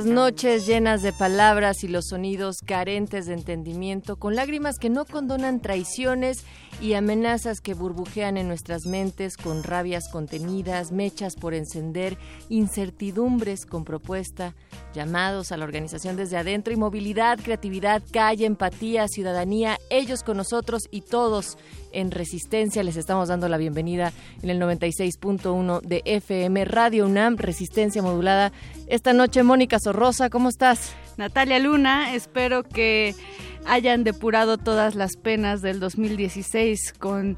Noches llenas de palabras y los sonidos carentes de entendimiento, con lágrimas que no condonan traiciones y amenazas que burbujean en nuestras mentes, con rabias contenidas, mechas por encender, incertidumbres con propuesta, llamados a la organización desde adentro y movilidad, creatividad, calle, empatía, ciudadanía, ellos con nosotros y todos en Resistencia. Les estamos dando la bienvenida en el 96.1 de FM Radio UNAM, Resistencia Modulada. Esta noche, Mónica Sorrosa, ¿cómo estás? Natalia Luna, espero que hayan depurado todas las penas del 2016 con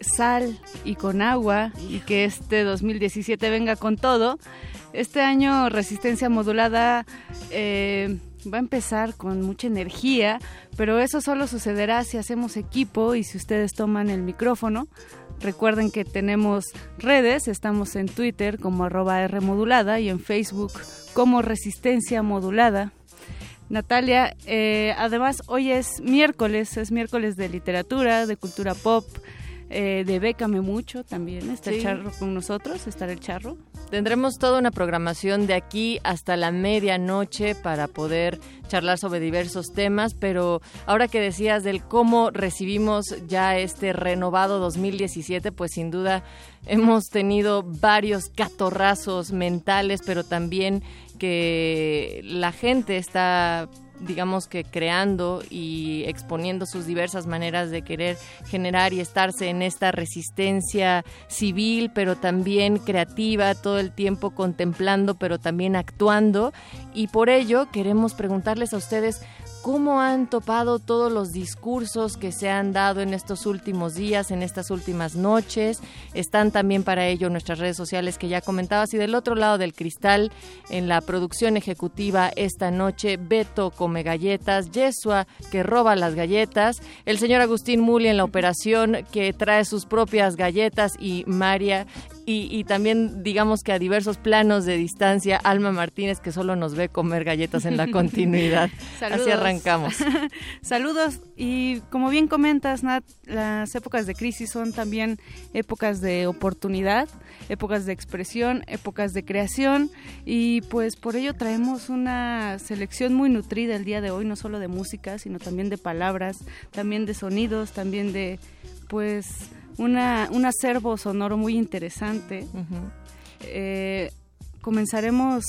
sal y con agua y que este 2017 venga con todo. Este año Resistencia Modulada eh, va a empezar con mucha energía, pero eso solo sucederá si hacemos equipo y si ustedes toman el micrófono. Recuerden que tenemos redes, estamos en Twitter como arroba R modulada y en Facebook como Resistencia Modulada. Natalia, eh, además hoy es miércoles, es miércoles de literatura, de cultura pop, eh, de Bécame Mucho también. Está el charro con nosotros, estará el charro. Tendremos toda una programación de aquí hasta la medianoche para poder charlar sobre diversos temas, pero ahora que decías del cómo recibimos ya este renovado 2017, pues sin duda hemos tenido varios catorrazos mentales, pero también que la gente está digamos que creando y exponiendo sus diversas maneras de querer generar y estarse en esta resistencia civil, pero también creativa, todo el tiempo contemplando, pero también actuando. Y por ello queremos preguntarles a ustedes cómo han topado todos los discursos que se han dado en estos últimos días, en estas últimas noches. Están también para ello nuestras redes sociales que ya comentabas. Y del otro lado del cristal, en la producción ejecutiva esta noche, Beto come galletas, Yesua que roba las galletas, el señor Agustín Muli en la operación que trae sus propias galletas y María y, también digamos que a diversos planos de distancia, Alma Martínez que solo nos ve comer galletas en la continuidad. Así arrancamos. Saludos y como bien comentas, Nat, las épocas de crisis son también épocas de oportunidad, épocas de expresión, épocas de creación y pues por ello traemos una selección muy nutrida el día de hoy, no solo de música, sino también de palabras, también de sonidos, también de pues una, un acervo sonoro muy interesante. Eh, comenzaremos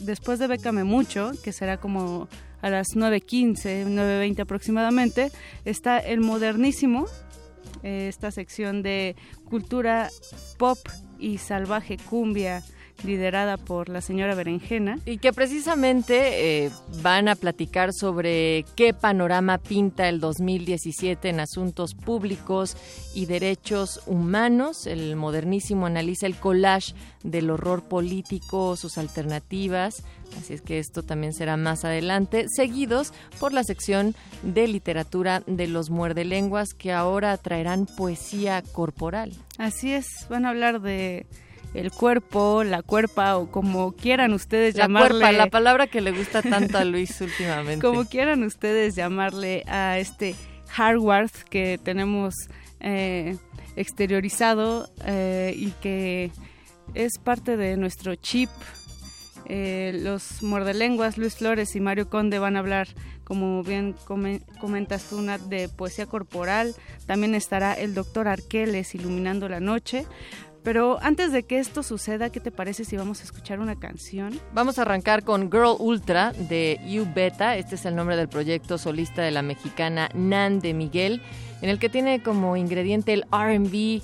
después de Bécame Mucho, que será como a las 9.15, 9.20 aproximadamente, está el modernísimo, eh, esta sección de cultura pop y salvaje cumbia liderada por la señora Berenjena. Y que precisamente eh, van a platicar sobre qué panorama pinta el 2017 en asuntos públicos y derechos humanos. El modernísimo analiza el collage del horror político, sus alternativas. Así es que esto también será más adelante, seguidos por la sección de literatura de los muerdelenguas que ahora traerán poesía corporal. Así es, van a hablar de el cuerpo, la cuerpa o como quieran ustedes la llamarle. Cuerpa, la palabra que le gusta tanto a Luis últimamente. Como quieran ustedes llamarle a este hardware que tenemos eh, exteriorizado eh, y que es parte de nuestro chip. Eh, los mordelenguas Luis Flores y Mario Conde van a hablar, como bien comentas tú, Nat, de poesía corporal. También estará el doctor Arqueles iluminando la noche Pero antes de que esto suceda, ¿qué te parece si vamos a escuchar una canción? Vamos a arrancar con Girl Ultra de U Beta. Este es el nombre del proyecto solista de la mexicana Nan de Miguel, en el que tiene como ingrediente el RB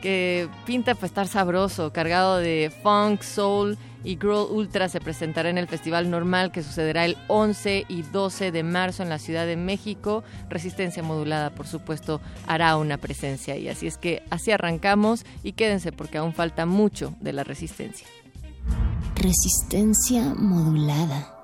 que pinta para estar sabroso, cargado de funk, soul y Girl Ultra se presentará en el Festival Normal que sucederá el 11 y 12 de marzo en la Ciudad de México. Resistencia modulada, por supuesto, hará una presencia y así es que así arrancamos y quédense porque aún falta mucho de la resistencia. Resistencia modulada.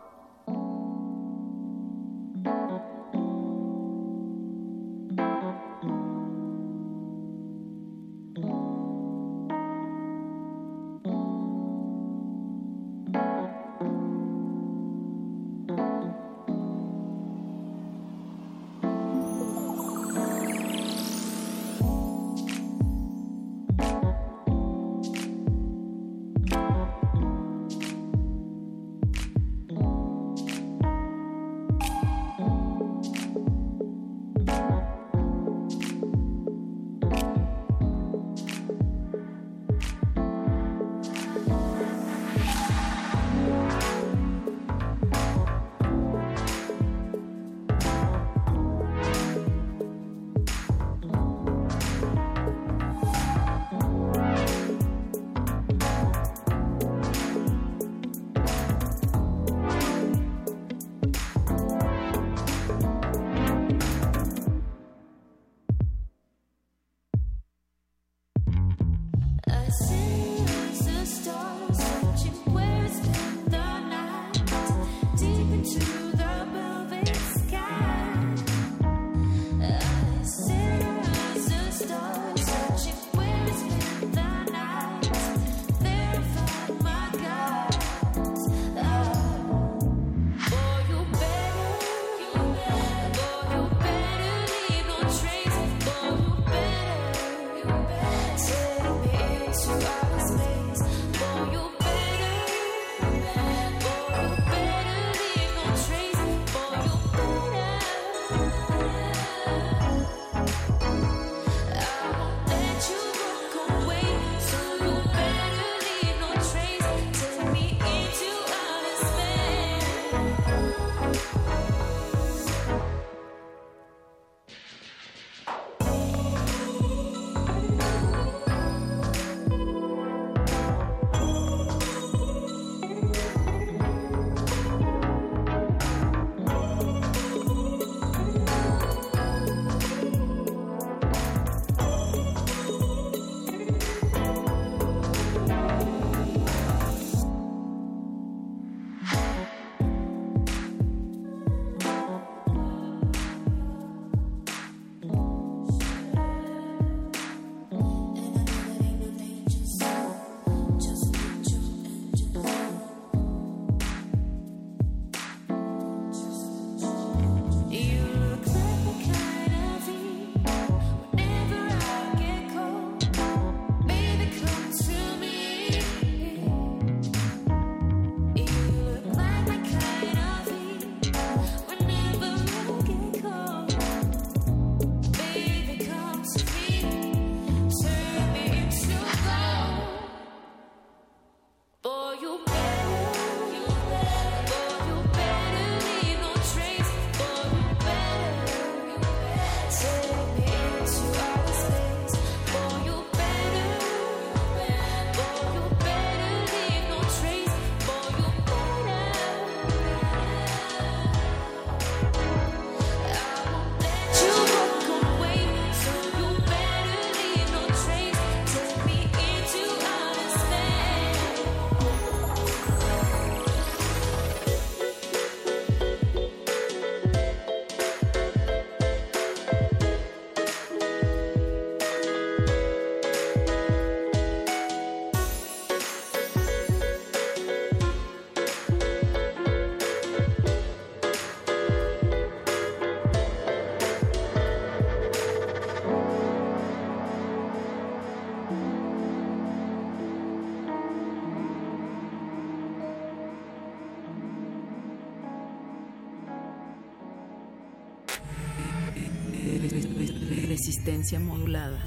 Modulada.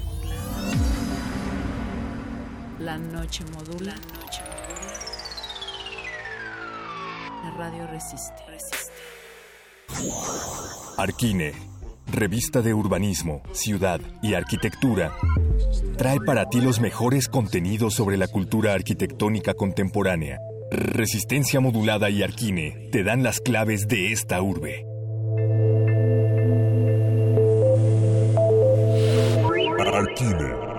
La noche modula. La noche modula. La radio resiste. Resiste. Arquine, revista de urbanismo, ciudad y arquitectura, trae para ti los mejores contenidos sobre la cultura arquitectónica contemporánea. Resistencia modulada y Arquine te dan las claves de esta urbe. Arquine.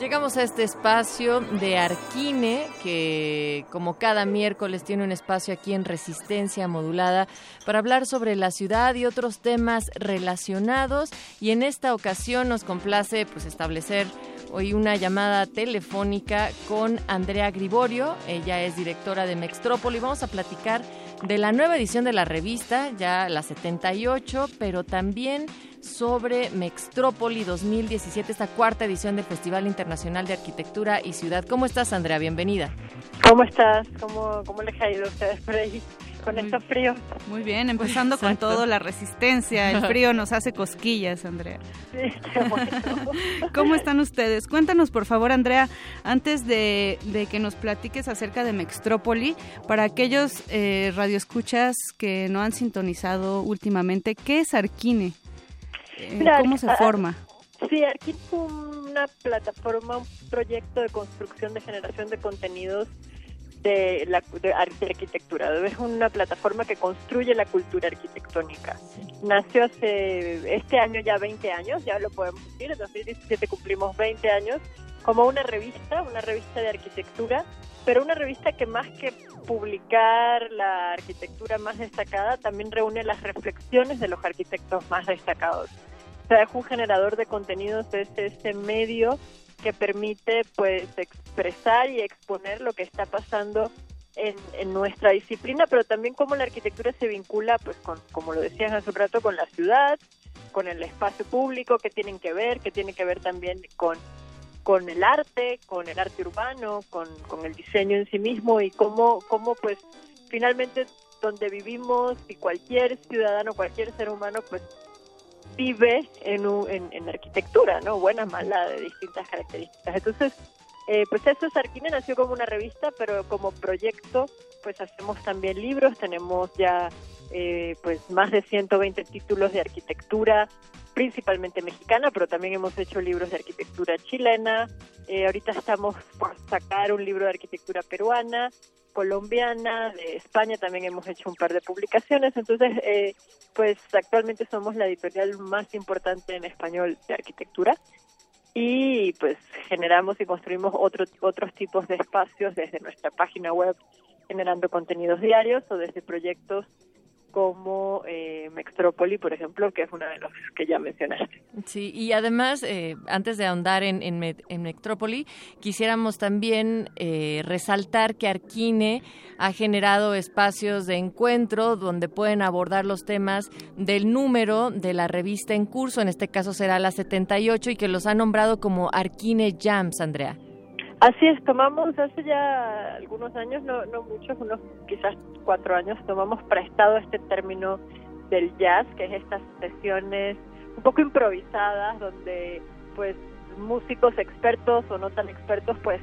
Llegamos a este espacio de Arquine, que como cada miércoles tiene un espacio aquí en Resistencia Modulada para hablar sobre la ciudad y otros temas relacionados. Y en esta ocasión nos complace pues establecer hoy una llamada telefónica con Andrea Griborio. Ella es directora de Mextrópoli. Vamos a platicar de la nueva edición de la revista, ya la 78, pero también sobre Mextrópoli 2017, esta cuarta edición del Festival Internacional de Arquitectura y Ciudad. ¿Cómo estás, Andrea? Bienvenida. ¿Cómo estás? ¿Cómo, cómo les ha ido a ustedes por ahí? Con estos fríos. Muy bien, empezando con todo, la resistencia, el frío nos hace cosquillas, Andrea. Sí. ¿Cómo están ustedes? Cuéntanos, por favor, Andrea, antes de, de que nos platiques acerca de Mextrópoli, para aquellos eh, radioescuchas que no han sintonizado últimamente, ¿qué es Arquine? Eh, Mira, ¿Cómo se ah, forma? Sí, aquí fue una plataforma, un proyecto de construcción de generación de contenidos de la de ar- de arquitectura. Es una plataforma que construye la cultura arquitectónica. Nació hace este año ya 20 años, ya lo podemos decir, en 2017 cumplimos 20 años, como una revista, una revista de arquitectura, pero una revista que más que publicar la arquitectura más destacada, también reúne las reflexiones de los arquitectos más destacados. O sea, es un generador de contenidos, es ese medio que permite pues expresar y exponer lo que está pasando en, en nuestra disciplina, pero también cómo la arquitectura se vincula, pues con, como lo decían hace un rato, con la ciudad, con el espacio público, que tienen que ver, que tiene que ver también con, con el arte, con el arte urbano, con, con el diseño en sí mismo y cómo, cómo pues finalmente donde vivimos y cualquier ciudadano, cualquier ser humano, pues vive en, un- en, arquitectura, ¿no? Buena, mala, de distintas características. Entonces, eh, pues eso es Arquine, nació como una revista, pero como proyecto, pues hacemos también libros, tenemos ya eh, pues más de 120 títulos de arquitectura, principalmente mexicana, pero también hemos hecho libros de arquitectura chilena, eh, ahorita estamos por sacar un libro de arquitectura peruana, colombiana, de España también hemos hecho un par de publicaciones, entonces eh, pues actualmente somos la editorial más importante en español de arquitectura y pues generamos y construimos otro, otros tipos de espacios desde nuestra página web generando contenidos diarios o desde proyectos como eh, Mextrópoli, por ejemplo, que es uno de los que ya mencionaste. Sí, y además, eh, antes de ahondar en, en, en Metrópoli, quisiéramos también eh, resaltar que Arquine ha generado espacios de encuentro donde pueden abordar los temas del número de la revista en curso, en este caso será la 78, y que los ha nombrado como Arquine Jams, Andrea. Así es, tomamos hace ya algunos años, no, no muchos, unos quizás cuatro años, tomamos prestado este término del jazz, que es estas sesiones un poco improvisadas, donde pues músicos expertos o no tan expertos pues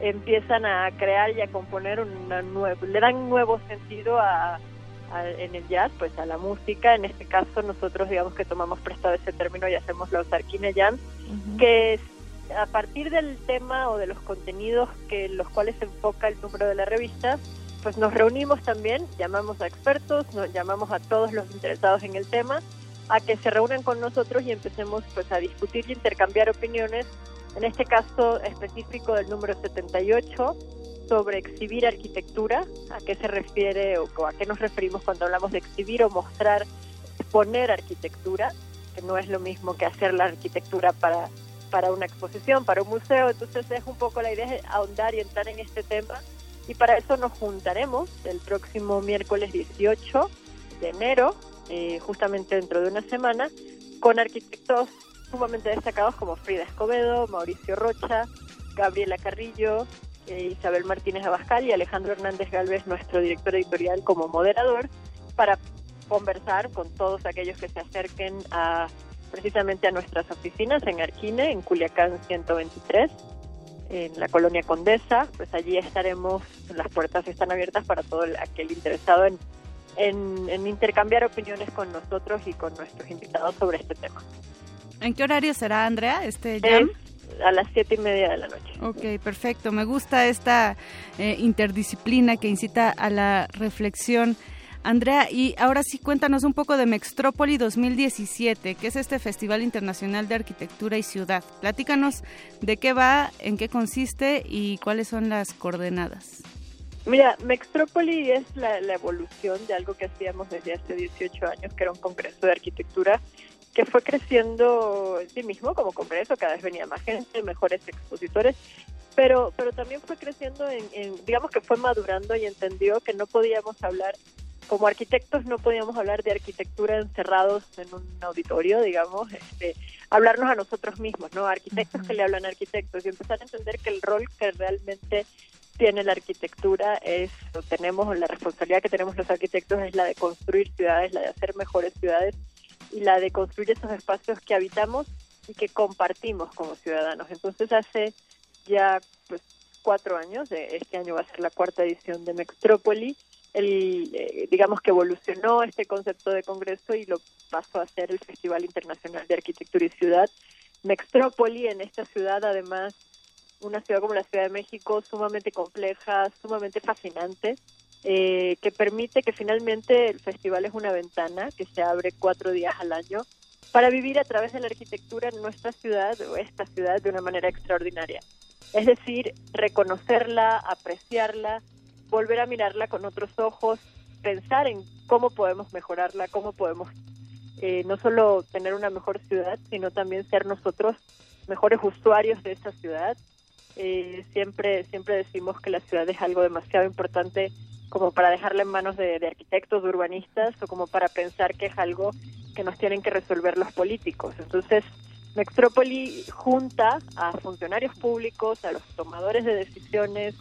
empiezan a crear y a componer una nueva, le dan nuevo sentido a, a- en el jazz, pues a la música. En este caso nosotros digamos que tomamos prestado ese término y hacemos los Arquine Jams, que es a partir del tema o de los contenidos que los cuales se enfoca el número de la revista, pues nos reunimos también, llamamos a expertos, nos llamamos a todos los interesados en el tema, a que se reúnan con nosotros y empecemos pues a discutir y intercambiar opiniones, en este caso específico del número 78 sobre exhibir arquitectura, a qué se refiere o, o a qué nos referimos cuando hablamos de exhibir o mostrar, exponer arquitectura, que no es lo mismo que hacer la arquitectura para para una exposición, para un museo. Entonces es un poco la idea de ahondar y entrar en este tema. Y para eso nos juntaremos el próximo miércoles 18 de enero, eh, justamente dentro de una semana, con arquitectos sumamente destacados como Frida Escobedo, Mauricio Rocha, Gabriela Carrillo, eh, Isabel Martínez Abascal y Alejandro Hernández Galvez, nuestro director editorial, como moderador, para conversar con todos aquellos que se acerquen a precisamente a nuestras oficinas en Arquine, en Culiacán 123, en la colonia Condesa. Pues allí estaremos, las puertas están abiertas para todo aquel interesado en, en, intercambiar opiniones con nosotros y con nuestros invitados sobre este tema. ¿En qué horario será, Andrea, este jam? a las siete y media de la noche. Ok, perfecto. Me gusta esta eh, interdisciplina que incita a la reflexión. Andrea, y ahora sí cuéntanos un poco de Mextrópoli 2017, que es este Festival Internacional de Arquitectura y Ciudad. Platícanos de qué va, en qué consiste y cuáles son las coordenadas. Mira, Mextrópoli es la, evolución de algo que hacíamos desde hace 18 años, que era un congreso de arquitectura que fue creciendo en sí mismo como congreso, cada vez venía más gente, mejores expositores, pero, pero también fue creciendo en, digamos que fue madurando y entendió que no podíamos hablar como arquitectos no podíamos hablar de arquitectura encerrados en un auditorio, digamos, este, hablarnos a nosotros mismos, ¿no? Arquitectos que le hablan a arquitectos y empezar a entender que el rol que realmente tiene la arquitectura es, o tenemos, la responsabilidad que tenemos los arquitectos es la de construir ciudades, la de hacer mejores ciudades y la de construir esos espacios que habitamos y que compartimos como ciudadanos. Entonces hace ya pues cuatro años, este año va a ser la cuarta edición de Mextrópoli, el, eh, digamos que evolucionó este concepto de congreso y lo pasó a ser el Festival Internacional de Arquitectura y Ciudad. Mextrópoli, en esta ciudad, además, una ciudad como la Ciudad de México, sumamente compleja, sumamente fascinante, eh, que permite que finalmente el festival es una ventana que se abre cuatro días al año para vivir a través de la arquitectura en nuestra ciudad o esta ciudad de una manera extraordinaria. Es decir, reconocerla, apreciarla, volver a mirarla con otros ojos, pensar en cómo podemos mejorarla, cómo podemos eh, no solo tener una mejor ciudad, sino también ser nosotros mejores usuarios de esta ciudad. Eh, siempre, siempre decimos que la ciudad es algo demasiado importante como para dejarla en manos de, de arquitectos, de urbanistas, o como para pensar que es algo que nos tienen que resolver los políticos. Entonces, Mextrópoli junta a funcionarios públicos, a los tomadores de decisiones,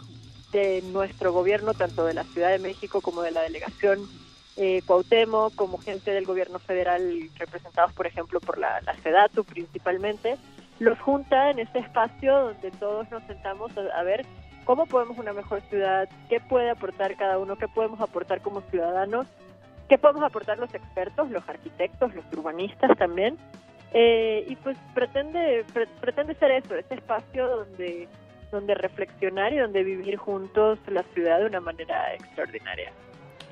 de nuestro gobierno, tanto de la Ciudad de México como de la delegación eh, Cuauhtémoc, como gente del gobierno federal representados, por ejemplo, por la, la SEDATU principalmente, los junta en este espacio donde todos nos sentamos a, ver cómo podemos una mejor ciudad, qué puede aportar cada uno, qué podemos aportar como ciudadanos, qué podemos aportar los expertos, los arquitectos, los urbanistas también. Eh, y pues pretende, pretende ser eso, ese espacio donde donde reflexionar y donde vivir juntos la ciudad de una manera extraordinaria.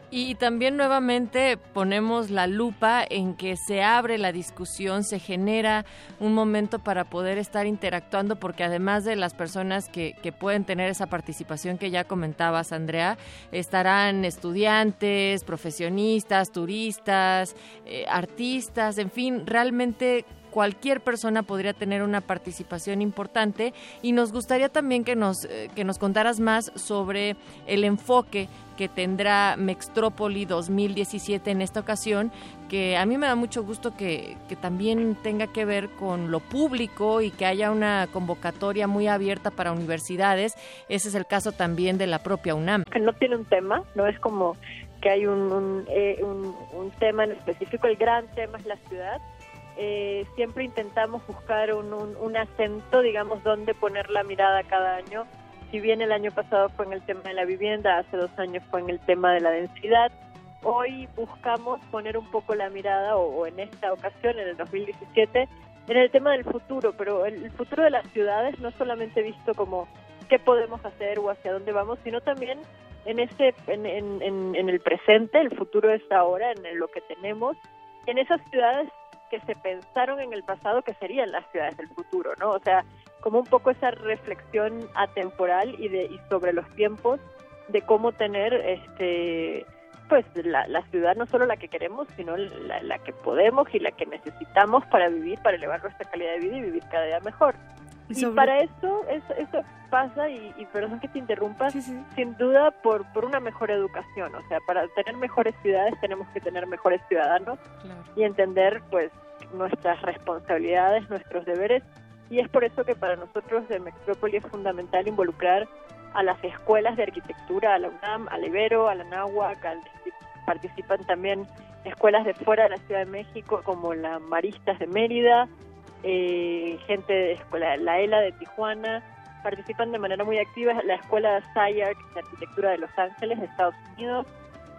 Y también nuevamente ponemos la lupa en que se abre la discusión, se genera un momento para poder estar interactuando, porque además de las personas que, que pueden tener esa participación que ya comentabas, Andrea, estarán estudiantes, profesionistas, turistas, eh, artistas, en fin, realmente cualquier persona podría tener una participación importante y nos gustaría también que nos, eh, que nos contaras más sobre el enfoque que tendrá Mextrópoli 2017 en esta ocasión, que a mí me da mucho gusto que, que, también tenga que ver con lo público y que haya una convocatoria muy abierta para universidades. Ese es el caso también de la propia UNAM. Que no tiene un tema, no es como que hay un, un, eh, un, un tema en específico, el gran tema es la ciudad eh, siempre intentamos buscar un, un, acento, digamos, donde poner la mirada cada año. Si bien el año pasado fue en el tema de la vivienda, hace dos años fue en el tema de la densidad, hoy buscamos poner un poco la mirada, o, en esta ocasión, en el 2017, en el tema del futuro, pero el, futuro de las ciudades no solamente visto como qué podemos hacer o hacia dónde vamos, sino también en ese en, en, en el presente, el futuro es ahora, en lo que tenemos, en esas ciudades que se pensaron en el pasado que serían las ciudades del futuro, ¿no? O sea, como un poco esa reflexión atemporal y de y sobre los tiempos de cómo tener este pues la, la ciudad no solo la que queremos sino la, la, que podemos y la que necesitamos para vivir para elevar nuestra calidad de vida y vivir cada día mejor y, para eso, eso, pasa, y, y, perdón que te interrumpa, sin duda por, por una mejor educación. O sea, para tener mejores ciudades tenemos que tener mejores ciudadanos y entender pues nuestras responsabilidades, nuestros deberes. Y es por eso que para nosotros de Metrópoli es fundamental involucrar a las escuelas de arquitectura, a la UNAM, a la Ibero, a la NAHUAC, participan también escuelas de fuera de la Ciudad de México como la Maristas de Mérida, eh, gente de escuela, la ELA de Tijuana, participan de manera muy activa la Escuela SciArc de Arquitectura de Los Ángeles Estados Unidos,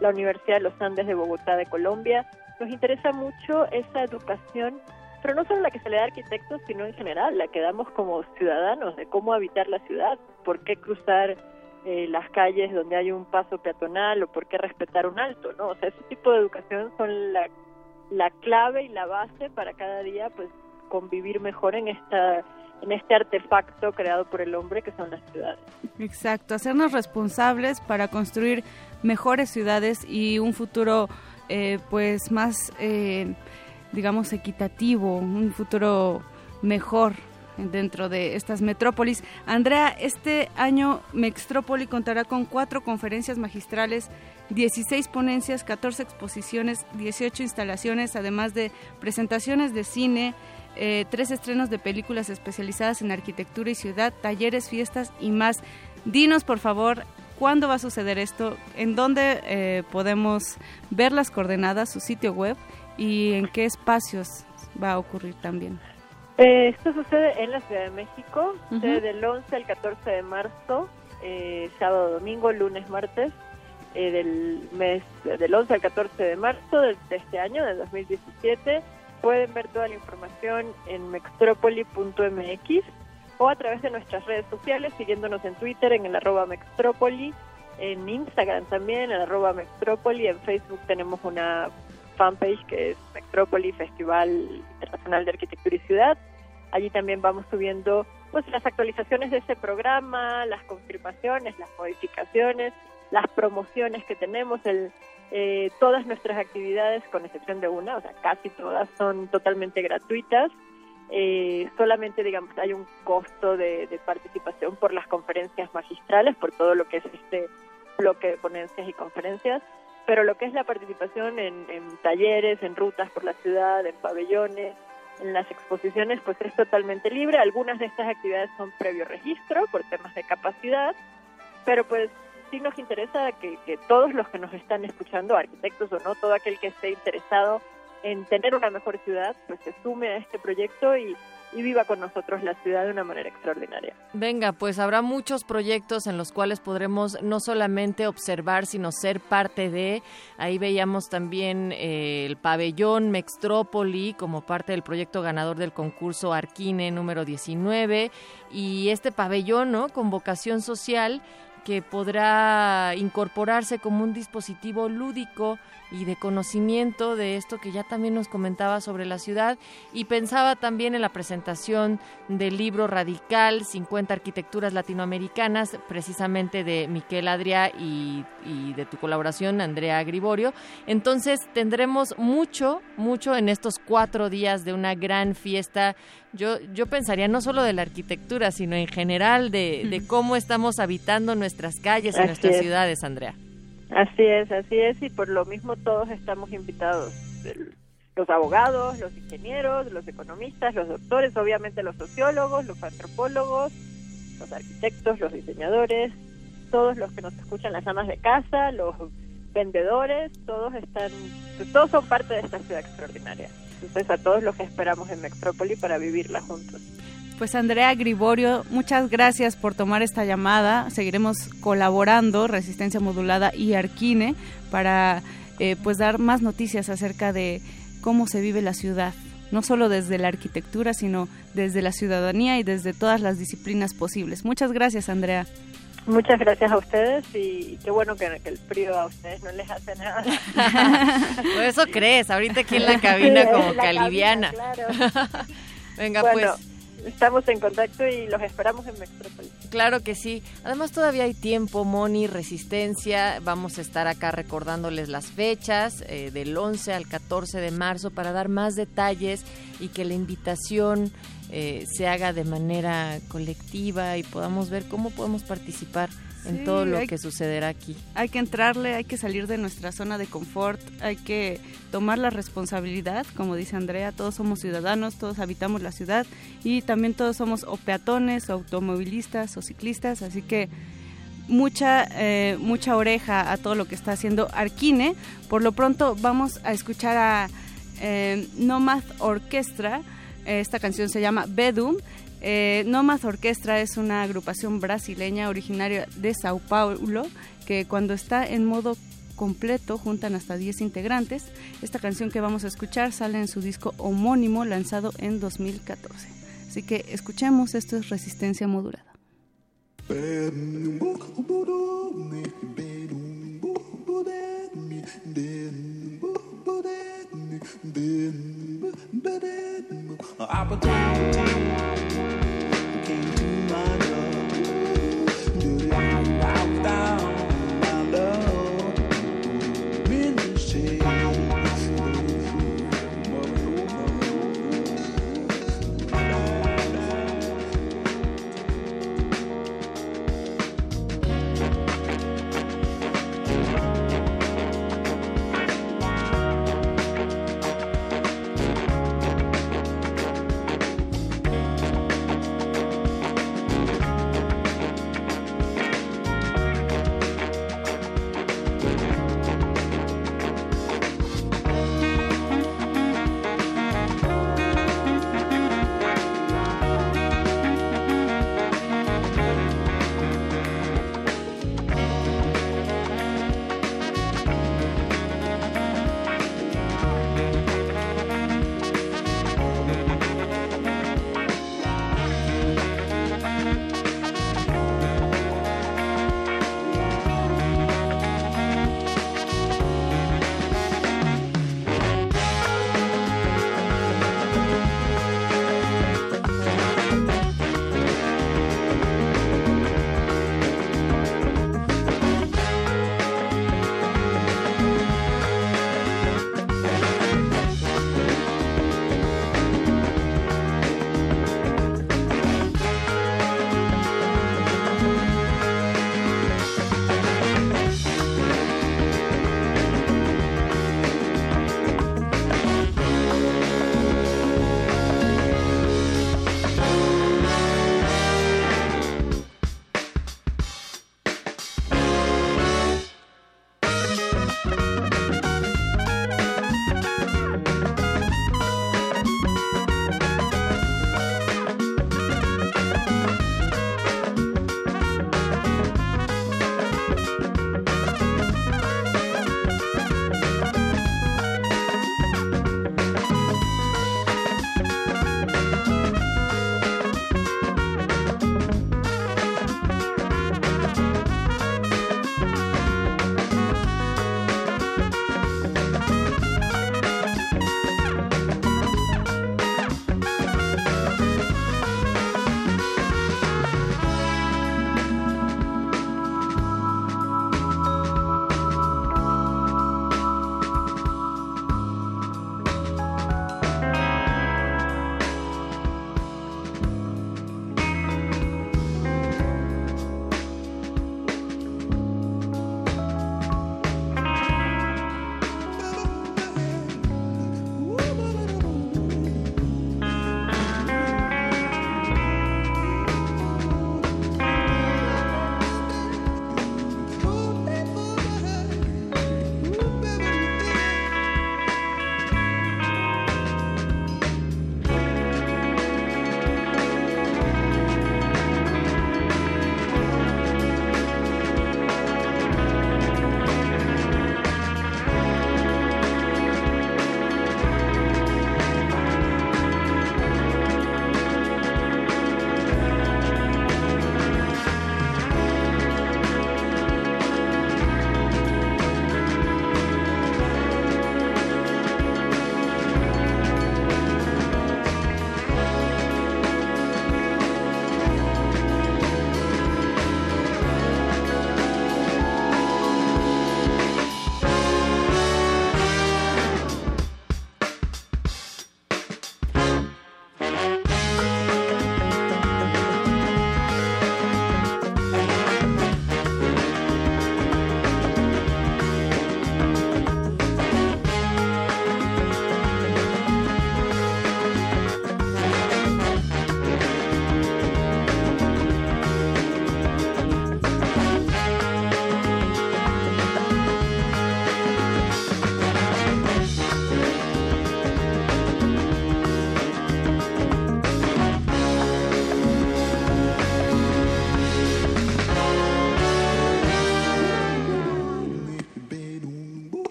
la Universidad de los Andes de Bogotá de Colombia. Nos interesa mucho esa educación, pero no solo la que se le da a arquitectos, sino en general, la que damos como ciudadanos de cómo habitar la ciudad, por qué cruzar eh, las calles donde hay un paso peatonal o por qué respetar un alto, ¿no? O sea, ese tipo de educación son la clave y la base para cada día, pues, convivir mejor en esta en este artefacto creado por el hombre que son las ciudades. Exacto, hacernos responsables para construir mejores ciudades y un futuro eh, pues más eh, digamos equitativo, un futuro mejor dentro de estas metrópolis. Andrea, este año Mextrópoli contará con cuatro conferencias magistrales, 16 ponencias, 14 exposiciones, 18 instalaciones, además de presentaciones de cine, eh, tres estrenos de películas especializadas en arquitectura y ciudad, talleres, fiestas y más. Dinos, por favor, cuándo va a suceder esto, en dónde eh, podemos ver las coordenadas, su sitio web y en qué espacios va a ocurrir también. Eh, esto sucede en la Ciudad de México, del 11 al 14 de marzo, eh, sábado, domingo, lunes, martes, eh, del mes del 11 al 14 de marzo de, este año, de 2017. Pueden ver toda la información en mextropoli.mx o a través de nuestras redes sociales, siguiéndonos en Twitter en el arroba mextropoli, en Instagram también, en el arroba mextropoli, en Facebook tenemos una fanpage que es Metrópoli Festival Internacional de Arquitectura y Ciudad. Allí también vamos subiendo pues las actualizaciones de ese programa, las confirmaciones, las modificaciones, las promociones que tenemos, el, eh, todas nuestras actividades, con excepción de una, o sea, casi todas son totalmente gratuitas. Eh, solamente, digamos, hay un costo de, de, participación por las conferencias magistrales, por todo lo que es este bloque de ponencias y conferencias, pero lo que es la participación en, talleres, en rutas por la ciudad, en pabellones, en las exposiciones, pues es totalmente libre. Algunas de estas actividades son previo registro por temas de capacidad, pero pues sí nos interesa que, que todos los que nos están escuchando, arquitectos o no, todo aquel que esté interesado en tener una mejor ciudad, pues se sume a este proyecto y, y viva con nosotros la ciudad de una manera extraordinaria. Venga, pues habrá muchos proyectos en los cuales podremos no solamente observar, sino ser parte de. Ahí veíamos también eh, el pabellón Mextrópoli como parte del proyecto ganador del concurso Arquine número 19 y este pabellón, ¿no? Con vocación social que podrá incorporarse como un dispositivo lúdico y de conocimiento de esto que ya también nos comentaba sobre la ciudad y pensaba también en la presentación del libro Radical 50 arquitecturas latinoamericanas precisamente de Miquel Adria y, y de tu colaboración Andrea Griborio. Entonces tendremos mucho mucho en estos cuatro días de una gran fiesta. Yo, yo pensaría no solo de la arquitectura, sino en general de, de cómo estamos habitando nuestras calles y nuestras ciudades, Andrea. Así es, así es, y por lo mismo todos estamos invitados. Los abogados, los ingenieros, los economistas, los doctores, obviamente los sociólogos, los antropólogos, los arquitectos, los diseñadores, todos los que nos escuchan, las amas de casa, los vendedores, todos están, todos son parte de esta ciudad extraordinaria. Entonces a todos los que esperamos en Metrópoli para vivirla juntos. Pues Andrea Griborio, muchas gracias por tomar esta llamada. Seguiremos colaborando, Resistencia Modulada y Arquine, para eh, pues dar más noticias acerca de cómo se vive la ciudad, no solo desde la arquitectura, sino desde la ciudadanía y desde todas las disciplinas posibles. Muchas gracias, Andrea. Muchas gracias a ustedes y qué bueno que, el frío a ustedes no les hace nada. Por eso crees, ahorita aquí en la cabina como caliviana. Venga, pues estamos en contacto y los esperamos en Metrópolis. Claro que sí. Además todavía hay tiempo, Moni, resistencia. Vamos a estar acá recordándoles las fechas eh, del 11 al 14 de marzo para dar más detalles y que la invitación eh, se haga de manera colectiva y podamos ver cómo podemos participar en todo lo que sucederá aquí. Hay que entrarle, hay que salir de nuestra zona de confort, hay que tomar la responsabilidad, como dice Andrea, todos somos ciudadanos, todos habitamos la ciudad y también todos somos o peatones, o automovilistas o ciclistas, así que mucha, eh, mucha oreja a todo lo que está haciendo Arquine. Por lo pronto vamos a escuchar a eh, Nomad Orquestra. Esta canción se llama Bedum. Eh, Nomad Orquestra es una agrupación brasileña originaria de Sao Paulo que cuando está en modo completo juntan hasta 10 integrantes. Esta canción que vamos a escuchar sale en su disco homónimo lanzado en 2014. Así que escuchemos, esto es Resistencia Modulada. Opportunity came to my door. Down.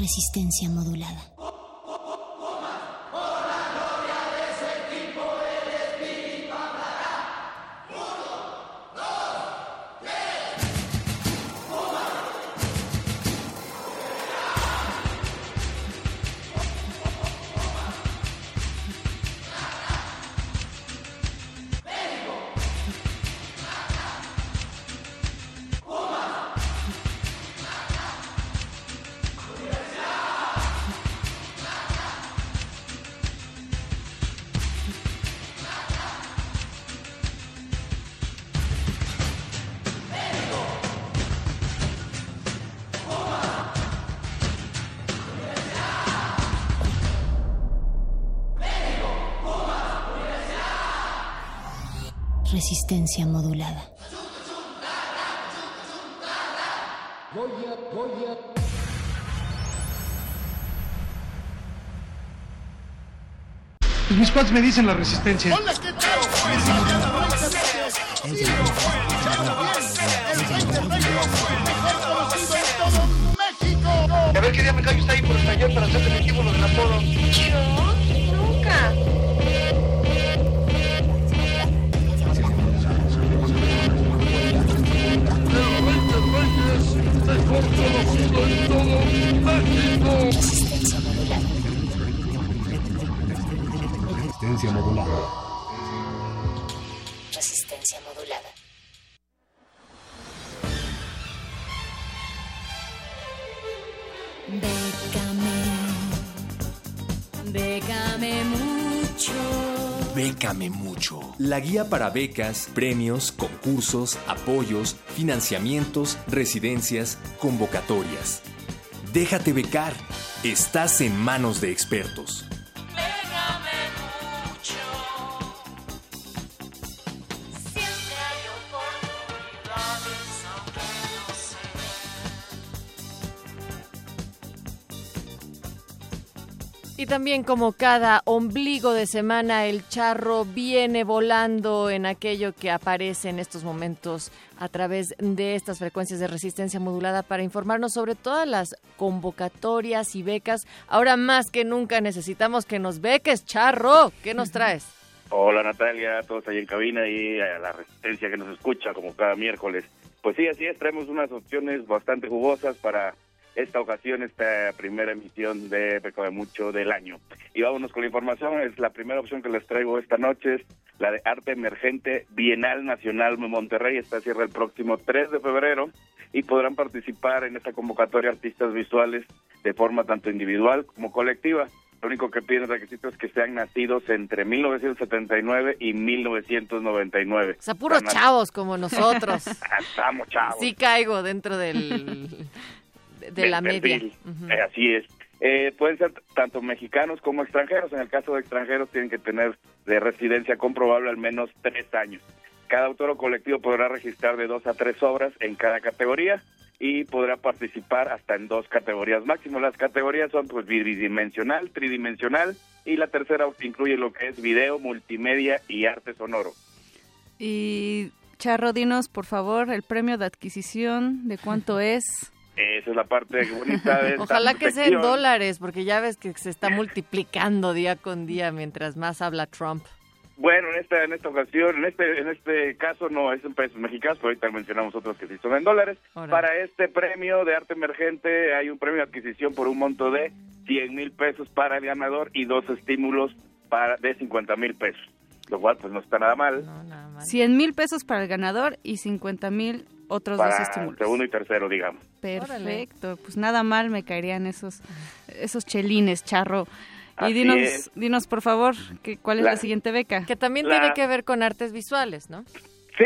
Resistencia modulada. Resistencia modulada. Pues mis cuates me dicen la resistencia. Resistencia modulada. Resistencia modulada. Bécame. Bécame mucho. Bécame mucho. La guía para becas, premios, concursos, apoyos, financiamientos, residencias, convocatorias. Déjate becar. Estás en manos de expertos. También como cada ombligo de semana, el charro viene volando en aquello que aparece en estos momentos a través de estas frecuencias de resistencia modulada para informarnos sobre todas las convocatorias y becas. Ahora más que nunca necesitamos que nos beques, charro. ¿Qué nos traes? Hola Natalia, a todos ahí en cabina y a la resistencia que nos escucha como cada miércoles. Pues sí, así es, traemos unas opciones bastante jugosas para esta ocasión, esta primera emisión de Peco de Mucho del año. Y vámonos con la información, es la primera opción que les traigo esta noche, es la de Arte Emergente Bienal Nacional de Monterrey, esta cierra el próximo 3 de febrero y podrán participar en esta convocatoria artistas visuales de forma tanto individual como colectiva. Lo único que piden requisitos es que sean nacidos entre 1979 y 1999. O sea, puros chavos como nosotros. Estamos chavos. Sí caigo dentro del de, la media. Eh, así es. Eh, pueden ser tanto mexicanos como extranjeros. En el caso de extranjeros tienen que tener de residencia comprobable al menos tres años. Cada autor o colectivo podrá registrar de dos a tres obras en cada categoría y podrá participar hasta en dos categorías máximo. Las categorías son pues bidimensional, tridimensional y la tercera incluye lo que es video, multimedia y arte sonoro. Y Charro, dinos por favor el premio de adquisición, de cuánto es. Esa es la parte bonita de esta Ojalá que sea en dólares, porque ya ves que se está multiplicando día con día mientras más habla Trump. Bueno, en esta en esta ocasión, en este en este caso no es en pesos mexicanos, pero ahorita mencionamos otros que sí son en dólares. Para este premio de arte emergente hay un premio de adquisición por un monto de 100 mil pesos para el ganador y dos estímulos para de 50 mil pesos, lo cual pues no está nada mal 100 mil pesos para el ganador y 50 mil otros dos estímulos. segundo y tercero, digamos. Perfecto, pues nada mal me caerían esos esos chelines, Charro. Y Así dinos, es. dinos por favor, que, ¿cuál es la, La- siguiente beca? Que también La- tiene que ver con artes visuales, ¿no? Sí,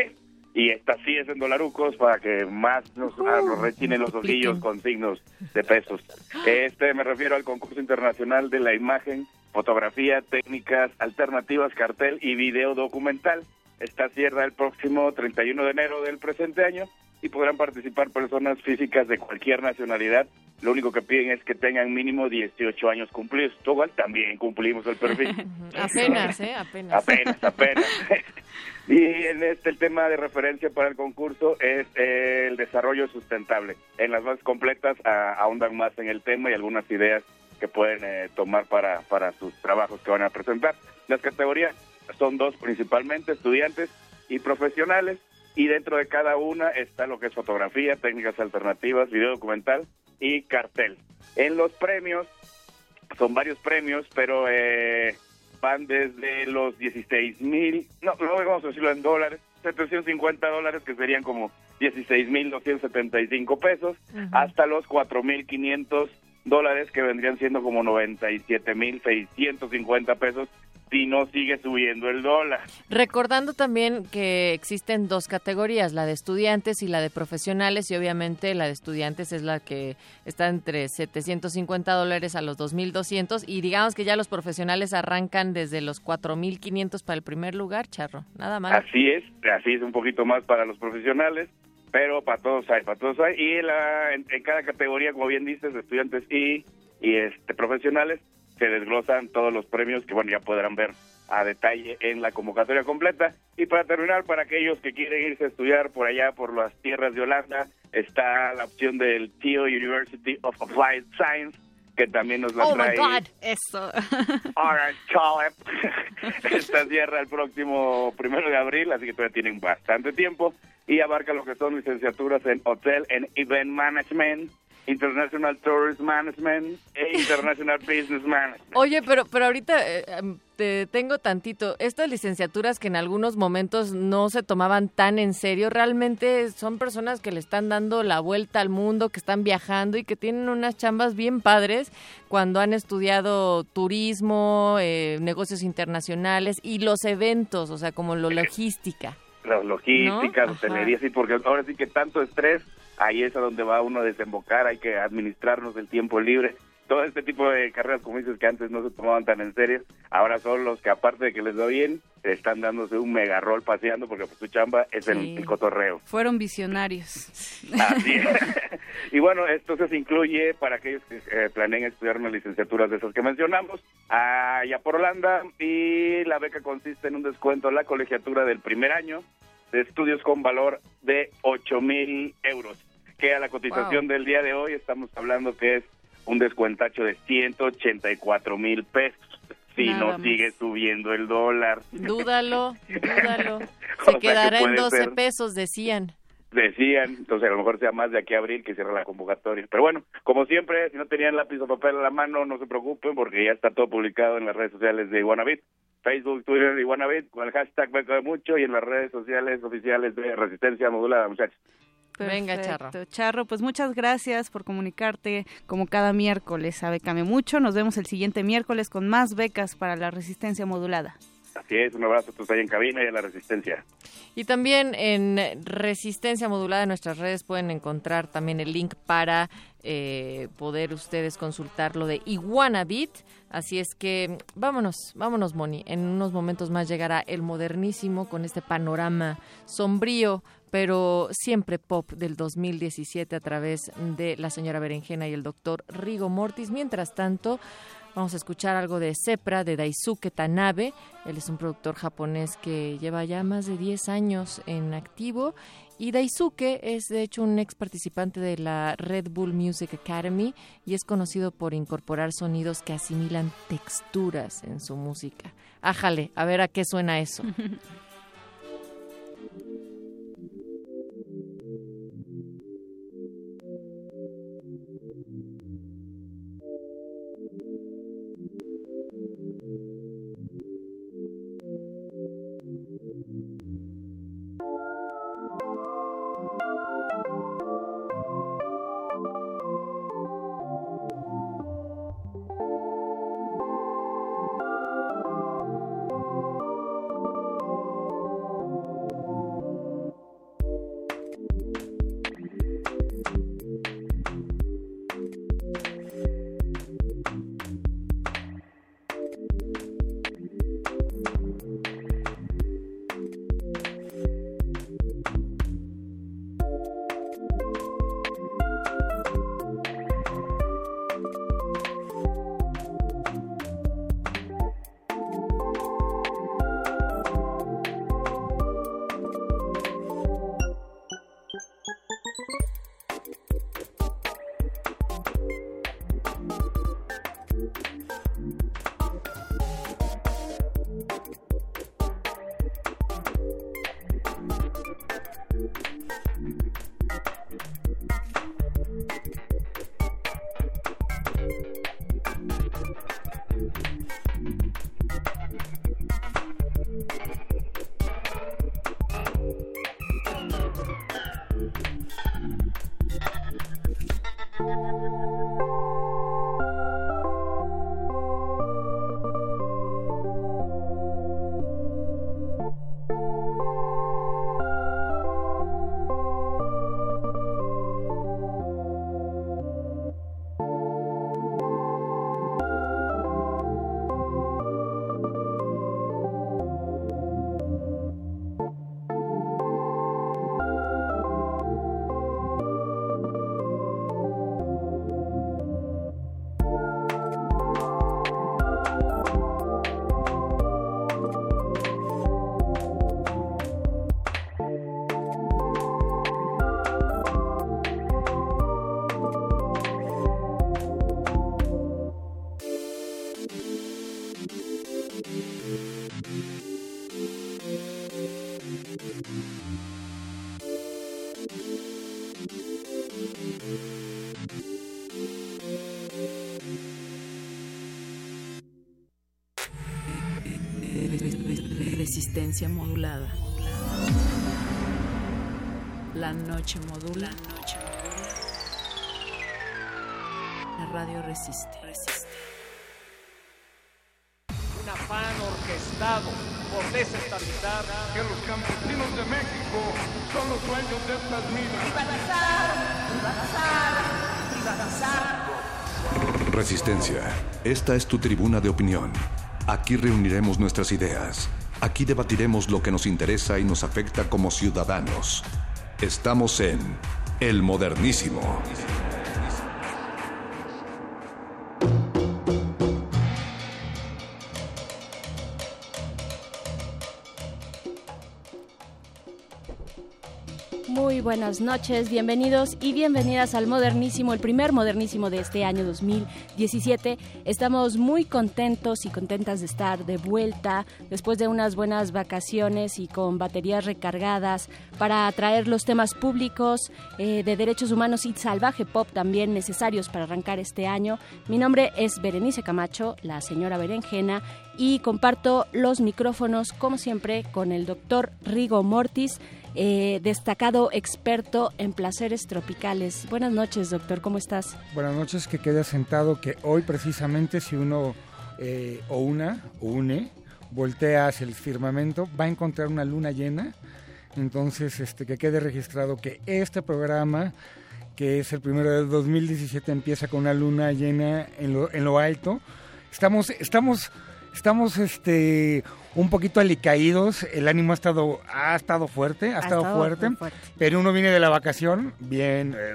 y esta sí es en dolarucos para que más nos, ah, nos rechinen los ojillos con signos de pesos. Este me refiero al concurso internacional de la imagen, fotografía, técnicas alternativas, cartel y video documental. Esta cierra el próximo 31 de enero del presente año y podrán participar personas físicas de cualquier nacionalidad. Lo único que piden es que tengan mínimo 18 años cumplidos. Igual también cumplimos el perfil. apenas, ¿eh? Apenas. Apenas, apenas. y en este el tema de referencia para el concurso es eh, el desarrollo sustentable. En las más completas ah, ahondan más en el tema y algunas ideas que pueden eh, tomar para, para sus trabajos que van a presentar. Las categorías son dos principalmente, estudiantes y profesionales, y dentro de cada una está lo que es fotografía, técnicas alternativas, video documental y cartel. En los premios, son varios premios, pero eh, van desde los 16 mil, no, no vamos a decirlo en dólares, 750 dólares, que serían como 16 mil 275 pesos, hasta los 4 mil 500 dólares, que vendrían siendo como 97 mil 650 pesos, si no sigue subiendo el dólar. Recordando también que existen dos categorías, la de estudiantes y la de profesionales, y obviamente la de estudiantes es la que está entre 750 dólares a los 2.200, y digamos que ya los profesionales arrancan desde los 4.500 para el primer lugar, Charro, nada más. Así es, así es un poquito más para los profesionales, pero para todos hay, para todos hay, y la, en, en cada categoría, como bien dices, estudiantes y, y este profesionales, se desglosan todos los premios que bueno ya podrán ver a detalle en la convocatoria completa. Y para terminar, para aquellos que quieren irse a estudiar por allá, por las tierras de Holanda, está la opción del TIO University of Applied Science, que también nos la Oh trae. my God, eso. Esta cierra el próximo primero de abril, así que todavía tienen bastante tiempo. Y abarca lo que son licenciaturas en Hotel and Event Management, International Tourist Management e International Business Management. Oye, pero, pero ahorita eh, em, te tengo tantito. Estas licenciaturas que en algunos momentos no se tomaban tan en serio, realmente son personas que le están dando la vuelta al mundo, que están viajando y que tienen unas chambas bien padres cuando han estudiado turismo, eh, negocios internacionales y los eventos, o sea, como lo logística. Las logísticas, ¿No? hotelería, sí, porque ahora sí que tanto estrés, ahí es a donde va uno a desembocar, hay que administrarnos el tiempo libre. Todo este tipo de carreras, como dices, que antes no se tomaban tan en serio, ahora son los que aparte de que les va bien, están dándose un mega rol paseando porque pues, su chamba es el, Sí. el cotorreo. Fueron visionarios. Así es. y bueno, esto se incluye para aquellos que eh, planeen estudiar unas licenciaturas de esas que mencionamos, allá por Holanda, y la beca consiste en un descuento a la colegiatura del primer año de estudios con valor de 8 mil euros, que a la cotización Wow. del día de hoy estamos hablando que es un descuentacho de 184 mil pesos, si Nada no más. sigue subiendo el dólar. Dúdalo, dúdalo. O Se que quedará en puede 12 ser. pesos, decían. Decían, entonces a lo mejor sea más de aquí a abril que cierra la convocatoria. Pero bueno, como siempre, si no tenían lápiz o papel a la mano, no se preocupen porque ya está todo publicado en las redes sociales de Iguanabit, Facebook, Twitter, Iguanabit, con el hashtag Beco de Mucho y en las redes sociales oficiales de Resistencia Modulada, muchachos. Venga, Perfecto. Charro. Charro, pues muchas gracias por comunicarte como cada miércoles a Became Mucho. Nos vemos el siguiente miércoles con más becas para la resistencia modulada. Así es, un abrazo a todos ahí en cabina y a la Resistencia. Y también en Resistencia Modulada en nuestras redes pueden encontrar también el link para eh, poder ustedes consultar lo de Iguanabit. Así es que vámonos, vámonos, Moni. En unos momentos más llegará el modernísimo con este panorama sombrío, pero siempre pop del 2017 a través de la señora Berenjena y el doctor Rigo Mortis. Mientras tanto, Vamos a escuchar algo de Sepra, de Daisuke Tanabe. Él es un productor japonés que lleva ya más de 10 años en activo. Y Daisuke es de hecho un ex participante de la Red Bull Music Academy y es conocido por incorporar sonidos que asimilan texturas en su música. Ájale, a ver a qué suena eso. noche modula. La noche modula. La radio resiste. Resiste. Un afán orquestado por desestabilizar que los campesinos de México son los dueños de estas minas. Privatizar, privatizar, privatizar. Resistencia. Esta es tu tribuna de opinión. Aquí reuniremos nuestras ideas. Aquí debatiremos lo que nos interesa y nos afecta como ciudadanos. Estamos en El Modernísimo. Buenas noches, bienvenidos y bienvenidas al Modernísimo, el primer Modernísimo de este año 2017. Estamos muy contentos y contentas de estar de vuelta después de unas buenas vacaciones y con baterías recargadas para traer los temas públicos eh, de derechos humanos y salvaje pop también necesarios para arrancar este año. Mi nombre es Berenice Camacho, la señora Berenjena, y comparto los micrófonos, como siempre, con el doctor Rigo Mortis eh, destacado experto en placeres tropicales. Buenas noches, doctor, ¿cómo estás? Buenas noches, que quede asentado que hoy precisamente si uno eh, o una une voltea hacia el firmamento va a encontrar una luna llena. Entonces, este, que quede registrado que este programa, que es el primero del 2017, empieza con una luna llena en lo, en lo alto. Estamos, estamos, estamos, este, un poquito alicaídos, el ánimo ha estado, ha estado fuerte, ha, estado, estado fuerte, muy fuerte. pero uno viene de la vacación, bien, eh,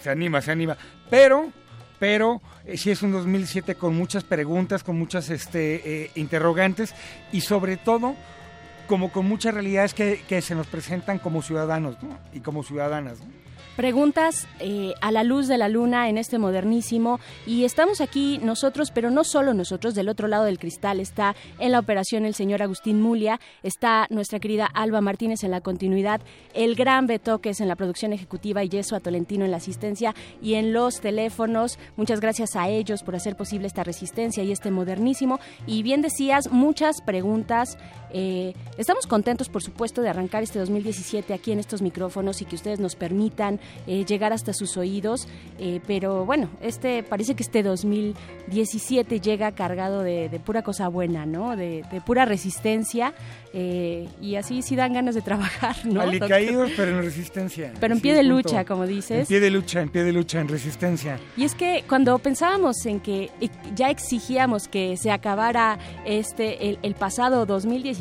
se anima, se anima, pero, pero eh, sí es un 2007 con muchas preguntas, con muchas este, eh, interrogantes y sobre todo como con muchas realidades que, que se nos presentan como ciudadanos ¿no? y como ciudadanas. ¿no? Preguntas eh, a la luz de la luna en este modernísimo y estamos aquí nosotros, pero no solo nosotros, del otro lado del cristal está en la operación el señor Agustín Mulia, está nuestra querida Alba Martínez en la continuidad, el gran Betoques en la producción ejecutiva y Yeso Tolentino en la asistencia y en los teléfonos. Muchas gracias a ellos por hacer posible esta resistencia y este modernísimo. Y bien decías, muchas preguntas. Eh, estamos contentos, por supuesto, de arrancar este 2017 aquí en estos micrófonos y que ustedes nos permitan eh, llegar hasta sus oídos. Eh, pero bueno, este parece que este 2017 llega cargado de, de pura cosa buena, ¿no? De, de pura resistencia. y así sí dan ganas de trabajar, ¿no? Alicaídos, pero en resistencia. Pero en Sí, pie de punto. lucha, como dices. En pie de lucha, en pie de lucha, en resistencia. Y es que cuando pensábamos en que ya exigíamos que se acabara este el, el pasado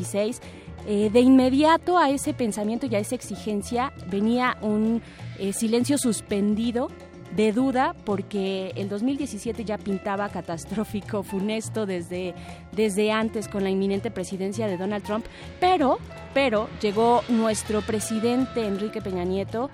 2016, eh, de inmediato a ese pensamiento y a esa exigencia venía un eh, silencio suspendido de duda porque el 2017 ya pintaba catastrófico, funesto desde, desde antes con la inminente presidencia de Donald Trump, pero, pero llegó nuestro presidente Enrique Peña Nieto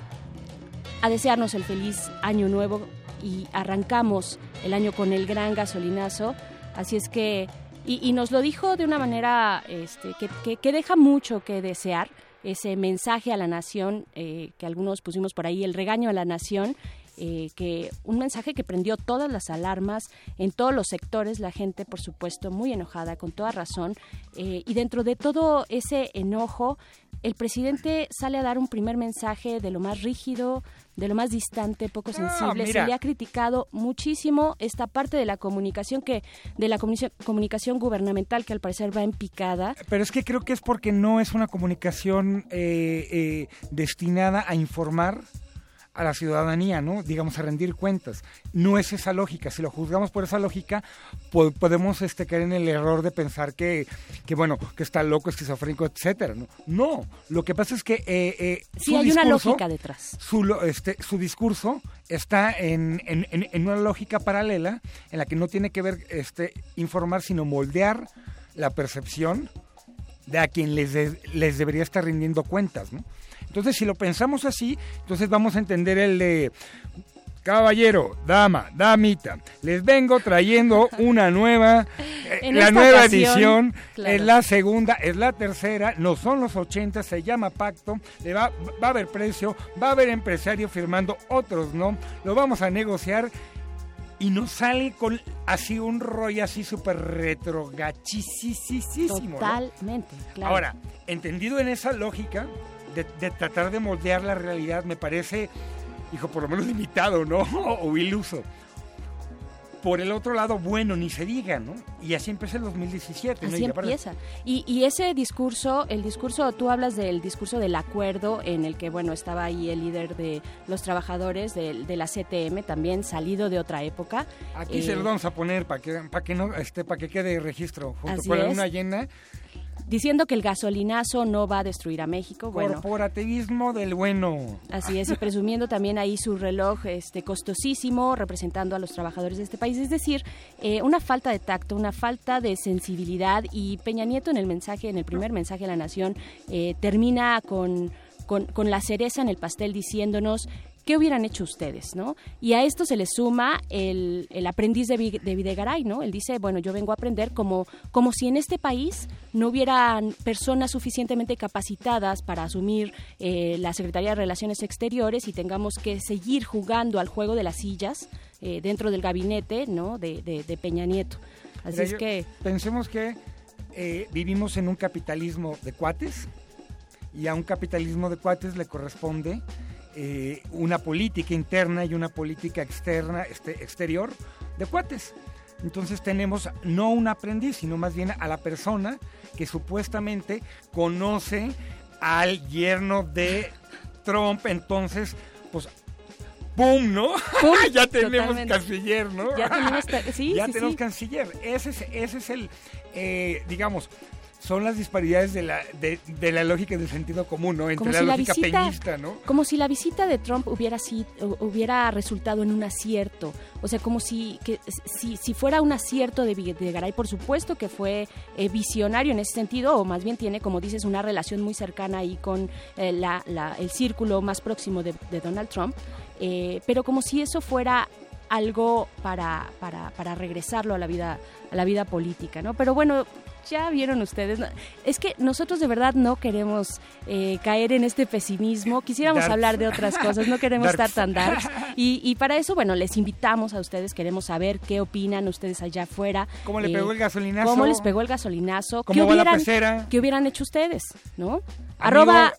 a desearnos el feliz año nuevo y arrancamos el año con el gran gasolinazo. Así es que, y, nos lo dijo de una manera este, que, que- que deja mucho que desear, ese mensaje a la nación, eh, que algunos pusimos por ahí, el regaño a la nación. eh, que un mensaje que prendió todas las alarmas en todos los sectores, la gente por supuesto muy enojada, con toda razón, eh, y dentro de todo ese enojo, el presidente sale a dar un primer mensaje de lo más rígido, de lo más distante, poco sensible. Se le ha criticado muchísimo esta parte de la comunicación que de la comunicación, comunicación gubernamental que al parecer va en picada. Pero es que creo que es porque no es una comunicación eh, eh, destinada a informar a la ciudadanía, ¿no? Digamos, a rendir cuentas. No es esa lógica. Si lo juzgamos por esa lógica, po- podemos este, caer en el error de pensar que, que, bueno, que está loco, esquizofrénico, etcétera. No, no. lo que pasa es que... eh, eh, Sí, hay una lógica detrás. Su, este, su discurso está en, en- en- en una lógica paralela en la que no tiene que ver este, informar, sino moldear la percepción de a quien les, de- les debería estar rindiendo cuentas, ¿no? Entonces, si lo pensamos así, entonces vamos a entender el de caballero, dama, damita, les vengo trayendo una nueva, eh, la nueva ocasión, edición, claro. es la segunda, es la tercera, no son los 80, se llama pacto, le va, va a haber precio, va a haber empresario firmando, otros no, lo vamos a negociar y nos sale con así un rollo así súper retrogachisísimo. Totalmente, claro. Ahora, entendido en esa lógica de, de, tratar de moldear la realidad, me parece, hijo, por lo menos limitado, ¿no? o iluso. Por el otro lado, bueno, ni se diga, ¿no? Y así empieza el 2017. Así empieza. Y, y, ese discurso, el discurso, tú hablas del discurso del acuerdo en el que, bueno, estaba ahí el líder de los trabajadores de, de la CTM, también salido de otra época. Aquí se lo vamos a poner para que, para que, no, este, para que quede registro, junto con la luna llena diciendo que el gasolinazo no va a destruir a México. Corporativismo del bueno. Así es, y presumiendo también ahí su reloj este, costosísimo, representando a los trabajadores de este país. Es decir, eh, una falta de tacto, una falta de sensibilidad. Y Peña Nieto en el mensaje, en el primer mensaje a la Nación, eh, termina con, con, con, la cereza en el pastel diciéndonos ¿qué hubieran hecho ustedes? ¿no? Y a esto se le suma el, el aprendiz de, de, Videgaray, ¿no? Él dice, bueno, yo vengo a aprender como, como si en este país no hubieran personas suficientemente capacitadas para asumir eh, la Secretaría de Relaciones Exteriores y tengamos que seguir jugando al juego de las sillas eh, dentro del gabinete ¿no? de, de, Peña Nieto. Así es que... Pensemos que eh, vivimos en un capitalismo de cuates y a un capitalismo de cuates le corresponde eh, una política interna y una política externa, este, exterior de cuates. Entonces tenemos no un aprendiz, sino más bien a la persona que supuestamente conoce al yerno de Trump. Entonces, pues ¡Pum! ¿No? ya tenemos canciller, ¿no? Ya tenemos, sí, ya tenemos canciller. Ese es, ese es el, eh, digamos, son las disparidades de la, de, la lógica del sentido común, ¿no? Entre la lógica peñista, ¿no? Como si la visita de Trump hubiera, sido, hubiera resultado en un acierto. O sea, como si, que, si, si fuera un acierto de, de Garay, por supuesto que fue eh, visionario en ese sentido, o más bien tiene, como dices, una relación muy cercana ahí con eh, la, el círculo más próximo de, Donald Trump. Eh, pero como si eso fuera algo para, para, para regresarlo a la vida a la vida política, ¿no? Pero bueno, ya vieron ustedes, es que nosotros de verdad no queremos eh, caer en este pesimismo, quisiéramos hablar de otras cosas, no queremos estar tan darks. Y, y, para eso, bueno, les invitamos a ustedes, queremos saber qué opinan ustedes allá afuera. ¿Cómo le pegó el gasolinazo? ¿Cómo les pegó el gasolinazo? ¿Cómo ¿Qué, hubieran, ¿Qué hubieran hecho ustedes? ¿No? arroba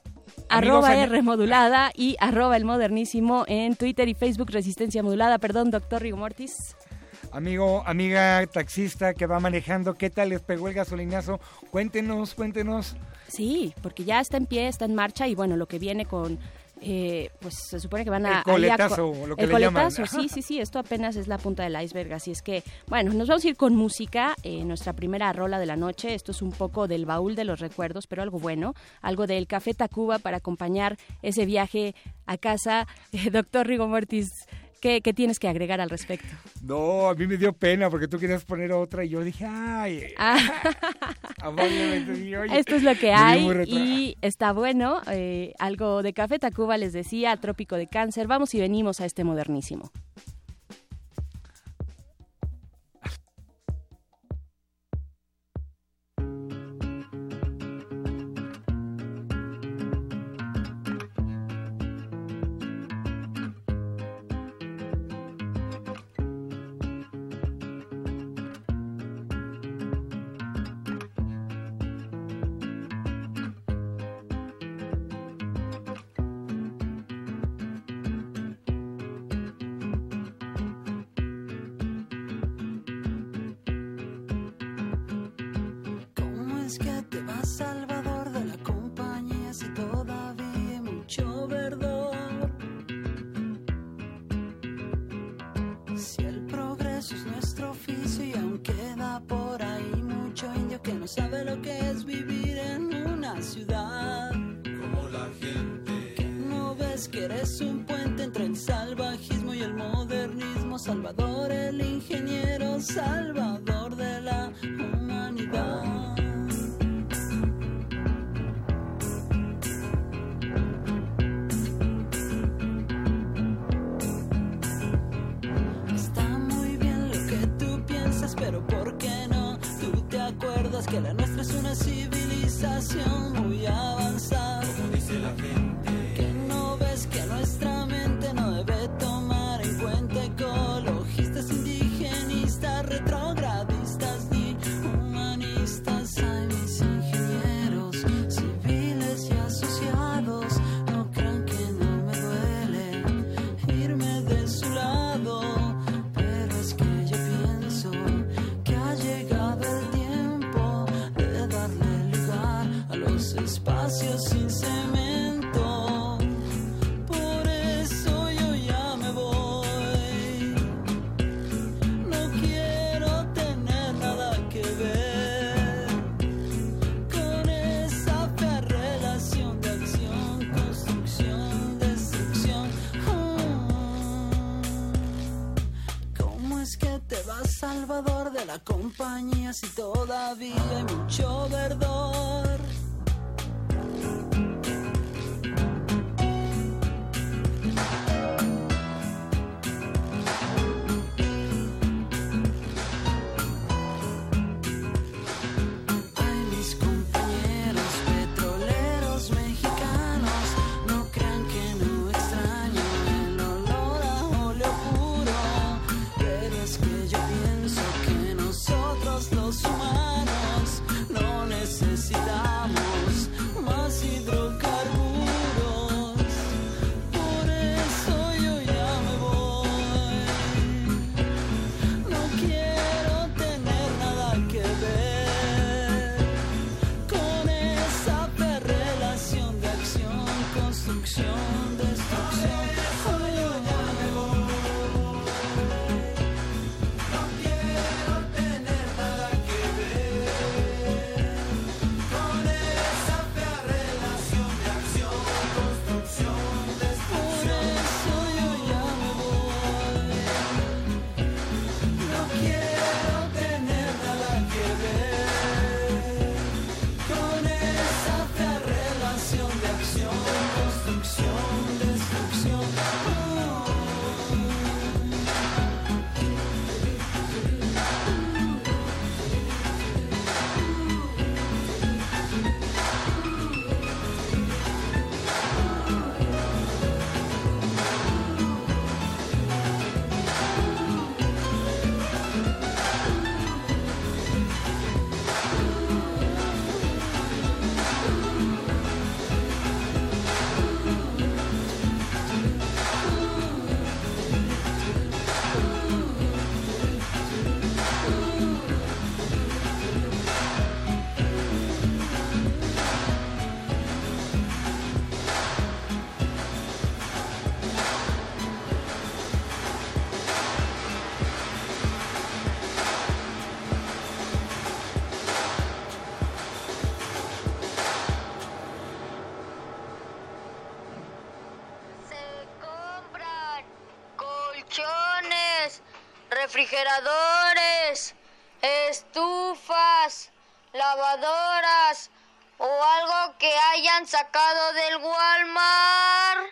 arroba R modulada y arroba el modernísimo en Twitter y Facebook Resistencia Modulada. Perdón, doctor Rigo Mortis. Amigo, amiga taxista que va manejando, ¿qué tal les pegó el gasolinazo? Cuéntenos, cuéntenos. Sí, porque ya está en pie, está en marcha y bueno, lo que viene con eh, pues se supone que van a... El coletazo, lo que el le coletazo, sí, sí, sí, esto apenas es la punta del iceberg, así es que, bueno, nos vamos a ir con música, eh, nuestra primera rola de la noche, esto es un poco del baúl de los recuerdos, pero algo bueno, algo del Café Tacuba para acompañar ese viaje a casa. doctor Rigo Mortis, ¿Qué, tienes que agregar al respecto? No, a mí me dio pena porque tú querías poner otra y yo dije, ay. Ah. Esto es lo que hay y está bueno. Eh, algo de Café Tacuba les decía, Trópico de Cáncer. Vamos y venimos a este modernísimo. Lavadoras o algo que hayan sacado del Walmart.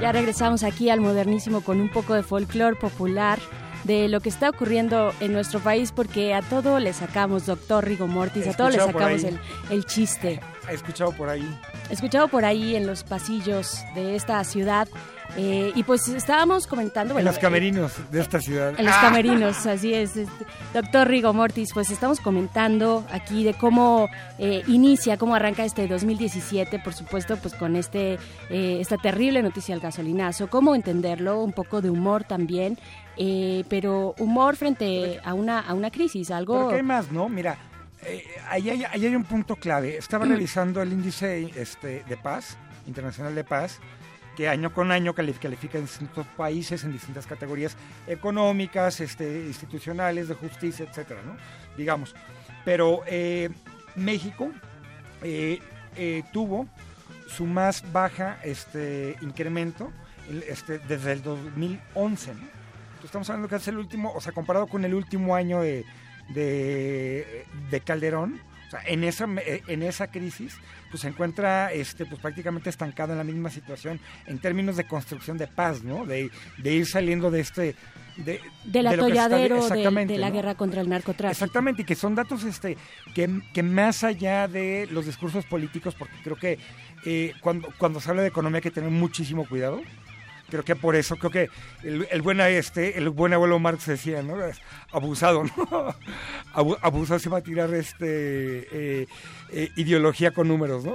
Ya regresamos aquí al modernísimo con un poco de folclore popular de lo que está ocurriendo en nuestro país porque a todo le sacamos, doctor Rigo Mortis, a todo le sacamos el, el, chiste. He escuchado por ahí. He escuchado por ahí en los pasillos de esta ciudad. Eh, y pues estábamos comentando... Bueno, en los camerinos de esta ciudad. En los ah. camerinos, así es. Este, doctor Rigo Mortis, pues estamos comentando aquí de cómo eh, inicia, cómo arranca este 2017, por supuesto, pues con este eh, esta terrible noticia del gasolinazo, cómo entenderlo, un poco de humor también, pero humor frente a una, a una crisis, algo... Pero hay más, ¿no? Mira, eh, ahí, hay, ahí, hay, un punto clave. Estaba revisando el índice este, de paz, internacional de paz, que año con año califica en distintos países, en distintas categorías económicas, este, institucionales, de justicia, etcétera, ¿no? Digamos. Pero eh, México tuvo su más baja este, incremento este, desde el 2011, ¿no? estamos hablando que es el último, o sea, comparado con el último año de, de, Calderón, o sea, en esa, en esa crisis, pues se encuentra este, pues prácticamente estancado en la misma situación en términos de construcción de paz, ¿no? De, ir saliendo de este... De, del atolladero de, la guerra contra el narcotráfico. Exactamente, y que son datos este, que, que más allá de los discursos políticos, porque creo que eh, cuando, cuando se habla de economía hay que tener muchísimo cuidado, creo que por eso, creo que el, el buen este, el buen abuelo Marx decía, ¿no? Abusado, ¿no? Abusado se va a tirar este eh, eh, ideología con números, ¿no?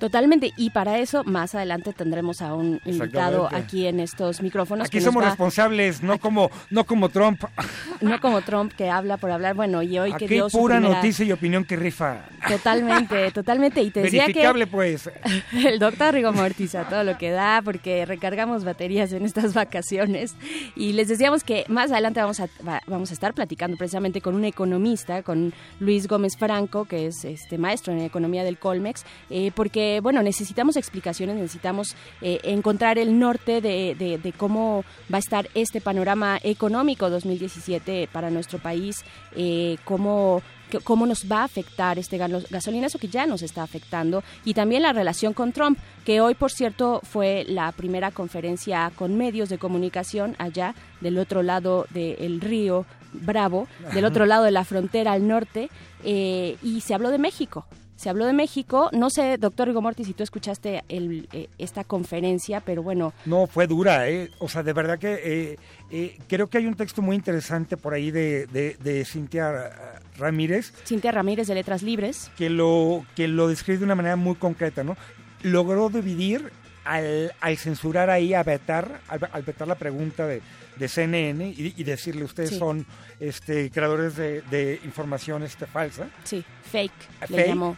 Totalmente, y para eso más adelante tendremos a un invitado aquí en estos micrófonos. Aquí somos responsables, no como, no como Trump. No como Trump que habla por hablar, bueno, y hoy que dio pura noticia y opinión que rifa. Totalmente, totalmente, y te decía que... pues. El doctor Rigo Mortiza, todo lo que da, porque recargamos batería materias en estas vacaciones y les decíamos que más adelante vamos a, vamos a estar platicando precisamente con un economista, con Luis Gómez Franco, que es este maestro en economía del Colmex, eh, porque bueno, necesitamos explicaciones, necesitamos eh, encontrar el norte de, de, cómo va a estar este panorama económico 2017 para nuestro país, eh, cómo cómo nos va a afectar este gasolinazo que ya nos está afectando y también la relación con Trump, que hoy, por cierto, fue la primera conferencia con medios de comunicación allá del otro lado del río Bravo, del otro lado de la frontera al norte, eh, y se habló de México se habló de México. No sé, doctor Hugo Morti, si tú escuchaste el, eh, esta conferencia, pero bueno. No, fue dura, ¿eh? O sea, de verdad que eh, creo que hay un texto muy interesante por ahí de, de, Cintia Ramírez. Cintia Ramírez de Letras Libres. Que lo, que lo describe de una manera muy concreta, ¿no? Logró dividir al, censurar ahí, a vetar, al vetar la pregunta de de CNN y, decirle ustedes son este creadores de, información este falsa. Sí, fake, le llamó.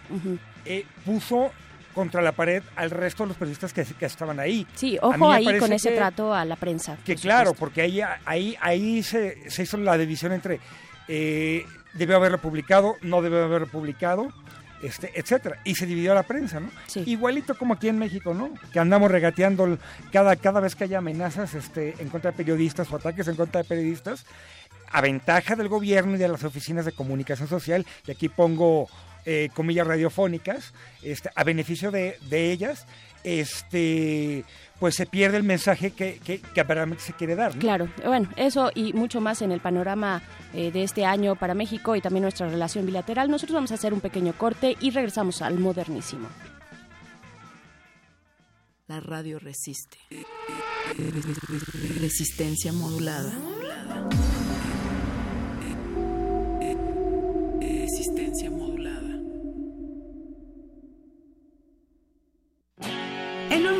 Eh, puso contra la pared al resto de los periodistas que, que estaban ahí. Sí, ojo ahí con ese trato a la prensa. Que claro, porque ahí, ahí, ahí se, se hizo la división entre eh, debe haberlo publicado, no debe haberlo publicado este, etcétera. Y se dividió la prensa, ¿no? Igualito como aquí en México, ¿no? Que andamos regateando cada, cada vez que haya amenazas este, en contra de periodistas o ataques en contra de periodistas, a ventaja del gobierno y de las oficinas de comunicación social, y aquí pongo eh, comillas radiofónicas, este, a beneficio de, de ellas, este pues se pierde el mensaje que, que, realmente se quiere dar. Claro, bueno, eso y mucho más en el panorama eh, de este año para México y también nuestra relación bilateral. Nosotros vamos a hacer un pequeño corte y regresamos al modernísimo. La radio resiste. Resistencia modulada. Resistencia modulada. En un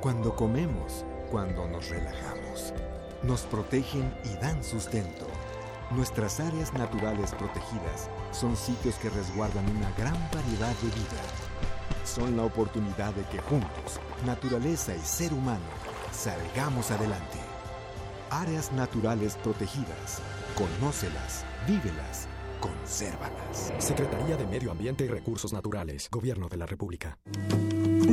cuando comemos, cuando nos relajamos, nos protegen y dan sustento. Nuestras áreas naturales protegidas son sitios que resguardan una gran variedad de vida. Son la oportunidad de que juntos, naturaleza y ser humano, salgamos adelante. Áreas naturales protegidas. Conócelas, vívelas, consérvalas. Secretaría de Medio Ambiente y Recursos Naturales, Gobierno de la República.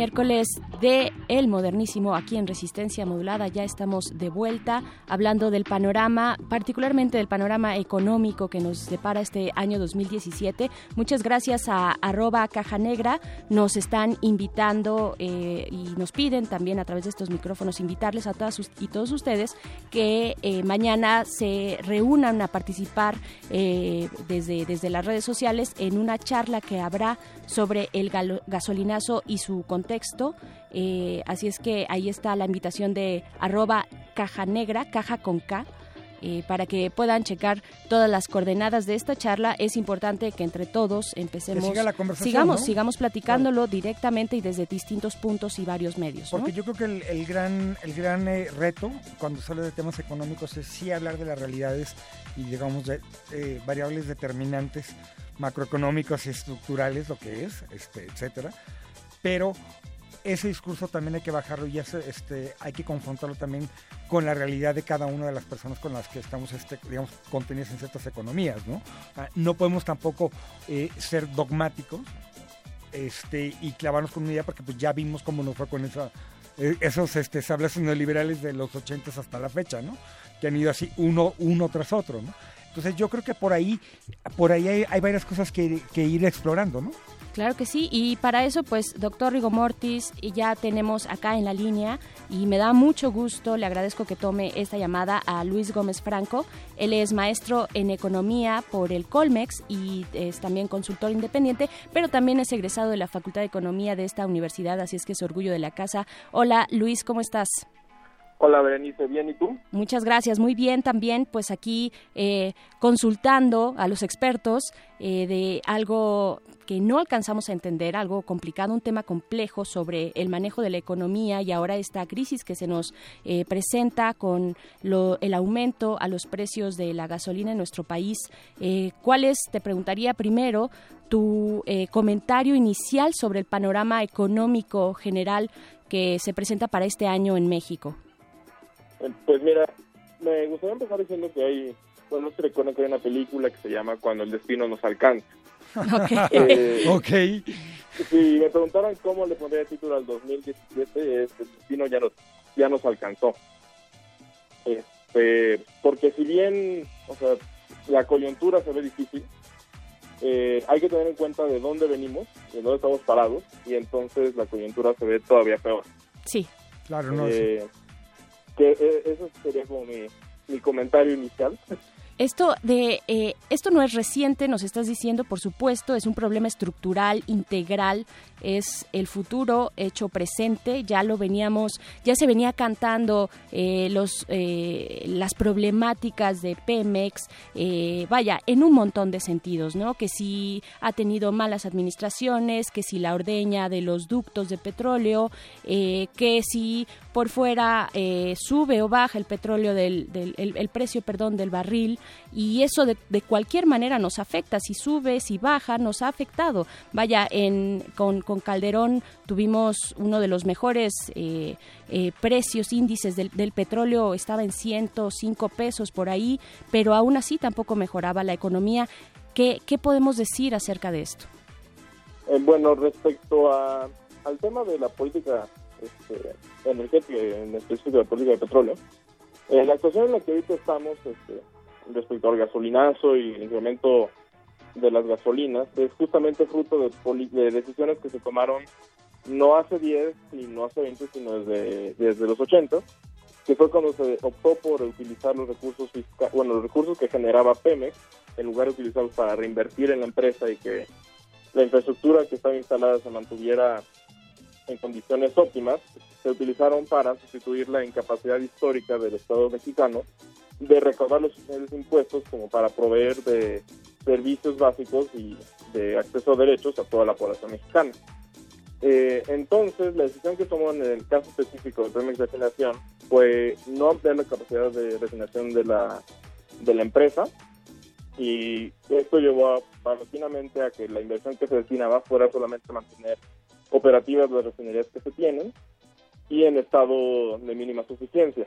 Miércoles de El Modernísimo aquí en Resistencia Modulada. Ya estamos de vuelta hablando del panorama, particularmente del panorama económico que nos depara este año 2017. Muchas gracias a arroba Caja Negra. Nos están invitando eh, y nos piden también a través de estos micrófonos invitarles a todas y todos ustedes que eh, mañana se reúnan a participar eh, desde, desde las redes sociales en una charla que habrá sobre el gasolinazo y su contexto. Así es que ahí está la invitación de arroba caja negra, caja con K, eh, para que puedan checar todas las coordenadas de esta charla. Es importante que entre todos empecemos. siga la conversación, sigamos, ¿no? sigamos platicándolo directamente y desde distintos puntos y varios medios. ¿no? Porque yo creo que el, el gran, el gran eh, reto cuando se habla de temas económicos es sí hablar de las realidades y digamos de eh, variables determinantes macroeconómicos y estructurales, lo que es, este, etcétera. Pero ese discurso también hay que bajarlo y este, hay que confrontarlo también con la realidad de cada una de las personas con las que estamos, este, digamos, contenidas en ciertas economías, ¿no? Ah, no podemos tampoco eh, ser dogmáticos este, y clavarnos con una idea porque pues ya vimos cómo nos fue con esa, eh, esos este, sables neoliberales de los 80 hasta la fecha, ¿no? Que han ido así uno, uno tras otro, ¿no? Entonces yo creo que por ahí, por ahí hay, hay varias cosas que, que ir explorando, ¿no? Claro que sí, y para eso, pues, doctor Rigo Mortis, ya tenemos acá en la línea, y me da mucho gusto, le agradezco que tome esta llamada a Luis Gómez Franco. Él es maestro en economía por el Colmex y es también consultor independiente, pero también es egresado de la Facultad de Economía de esta universidad, así es que es orgullo de la casa. Hola, Luis, ¿cómo estás? Hola Berenice, ¿bien y tú? Muchas gracias, muy bien también, pues aquí eh, consultando a los expertos eh, de algo que no alcanzamos a entender, algo complicado, un tema complejo sobre el manejo de la economía y ahora esta crisis que se nos eh, presenta con lo, el aumento a los precios de la gasolina en nuestro país. Eh, ¿Cuál es, te preguntaría primero, tu eh, comentario inicial sobre el panorama económico general que se presenta para este año en México? Pues mira, me gustaría empezar diciendo que hay, bueno, no se que hay una película que se llama Cuando el destino nos alcanza. Eh, ok. Si me preguntaran cómo le pondría el título al 2017, es El destino ya nos, ya nos alcanzó. Este, porque si bien, o sea, la coyuntura se ve difícil, eh, hay que tener en cuenta de dónde venimos, de dónde estamos parados, y entonces la coyuntura se ve todavía peor. Sí. Claro, no, Eh, que eh, eso sería como mi, mi comentario inicial. Esto de eh, esto no es reciente, nos estás diciendo, por supuesto, es un problema estructural, integral, es el futuro hecho presente. Ya lo veníamos, ya se venía cantando eh, los eh, las problemáticas de Pemex, eh, vaya, en un montón de sentidos, ¿no? Que si ha tenido malas administraciones, que si la ordeña de los ductos de petróleo, eh, que si por fuera eh, sube o baja el petróleo del, del el, precio, perdón, del barril y eso de, de, cualquier manera nos afecta, si sube, si baja, nos ha afectado. Vaya, en, con, con Calderón tuvimos uno de los mejores eh, eh, precios, índices del, del, petróleo, estaba en 105 pesos por ahí, pero aún así tampoco mejoraba la economía. ¿Qué, qué podemos decir acerca de esto? Eh, bueno, respecto a, al tema de la política este, energética, en específico de política de petróleo, eh, la situación en la que ahorita estamos este, respecto al gasolinazo y el incremento de las gasolinas es justamente fruto de, de, decisiones que se tomaron no hace 10 y no hace 20, sino desde, desde los 80, que fue cuando se optó por utilizar los recursos fiscales, bueno, los recursos que generaba Pemex, en lugar de utilizarlos para reinvertir en la empresa y que la infraestructura que estaba instalada se mantuviera en condiciones óptimas, se utilizaron para sustituir la incapacidad histórica del Estado mexicano de recaudar los impuestos como para proveer de servicios básicos y de acceso a derechos a toda la población mexicana. Eh, entonces, la decisión que tomó en el caso específico de Pemex Refinación fue no ampliar la capacidad de refinación de la, de la empresa y esto llevó a, paulatinamente a que la inversión que se destinaba fuera solamente mantener operativas las refinerías que se tienen y en estado de mínima suficiencia.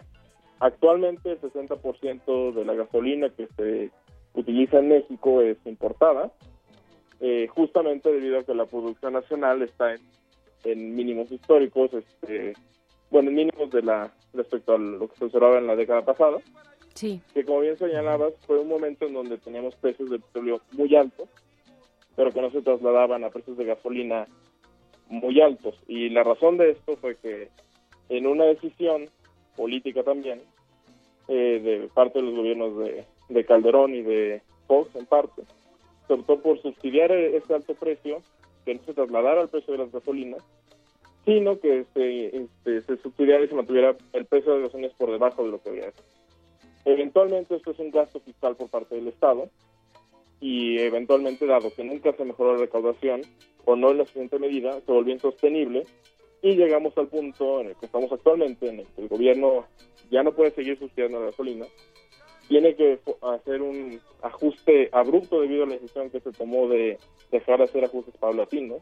Actualmente el 60% de la gasolina que se utiliza en México es importada, eh, justamente debido a que la producción nacional está en, en mínimos históricos, este, bueno, en mínimos de la respecto a lo que se observaba en la década pasada. Sí. Que como bien señalabas, fue un momento en donde teníamos precios de petróleo muy altos, pero que no se trasladaban a precios de gasolina muy altos. Y la razón de esto fue que en una decisión política también, eh, de parte de los gobiernos de, de, Calderón y de Fox en parte, se optó por subsidiar ese alto precio, que no se trasladara al precio de las gasolinas, sino que se, este, se subsidiara y se mantuviera el precio de las gasolinas por debajo de lo que había. Eventualmente esto es un gasto fiscal por parte del Estado y eventualmente, dado que nunca se mejoró la recaudación o no en la suficiente medida, se volvió insostenible y llegamos al punto en el que estamos actualmente, en el que el gobierno ya no puede seguir subsidiando la gasolina, tiene que hacer un ajuste abrupto debido a la decisión que se tomó de dejar de hacer ajustes paulatinos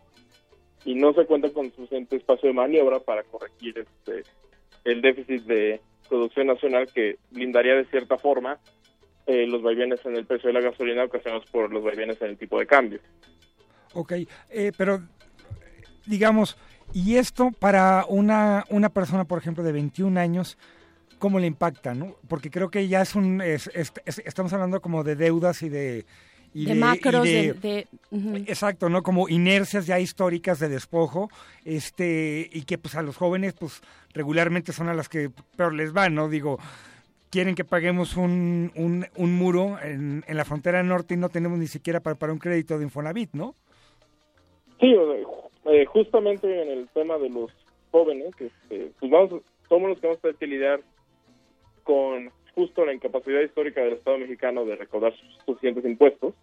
y no se cuenta con suficiente espacio de maniobra para corregir este el déficit de producción nacional que blindaría de cierta forma eh, los vaivenes en el precio de la gasolina ocasionados por los vaivenes en el tipo de cambio. Ok, eh, pero digamos, y esto para una, una persona, por ejemplo, de 21 años, ¿cómo le impacta? ¿no? Porque creo que ya es un, estamos hablando como de deudas y de... de, macros, de, exacto, ¿no? Como inercias ya históricas de despojo, este, y que pues a los jóvenes pues regularmente son a las que peor les van, ¿no? Digo, quieren que paguemos un, un, muro en, en, la frontera norte y no tenemos ni siquiera para, para un crédito de Infonavit, ¿no? Sí, eh, justamente en el tema de los jóvenes, este, pues vamos, somos los que vamos a tener que lidiar con justo la incapacidad histórica del Estado mexicano de recaudar suficientes impuestos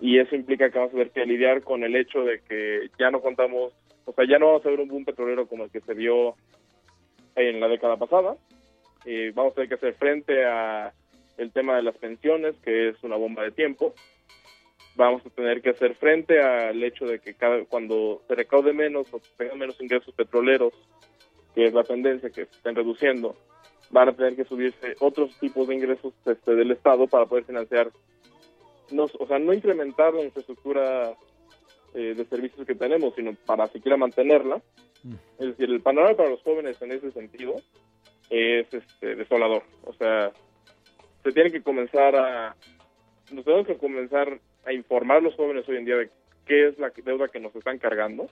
y eso implica que vamos a tener que lidiar con el hecho de que ya no contamos, o sea, ya no vamos a ver un boom petrolero como el que se vio en la década pasada. Y vamos a tener que hacer frente a el tema de las pensiones, que es una bomba de tiempo vamos a tener que hacer frente al hecho de que cada, cuando se recaude menos o tengan menos ingresos petroleros, que es la tendencia que se estén reduciendo, van a tener que subirse otros tipos de ingresos este, del Estado para poder financiar, no, o sea, no incrementar la infraestructura eh, de servicios que tenemos, sino para siquiera mantenerla. Mm. Es decir, el panorama para los jóvenes en ese sentido es este, desolador. O sea, se tiene que comenzar a, nos tenemos que comenzar a informar a los jóvenes hoy en día de qué es la deuda que nos están cargando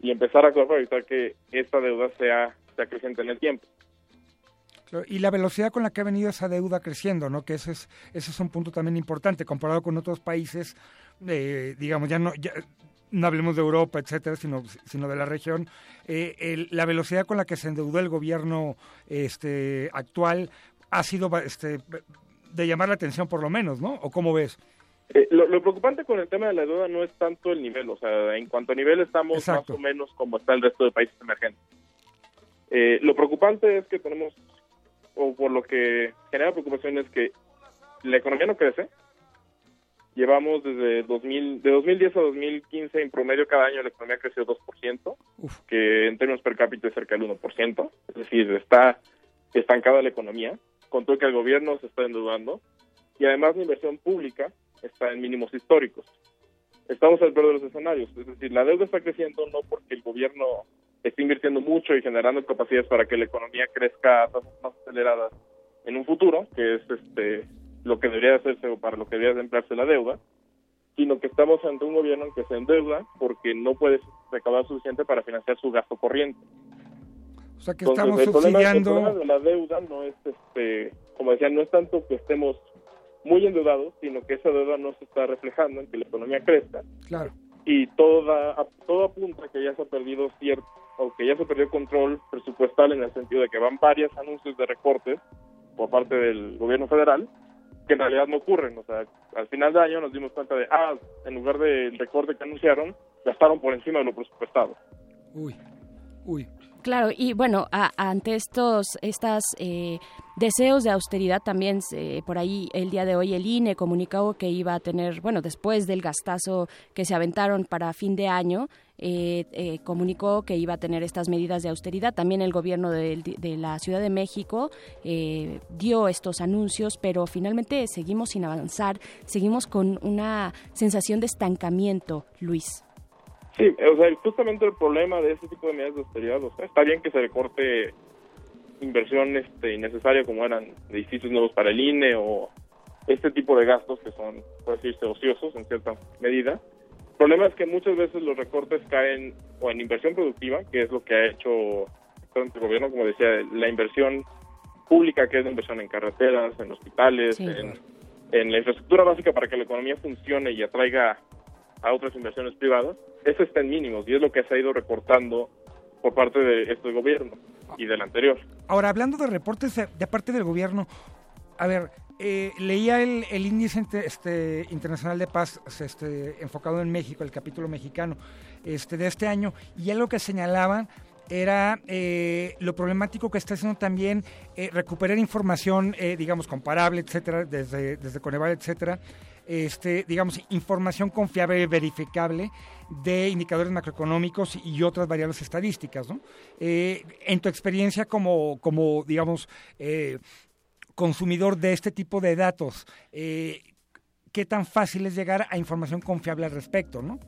y empezar a actuar para evitar que esta deuda sea, sea creciente en el tiempo. Y la velocidad con la que ha venido esa deuda creciendo, ¿no? Que ese es, ese es un punto también importante comparado con otros países, eh, digamos, ya no, ya, no hablemos de Europa, etcétera, sino, sino de la región. Eh, la velocidad con la que se endeudó el gobierno este, actual ha sido este, de llamar la atención por lo menos, ¿no? ¿O cómo ves? Eh, lo, preocupante con el tema de la deuda no es tanto el nivel, o sea, en cuanto a nivel estamos más o menos como está el resto de países emergentes. Eh, lo preocupante es que tenemos, o por lo que genera preocupación es que la economía no crece. Llevamos desde 2000, de 2010 a 2015 en promedio cada año la economía creció 2%, que en términos per cápita es cerca del 1%, es decir, está estancada la economía, con todo que el gobierno se está endeudando y además la inversión pública está en mínimos históricos. Estamos al peor de los escenarios, es decir, la deuda está creciendo no porque el gobierno esté invirtiendo mucho y generando capacidades para que la economía crezca a tasas más aceleradas en un futuro, que es este lo que debería hacerse o para lo que debería emplearse la deuda, sino que estamos ante un gobierno que se endeuda porque no puede recaudar suficiente para financiar su gasto corriente. O sea que estamos subsidiando... el problema de la deuda no es, este, como decía, no es tanto que estemos muy endeudados, sino que esa deuda no se está reflejando en que la economía crezca. Claro. Y toda, todo apunta que ya se ha perdido cierto, o que ya se perdió control presupuestal en el sentido de que van varios anuncios de recortes por parte del gobierno federal que en realidad no ocurren. O sea, al final de año nos dimos cuenta de, ah, en lugar del recorte que anunciaron, gastaron por encima de lo presupuestado. Uy, uy. Claro, y bueno, ante estos estas eh, deseos de austeridad también por ahí el día de hoy el INE comunicó que iba a tener, bueno, después del gastazo que se aventaron para fin de año, eh, eh, comunicó que iba a tener estas medidas de austeridad. También el gobierno de, de la Ciudad de México dio estos anuncios, pero finalmente seguimos sin avanzar, seguimos con una sensación de estancamiento, Luis. Sí, o sea, justamente el problema de este tipo de medidas de austeridad, o sea, está bien que se recorte inversión este, innecesaria como eran edificios nuevos para el INE o este tipo de gastos que son, por decirse, ociosos en cierta medida. El problema es que muchas veces los recortes caen o en inversión productiva, que es lo que ha hecho el gobierno, como decía, la inversión pública, que es la inversión en carreteras, en hospitales, en, en la infraestructura básica para que la economía funcione y atraiga a otras inversiones privadas, eso está en mínimos y es lo que se ha ido recortando por parte de este gobierno y del anterior. Ahora, hablando de reportes de, de parte del gobierno, a ver, eh, leía el, el índice este, internacional de paz este, enfocado en México, el capítulo mexicano este, de este año, y algo que señalaban era eh, lo problemático que está haciendo también eh, recuperar información, eh, digamos, comparable, etcétera, desde, desde Coneval, etcétera, este, digamos, información confiable y verificable de indicadores macroeconómicos y otras variables estadísticas, ¿no? Eh, en tu experiencia como, como digamos, consumidor de este tipo de datos, eh, ¿qué tan fácil es llegar a información confiable al respecto, no?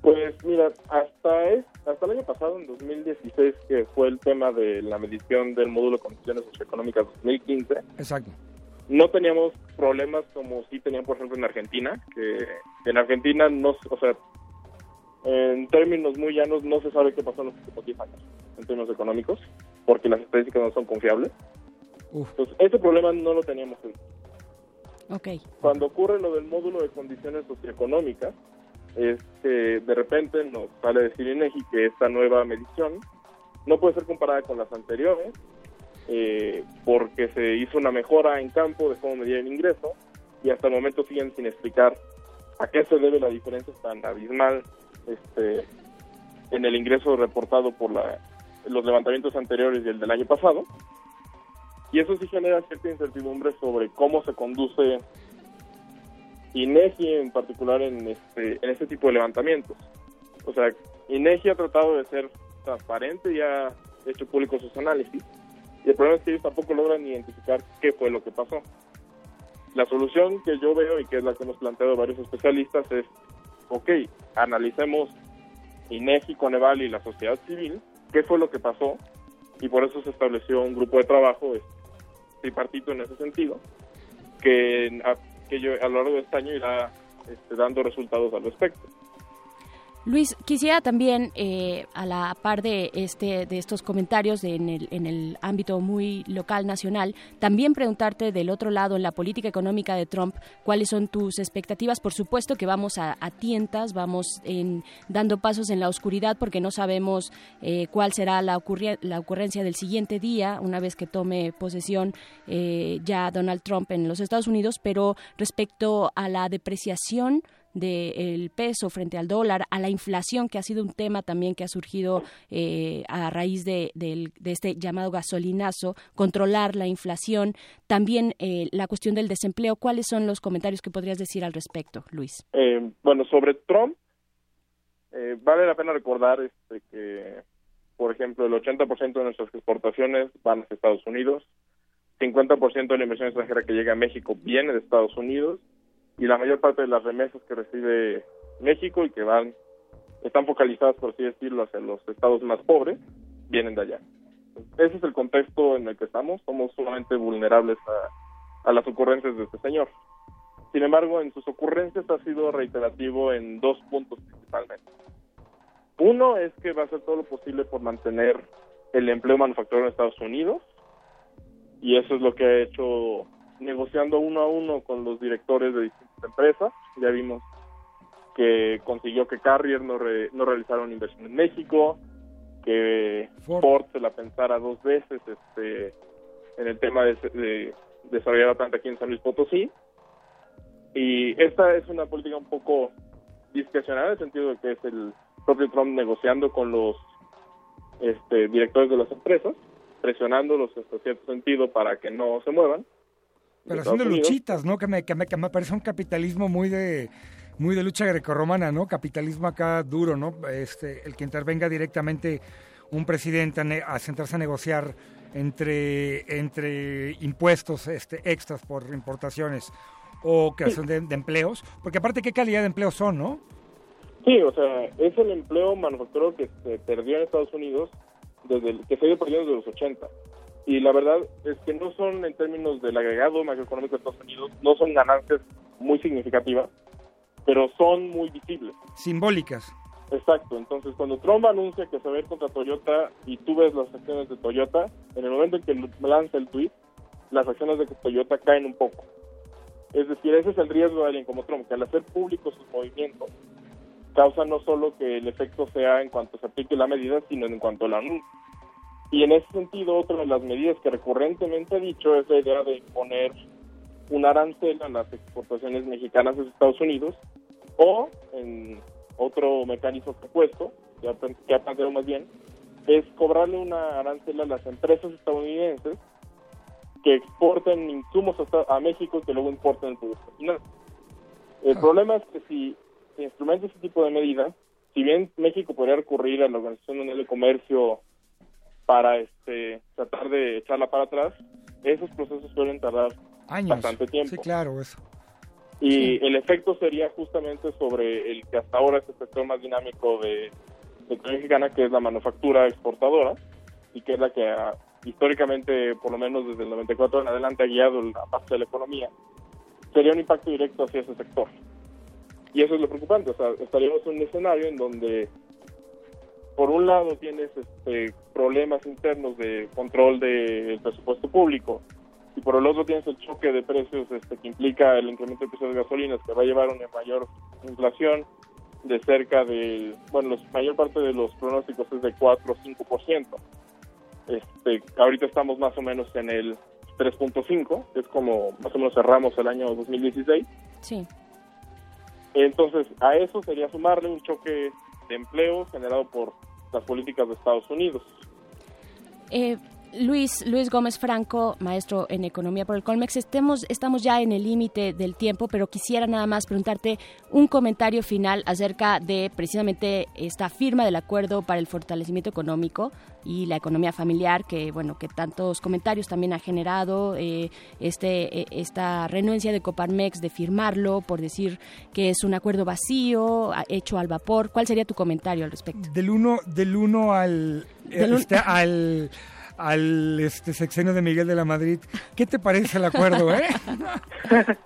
Pues mira, hasta, es, hasta el año pasado, en 2016, que fue el tema de la medición del módulo de condiciones socioeconómicas 2015, Exacto. no teníamos problemas como sí tenían, por ejemplo, en Argentina, que en Argentina, no, o sea, en términos muy llanos, no se sabe qué pasó en los últimos 10 años, en términos económicos, porque las estadísticas no son confiables. Entonces, ese problema no lo teníamos. Ok. Cuando ocurre lo del módulo de condiciones socioeconómicas, es que de repente nos sale decir INEGI que esta nueva medición no puede ser comparada con las anteriores, eh, porque se hizo una mejora en campo de cómo medir el ingreso y hasta el momento siguen sin explicar a qué se debe la diferencia tan abismal este, en el ingreso reportado por la, los levantamientos anteriores y el del año pasado. Y eso sí genera cierta incertidumbre sobre cómo se conduce INEGI en particular en este, en este tipo de levantamientos. O sea, INEGI ha tratado de ser transparente y ha hecho público sus análisis. Y el problema es que ellos tampoco logran identificar qué fue lo que pasó. La solución que yo veo y que es la que hemos planteado varios especialistas es, ok, analicemos INEGI, Coneval y la sociedad civil, qué fue lo que pasó, y por eso se estableció un grupo de trabajo este, tripartito en ese sentido, que, a, que yo, a lo largo de este año irá este, dando resultados al respecto. Luis, quisiera también, eh, a la par de este de estos comentarios de- en, el, en el ámbito muy local, nacional, también preguntarte del otro lado, en la política económica de Trump, cuáles son tus expectativas. Por supuesto que vamos a, a tientas, vamos en, dando pasos en la oscuridad porque no sabemos eh, cuál será la, la ocurrencia del siguiente día, una vez que tome posesión eh, ya Donald Trump en los Estados Unidos, pero respecto a la depreciación del peso frente al dólar, a la inflación, que ha sido un tema también que ha surgido eh, a raíz de, este llamado gasolinazo, controlar la inflación, también eh, la cuestión del desempleo. ¿Cuáles son los comentarios que podrías decir al respecto, Luis? Eh, bueno, sobre Trump, eh, vale la pena recordar este, que, por ejemplo, el 80% de nuestras exportaciones van hacia Estados Unidos, 50% de la inversión extranjera que llega a México viene de Estados Unidos y la mayor parte de las remesas que recibe México y que van están focalizadas, por así decirlo, hacia los estados más pobres, vienen de allá. Ese es el contexto en el que estamos. Somos sumamente vulnerables a, a las ocurrencias de este señor. Sin embargo, en sus ocurrencias ha sido reiterativo en dos puntos principalmente. Uno es que va a hacer todo lo posible por mantener el empleo manufacturero en Estados Unidos y eso es lo que ha hecho negociando uno a uno con los directores de distintas empresas. Ya vimos que consiguió que Carrier no, re- no realizara una inversión en México, que Ford, se la pensara dos veces este, en el tema de, de desarrollar la planta aquí en San Luis Potosí. Y esta es una política un poco discrecional en el sentido de que es el propio Trump negociando con los este, directores de las empresas, presionándolos hasta cierto sentido para que no se muevan. Pero de haciendo luchitas, ¿no? Que me, que me, que me parece un capitalismo muy de muy de lucha grecorromana, ¿no? Capitalismo acá duro, ¿no? Este, el que intervenga directamente un presidente a, ne- a sentarse a negociar entre, entre impuestos este, extras por importaciones o creación de, de empleos, porque aparte qué calidad de empleos son, ¿no? Sí, o sea, es el empleo manufacturero que se perdió en Estados Unidos, desde el, que se ha ido perdiendo desde los 80. Y la verdad es que no son, en términos del agregado macroeconómico de Estados Unidos, no son ganancias muy significativas, pero son muy visibles. Simbólicas. Exacto, entonces cuando Trump anuncia que se va a ir contra Toyota y tú ves las acciones de Toyota, en el momento en que lanza el tweet, las acciones de Toyota caen un poco. Es decir, ese es el riesgo de alguien como Trump, que al hacer públicos sus movimientos, causa no solo que el efecto sea en cuanto se aplique la medida, sino en cuanto la anuncie. Y en ese sentido, otra de las medidas que recurrentemente ha dicho es la idea de imponer un arancel a las exportaciones mexicanas de Estados Unidos o en otro mecanismo propuesto, que ha, planteado más bien, es cobrarle una arancel a las empresas estadounidenses que exporten insumos a, a México y que luego importen el producto final. El problema es que si se instrumenta ese tipo de medidas, si bien México podría recurrir a la Organización Mundial de Comercio para este tratar de echarla para atrás, esos procesos suelen tardar Años. bastante tiempo. Sí, claro, eso. Y el efecto sería justamente sobre el que hasta ahora es el sector más dinámico de, de economía mexicana, que es la manufactura exportadora, y que es la que ha, históricamente, por lo menos desde el 94 en adelante, ha guiado la parte de la economía. Sería un impacto directo hacia ese sector. Y eso es lo preocupante, o sea, estaríamos en un escenario en donde, por un lado, tienes este, problemas internos de control del presupuesto público, y por el otro tienes el choque de precios este, que implica el incremento de precios de gasolinas que va a llevar a una mayor inflación de cerca de, bueno, la mayor parte de los pronósticos es de 4 o 5%. Este, ahorita estamos más o menos en el 3.5, que es como más o menos cerramos el año 2016. Sí. Entonces, a eso sería sumarle un choque de empleo generado por las políticas de Estados Unidos. Eh, Luis, Luis Gómez Franco, maestro en economía por el Colmex, estemos, estamos ya en el límite del tiempo, pero quisiera nada más preguntarte un comentario final acerca de precisamente esta firma del acuerdo para el fortalecimiento económico y la economía familiar, que bueno, que tantos comentarios también ha generado, eh, este, eh, esta renuencia de Coparmex de firmarlo por decir que es un acuerdo vacío, hecho al vapor. ¿Cuál sería tu comentario al respecto? Del uno, del uno al, Del un- este, al al este sexenio de Miguel de la Madrid. ¿Qué te parece el acuerdo, eh?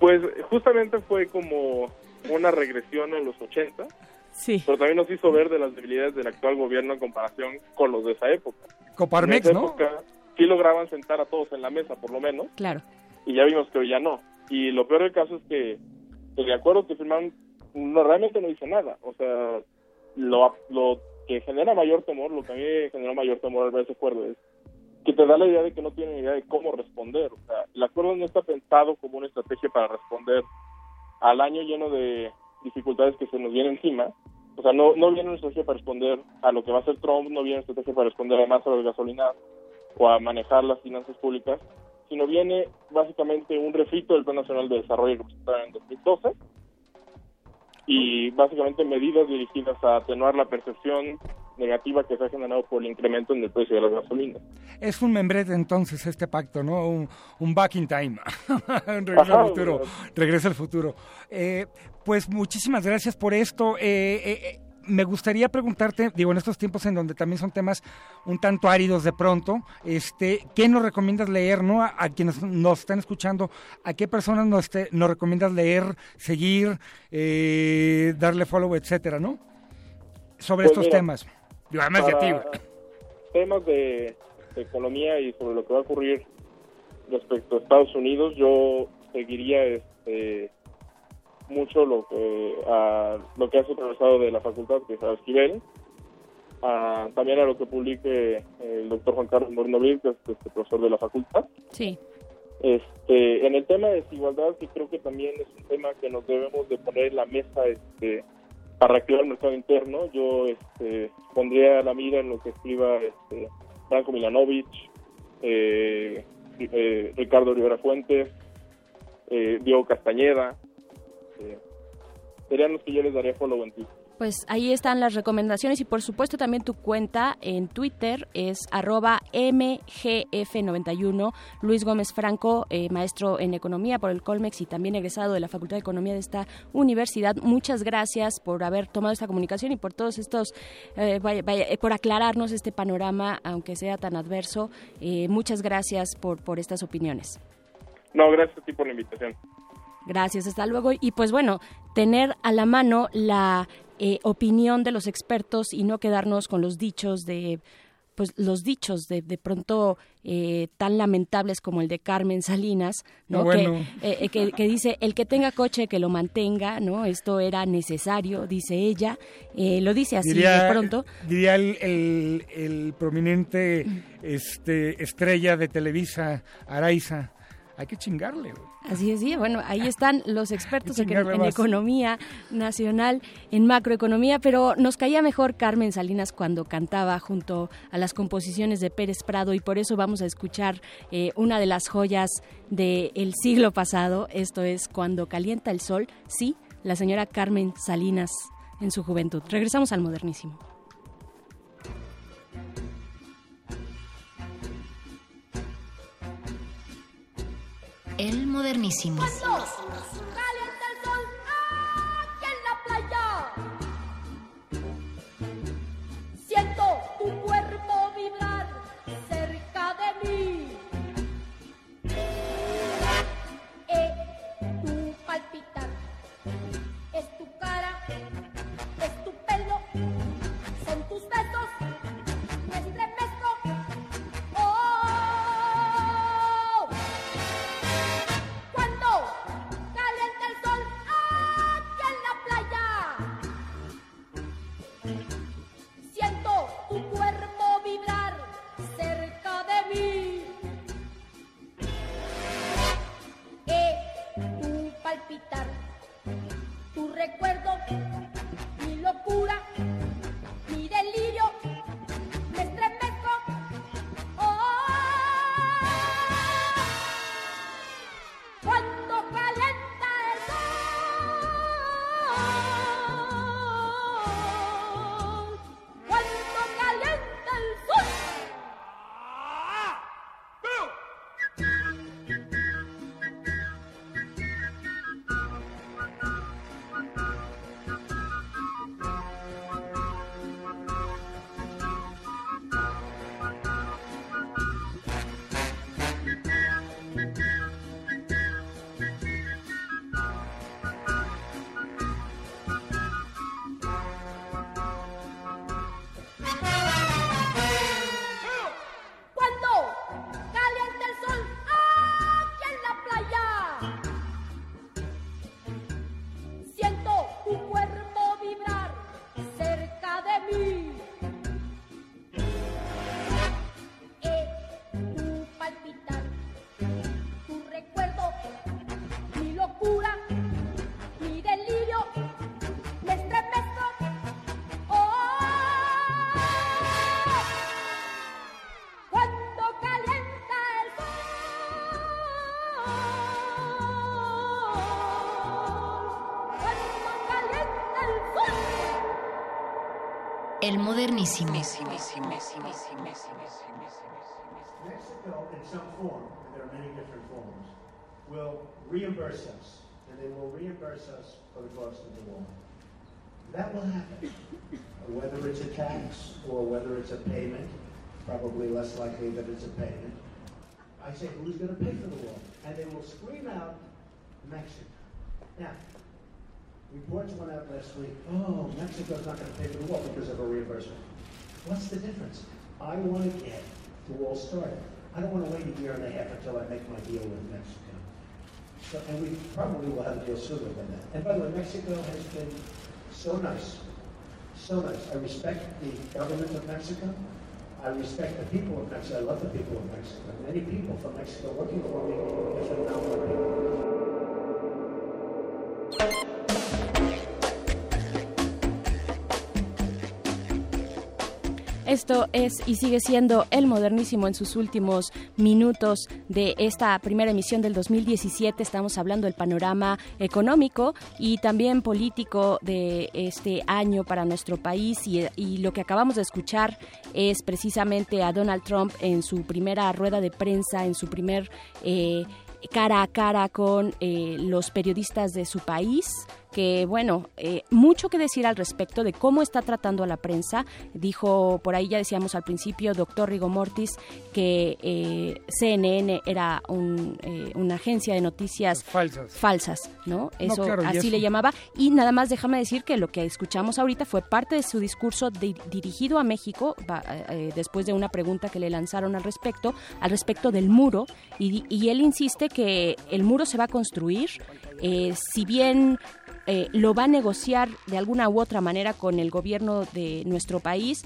Pues justamente fue como una regresión a los 80, Sí. pero también nos hizo ver de las debilidades del actual gobierno en comparación con los de esa época. Coparmex, en esa ¿no? época sí lograban sentar a todos en la mesa, por lo menos, Claro. y ya vimos que hoy ya no. Y lo peor del caso es que el acuerdo que firmaron no, realmente no dice nada. O sea, lo, lo que genera mayor temor, lo que a mí generó mayor temor al ver ese acuerdo es que te da la idea de que no tienen idea de cómo responder. O sea, el acuerdo no está pensado como una estrategia para responder al año lleno de dificultades que se nos viene encima. O sea, no, no viene una estrategia para responder a lo que va a hacer Trump, no viene una estrategia para responder además a la gasolina o a manejar las finanzas públicas, sino viene básicamente un refrito del Plan Nacional de Desarrollo que presentaron en 2012 y básicamente medidas dirigidas a atenuar la percepción negativa que se ha generado por el incremento en el precio de las gasolinas. Es un membrete entonces este pacto, ¿no? Un, un back in time. Un regreso Ajá, al futuro. Regreso al futuro. Eh, pues muchísimas gracias por esto. Eh, eh, eh, me gustaría preguntarte, digo, en estos tiempos en donde también son temas un tanto áridos de pronto, este, ¿qué nos recomiendas leer, no? A, a quienes nos están escuchando, ¿a qué personas nos, te- nos recomiendas leer, seguir, eh, darle follow, etcétera, no? Sobre Pues estos mira, temas. Digo, además de ti, temas de, de economía y sobre lo que va a ocurrir respecto a Estados Unidos, yo seguiría este mucho lo que a lo que ha supervisado de la facultad que es a Esquivel, a- también a lo que publique el doctor Juan Carlos Mornovil, que es este, profesor de la facultad. Sí. Este, en el tema de desigualdad, que creo que también es un tema que nos debemos de poner en la mesa este, para reactivar el mercado interno, yo este, pondría la mira en lo que escriba este, Franco Milanovich, eh, eh, Ricardo Rivera Fuentes, eh, Diego Castañeda, eh, serían los que yo les daría follow en Twitter. Pues ahí están las recomendaciones y por supuesto también tu cuenta en Twitter es arroba mgf91, Luis Gómez Franco, eh, maestro en economía por el Colmex y también egresado de la Facultad de Economía de esta universidad. Muchas gracias por haber tomado esta comunicación y por todos estos, eh, vaya- vaya, eh, por aclararnos este panorama, aunque sea tan adverso. Eh, muchas gracias por, por estas opiniones. No, gracias a ti por la invitación. Gracias, hasta luego. Y pues bueno, tener a la mano la eh, opinión de los expertos y no quedarnos con los dichos de pues los dichos de, de pronto eh, tan lamentables como el de Carmen Salinas, ¿no? No, bueno. que, eh, eh, que, que dice el que tenga coche que lo mantenga, ¿no? Esto era necesario, dice ella, eh, lo dice así de pronto. Diría el, el- el prominente este, estrella de Televisa, Araiza, hay que chingarle. güey. Así es, sí. Bueno, ahí están los expertos en, economía nacional, en macroeconomía, pero nos caía mejor Carmen Salinas cuando cantaba junto a las composiciones de Pérez Prado y por eso vamos a escuchar eh, una de las joyas del siglo pasado. Esto es Cuando calienta el sol. Sí, la señora Carmen Salinas en su juventud. Regresamos al modernísimo. El modernísimo. Modernísimo. Mexico, in some form, and there are many different forms, will reimburse us, and they will reimburse us for the cost of the war. That will happen. Whether it's a tax or whether it's a payment, probably less likely that it's a payment. I say, who's going to pay for the war? And they will scream out, Mexico. Now, reports went out last week, oh, Mexico's not going to pay for the wall because of a reimbursement. What's the difference? I want to get the wall started. I don't want to wait a year and a half until I make my deal with Mexico. So, and we probably will have a deal sooner than that. And by the way, Mexico has been so nice, so nice. I respect the government of Mexico. I respect the people of Mexico. I love the people of Mexico. Many people from Mexico working for me are phenomenal people. Esto es y sigue siendo el modernísimo en sus últimos minutos de esta primera emisión del 2017. Estamos hablando del panorama económico y también político de este año para nuestro país y, lo que acabamos de escuchar es precisamente a Donald Trump en su primera rueda de prensa, en su primer... eh, cara a cara con eh, los periodistas de su país, que, bueno, eh, mucho que decir al respecto de cómo está tratando a la prensa. Dijo, por ahí ya decíamos al principio, doctor Rigo Mortis, que eh, CNN era un, eh, una agencia de noticias falsas, falsas ¿no? Eso claro, así eso- le llamaba. Y nada más déjame decir que lo que escuchamos ahorita fue parte de su discurso di- dirigido a México, va, eh, eh, después de una pregunta que le lanzaron al respecto, al respecto del muro, y, y él insiste que el muro se va a construir, eh, si bien eh, lo va a negociar de alguna u otra manera con el gobierno de nuestro país,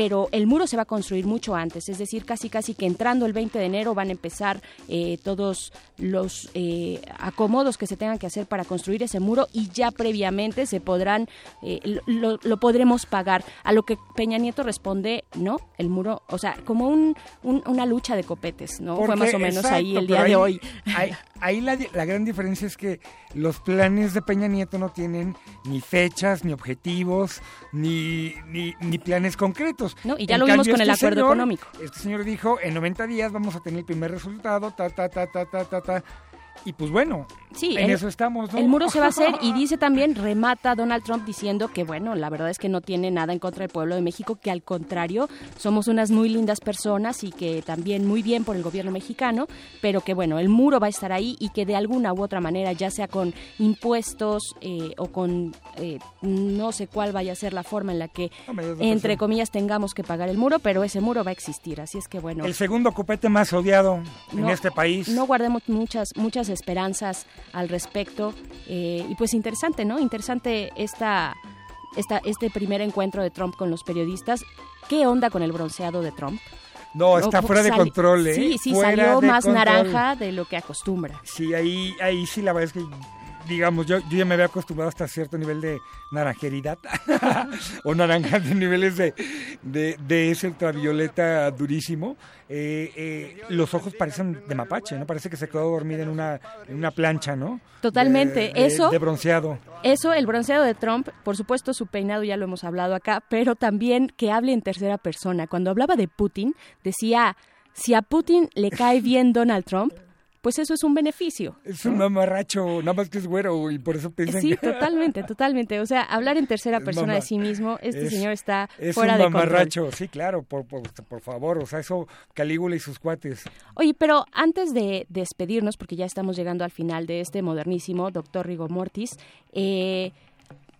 pero el muro se va a construir mucho antes, es decir, casi casi que entrando el 20 de enero van a empezar eh, todos los eh, acomodos que se tengan que hacer para construir ese muro y ya previamente se podrán, eh, lo, lo podremos pagar. A lo que Peña Nieto responde, no, el muro, o sea, como un, un- una lucha de copetes, ¿no? Fue más o menos exacto, ahí el día de hoy. Ahí, ahí la, la gran diferencia es que los planes de Peña Nieto no tienen ni fechas, ni objetivos, ni, ni, ni planes concretos. No, y ya En lo vimos con el este acuerdo señor- económico. Este señor dijo, en 90 días vamos a tener el primer resultado, ta, ta, ta, ta, ta, ta, ta. Y pues bueno, Sí, en el- eso estamos, ¿no? El muro se va a hacer y dice también, remata Donald Trump diciendo que, bueno, la verdad es que no tiene nada en contra del pueblo de México, que al contrario, somos unas muy lindas personas y que también muy bien por el gobierno mexicano, pero que, bueno, el muro va a estar ahí y que de alguna u otra manera, ya sea con impuestos eh, o con eh, no sé cuál vaya a ser la forma en la que, entre comillas, tengamos que pagar el muro, pero ese muro va a existir. Así es que, bueno. El segundo copete más odiado en este país. No guardemos muchas, muchas esperanzas al respecto. eh, y pues interesante, ¿no? Interesante esta, esta, este primer encuentro de Trump con los periodistas. ¿Qué onda con el bronceado de Trump? No, está fuera de control, ¿eh? Sí, sí, Fuera salió más control. naranja de lo que acostumbra. Sí, ahí, ahí sí la verdad es que, digamos, yo, yo ya me había acostumbrado hasta cierto nivel de naranjeridad o naranja de niveles de, de, de ese ultravioleta durísimo. Eh, eh, los ojos parecen de mapache, ¿no? Parece que se quedó dormida en una, en una plancha, ¿no? Totalmente. De- Eso- De bronceado. Eso, el bronceado de Trump, por supuesto su peinado ya lo hemos hablado acá, pero también que hable en tercera persona. Cuando hablaba de Putin, decía, si a Putin le cae bien Donald Trump, pues eso es un beneficio. Es un mamarracho, nada más que es güero y por eso piensan Sí, totalmente, totalmente. O sea, hablar en tercera Es persona de sí mismo, este es- señor está Es fuera un de control. mamarracho, sí, claro, por, por, por favor, o sea, eso Calígula y sus cuates. Oye, pero antes de despedirnos, porque ya estamos llegando al final de este modernísimo, doctor Rigo Mortis, eh,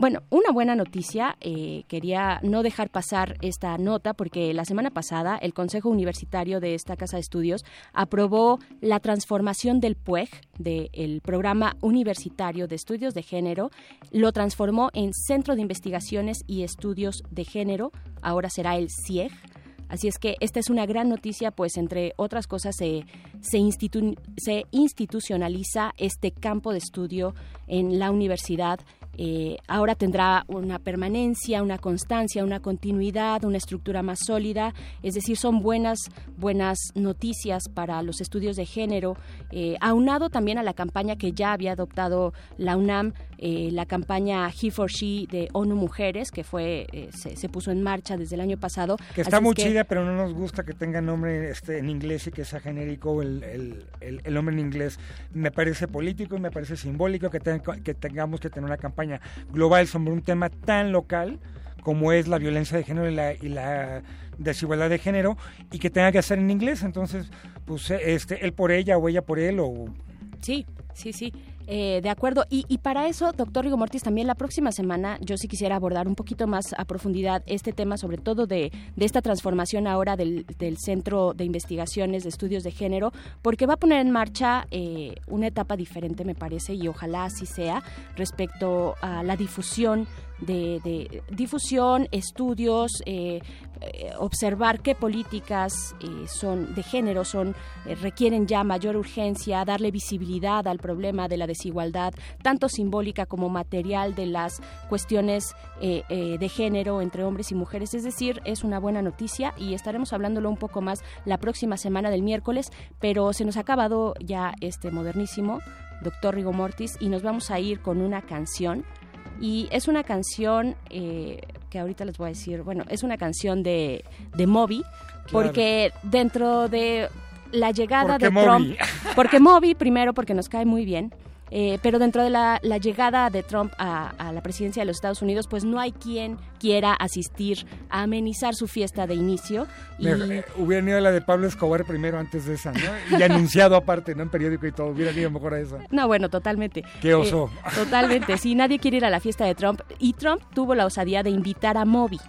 bueno, una buena noticia, eh, quería no dejar pasar esta nota porque la semana pasada el Consejo Universitario de esta Casa de Estudios aprobó la transformación del PUEG, del Programa Universitario de Estudios de Género, lo transformó en Centro de Investigaciones y Estudios de Género, ahora será el CIEG. Así es que esta es una gran noticia, pues entre otras cosas se, se, institu- se institucionaliza este campo de estudio en la universidad. Eh, ahora tendrá una permanencia, una constancia, una continuidad, una estructura más sólida. Es decir, son buenas, buenas noticias para los estudios de género, eh, aunado también a la campaña que ya había adoptado la UNAM, eh, la campaña He for She de ONU Mujeres, que fue eh, se, se puso en marcha desde el año pasado. Que Así está es muy que- chida, pero no nos gusta que tenga nombre este, en inglés y que sea genérico el, el, el- el nombre en inglés. Me parece político y me parece simbólico que, ten- que tengamos que tener una campaña global sobre un tema tan local como es la violencia de género y la, y la desigualdad de género y que tenga que hacer en inglés. Entonces, pues este, él por ella o ella por él o... Sí, sí, sí. Eh, de acuerdo. Y, para eso, doctor Rigo Mortis, también la próxima semana yo sí quisiera abordar un poquito más a profundidad este tema, sobre todo de, de esta transformación ahora del, Centro de Investigaciones de Estudios de Género, porque va a poner en marcha eh, una etapa diferente, me parece, y ojalá así sea, respecto a la difusión de, difusión, estudios, eh, observar qué políticas eh, son de género son eh, requieren ya mayor urgencia, darle visibilidad al problema de la desigualdad, tanto simbólica como material de las cuestiones eh, eh, de género entre hombres y mujeres. Es decir, es una buena noticia y estaremos hablándolo un poco más la próxima semana del miércoles, pero se nos ha acabado ya este modernísimo doctor Rigo Mortis y nos vamos a ir con una canción y es una canción eh, que ahorita les voy a decir, bueno, es una canción de, de Moby, porque dentro de la llegada ¿Por qué de Moby? Trump, porque Moby primero porque nos cae muy bien eh, pero dentro de la, la llegada de Trump a, a, la presidencia de los Estados Unidos, pues no hay quien quiera asistir a amenizar su fiesta de inicio. Y... Eh, hubiera ido a la de Pablo Escobar primero antes de esa, ¿no? Y anunciado aparte, ¿no? En periódico y todo, hubiera ido mejor a esa. No, bueno, totalmente. Qué oso. Eh, totalmente, sí, nadie quiere ir a la fiesta de Trump. Y Trump tuvo la osadía de invitar a Moby.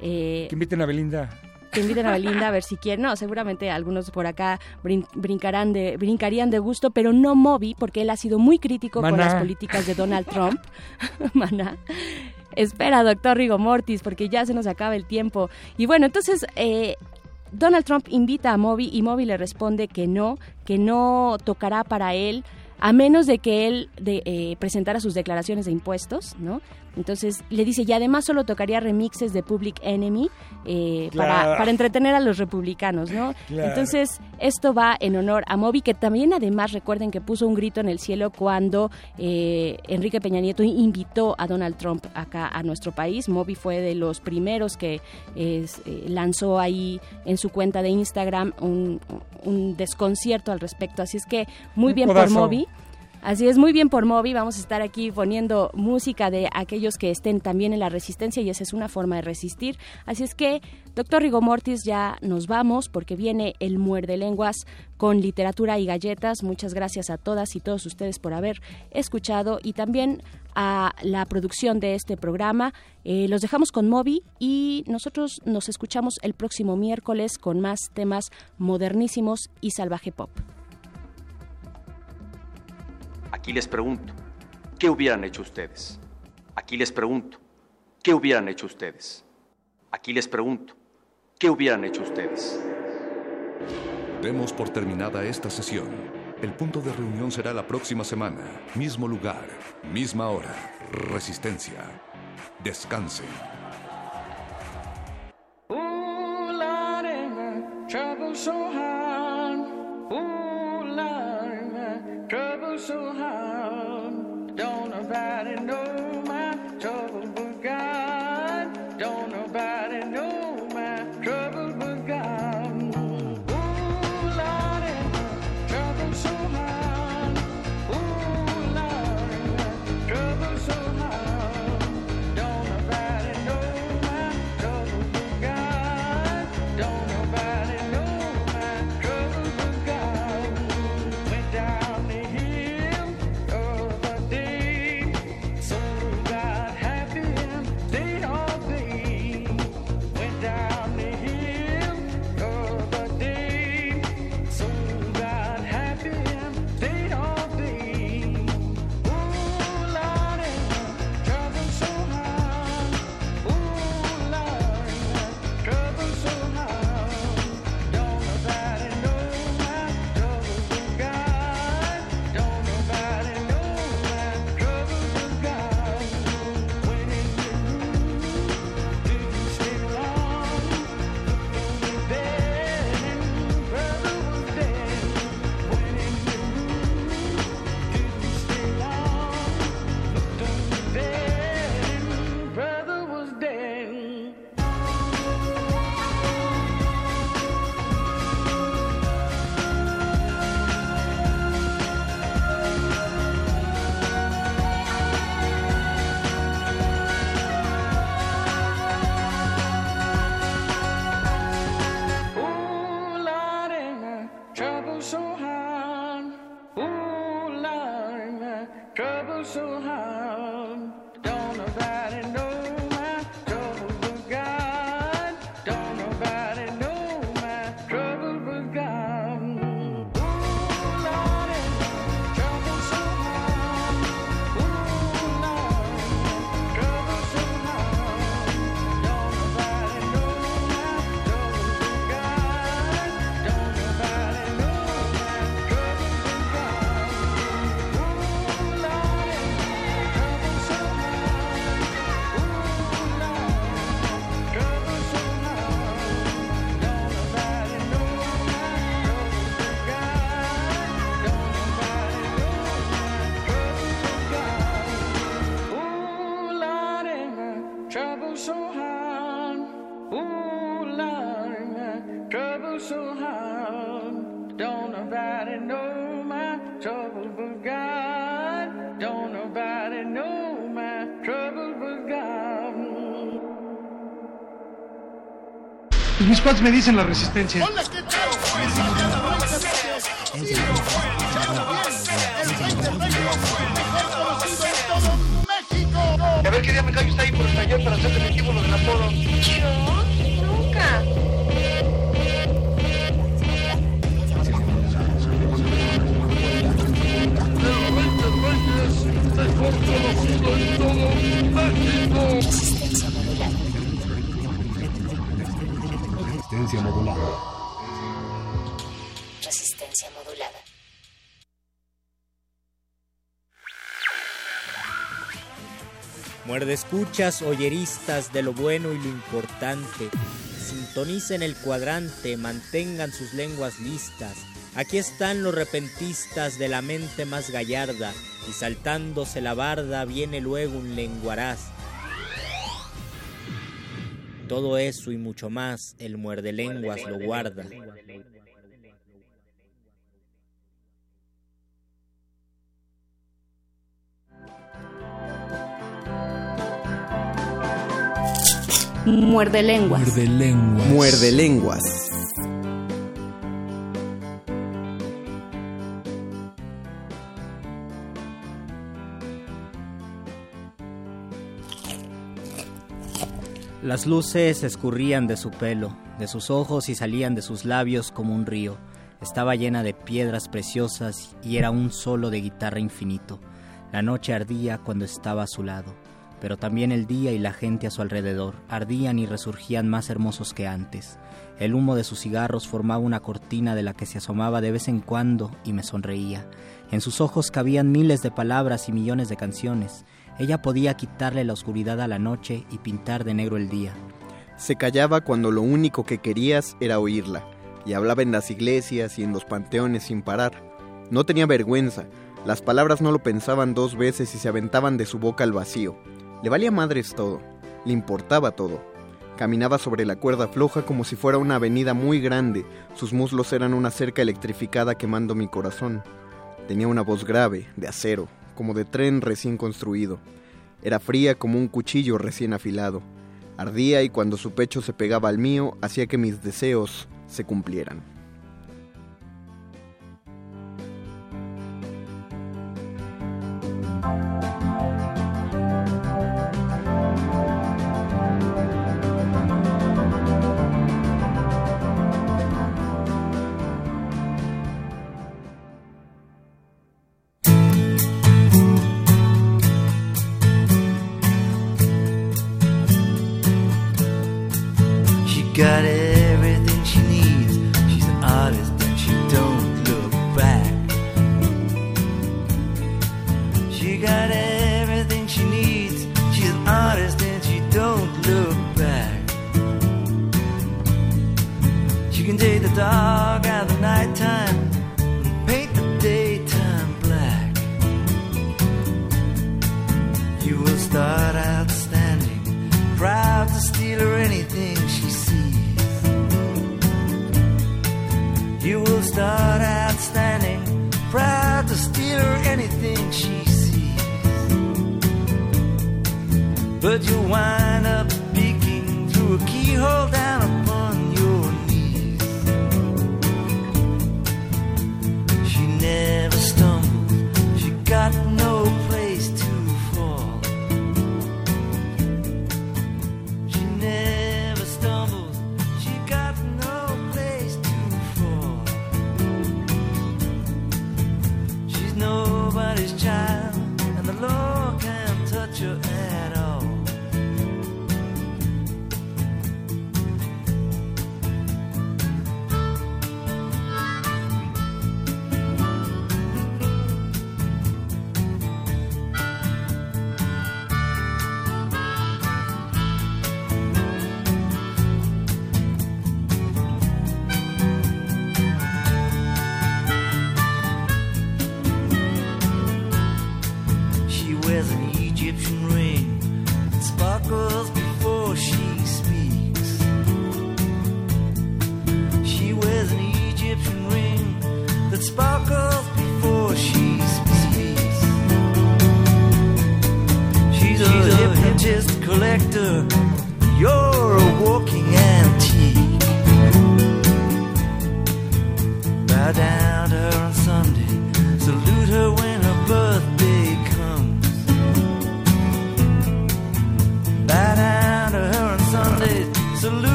Eh, que inviten a Belinda que inviten a Belinda a ver si quieren. No, seguramente algunos por acá brin brincarán de, brincarían de gusto, pero no Moby, porque él ha sido muy crítico Maná. con las políticas de Donald Trump. Maná. Espera, doctor Rigo Mortis, porque ya se nos acaba el tiempo. Y bueno, entonces eh, Donald Trump invita a Moby y Moby le responde que no, que no tocará para él a menos de que él de, eh, presentara sus declaraciones de impuestos, ¿no? Entonces le dice, y además solo tocaría remixes de Public Enemy eh, claro. para, para, entretener a los republicanos, ¿no? Claro. Entonces esto va en honor a Moby, que también además recuerden que puso un grito en el cielo cuando eh, Enrique Peña Nieto invitó a Donald Trump acá a nuestro país. Moby fue de los primeros que es, eh, lanzó ahí en su cuenta de Instagram un, un, desconcierto al respecto. Así es que muy bien por Moby. Así es, muy bien por Moby. Vamos a estar aquí poniendo música de aquellos que estén también en la resistencia y esa es una forma de resistir. Así es que, doctor Rigo Mortis, ya nos vamos porque viene el muerde lenguas con literatura y galletas. Muchas gracias a todas y todos ustedes por haber escuchado y también a la producción de este programa. Eh, los dejamos con Moby y nosotros nos escuchamos el próximo miércoles con más temas modernísimos y salvaje pop. Aquí les pregunto, ¿qué hubieran hecho ustedes? Aquí les pregunto, ¿qué hubieran hecho ustedes? Aquí les pregunto, ¿qué hubieran hecho ustedes? Demos por terminada esta sesión. El punto de reunión será la próxima semana. Mismo lugar, misma hora. Resistencia. Descansen. Ooh, Lord, trouble so hard. Ooh, Lord, trouble so hard. Don't nobody know my trouble but God. Don't Me dicen la resistencia. A ver qué día me callo está ahí por el taller para hacer definitivo lo del apodo. ¿Yo? Resistencia modulada. Resistencia modulada. Muerde escuchas, oyeristas de lo bueno y lo importante. Sintonicen el cuadrante, mantengan sus lenguas listas. Aquí están los repentistas de la mente más gallarda, y saltándose la barda viene luego un lenguaraz. Todo eso y mucho más, el muerde lenguas lo guarda. Muerde lenguas. Muerde lenguas. Muerde lenguas. Las luces escurrían de su pelo, de sus ojos y salían de sus labios como un río. Estaba llena de piedras preciosas y era un solo de guitarra infinito. La noche ardía cuando estaba a su lado, pero también el día y la gente a su alrededor ardían y resurgían más hermosos que antes. El humo de sus cigarros formaba una cortina de la que se asomaba de vez en cuando y me sonreía. En sus ojos cabían miles de palabras y millones de canciones. Ella podía quitarle la oscuridad a la noche y pintar de negro el día. Se callaba cuando lo único que querías era oírla, y hablaba en las iglesias y en los panteones sin parar. No tenía vergüenza, las palabras no lo pensaban dos veces y se aventaban de su boca al vacío. Le valía madres todo, le importaba todo. Caminaba sobre la cuerda floja como si fuera una avenida muy grande, sus muslos eran una cerca electrificada quemando mi corazón. Tenía una voz grave, de acero, como de tren recién construido. Era fría como un cuchillo recién afilado. Ardía y cuando su pecho se pegaba al mío hacía que mis deseos se cumplieran. Got everything she needs. She's an artist and she don't look back. She got everything she needs. She's an artist and she don't look back. She can take the dark But you'll wind up peeking through a keyhole down upon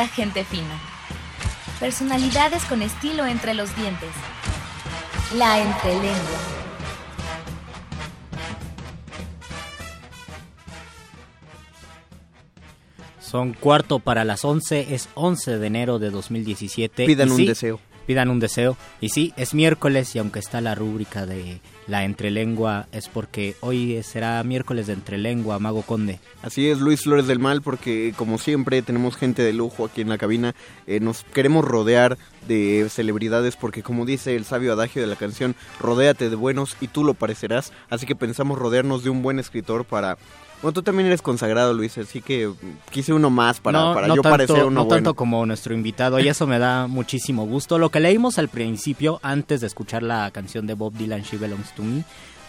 pura gente fina. Personalidades con estilo entre los dientes. La entrelengua. Son cuarto para las 11, es 11 de enero de 2017. Pidan Y un sí, deseo. Pidan un deseo. Y sí, es miércoles y aunque está la rúbrica de la entrelengua, es porque hoy será miércoles de entrelengua, Mago Conde. Así es, Luis Flores del Mal, porque como siempre tenemos gente de lujo aquí en la cabina. Eh, nos queremos rodear de celebridades porque como dice el sabio adagio de la canción, rodéate de buenos y tú lo parecerás. Así que pensamos rodearnos de un buen escritor para... Bueno, tú también eres consagrado, Luis, así que quise uno más para, no, para no yo tanto, parecer uno no bueno. tanto como nuestro invitado y eso me da muchísimo gusto. Lo que leímos al principio, antes de escuchar la canción de Bob Dylan, She Belongs to Me,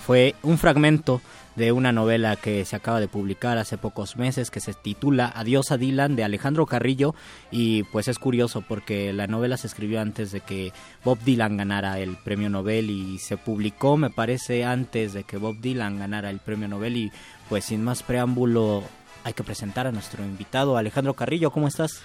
fue un fragmento de una novela que se acaba de publicar hace pocos meses que se titula Adiós a Dylan de Alejandro Carrillo y pues es curioso porque la novela se escribió antes de que Bob Dylan ganara el premio Nobel y se publicó me parece antes de que Bob Dylan ganara el premio Nobel y pues sin más preámbulo hay que presentar a nuestro invitado Alejandro Carrillo, ¿cómo estás?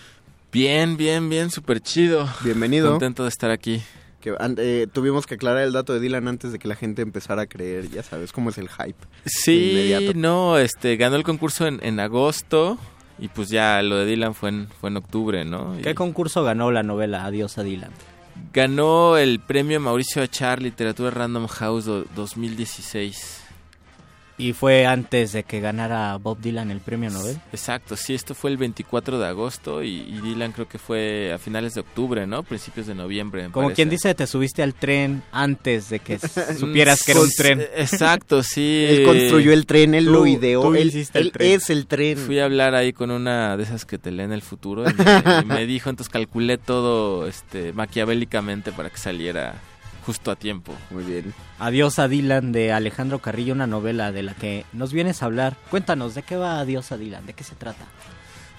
Bien, bien, bien, súper chido. Bienvenido. Contento de estar aquí. Que, eh, tuvimos que aclarar el dato de Dylan antes de que la gente empezara a creer, ya sabes cómo es el hype. Sí, Inmediato. no, este, ganó el concurso en, en agosto y pues ya lo de Dylan fue en, fue en octubre, ¿no? Y ¿Qué concurso ganó la novela Adiós a Dylan? ganó el premio Mauricio Achar Literatura Random House do- 2016. Y fue antes de que ganara Bob Dylan el premio Nobel. Exacto, sí, esto fue el 24 de agosto y, y Dylan creo que fue a finales de octubre, ¿no? Principios de noviembre. me Como parece. quien dice, te subiste al tren antes de que supieras que era un tren. Exacto, sí. Él construyó el tren, él lo Tú- ideó, tú él, hiciste el tren. es el tren. Fui a hablar ahí con una de esas que te leen el futuro y me, y me dijo, entonces calculé todo este maquiavélicamente para que saliera justo a tiempo. Muy bien. Adiós a Dylan de Alejandro Carrillo, una novela de la que nos vienes a hablar. Cuéntanos, ¿de qué va Adiós a Dylan? ¿De qué se trata?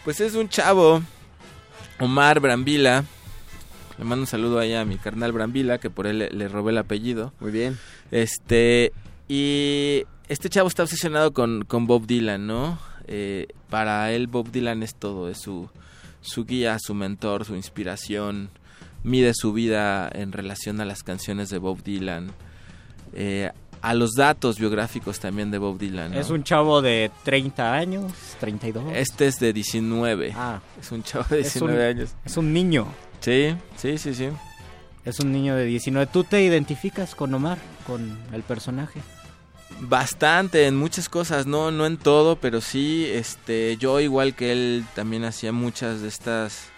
Pues es un chavo, Omar Brambila. Le mando un saludo ahí a mi carnal Brambila, que por él le, le robé el apellido. Muy bien. Este, y este chavo está obsesionado con, con Bob Dylan, ¿no? Eh, para él Bob Dylan es todo, es su, su guía, su mentor, su inspiración. Mide su vida en relación a las canciones de Bob Dylan. eh, a los datos biográficos también de Bob Dylan. ¿no? Es un chavo de 30 años, 32. Este es de 19. Ah. Es un chavo de Es 19 un- años. Es un niño. Sí, sí, sí, sí. Es un niño de 19. ¿Tú te identificas con Omar, con el personaje? Bastante, en muchas cosas, no, no en todo, pero sí, este, yo igual que él también hacía muchas de estas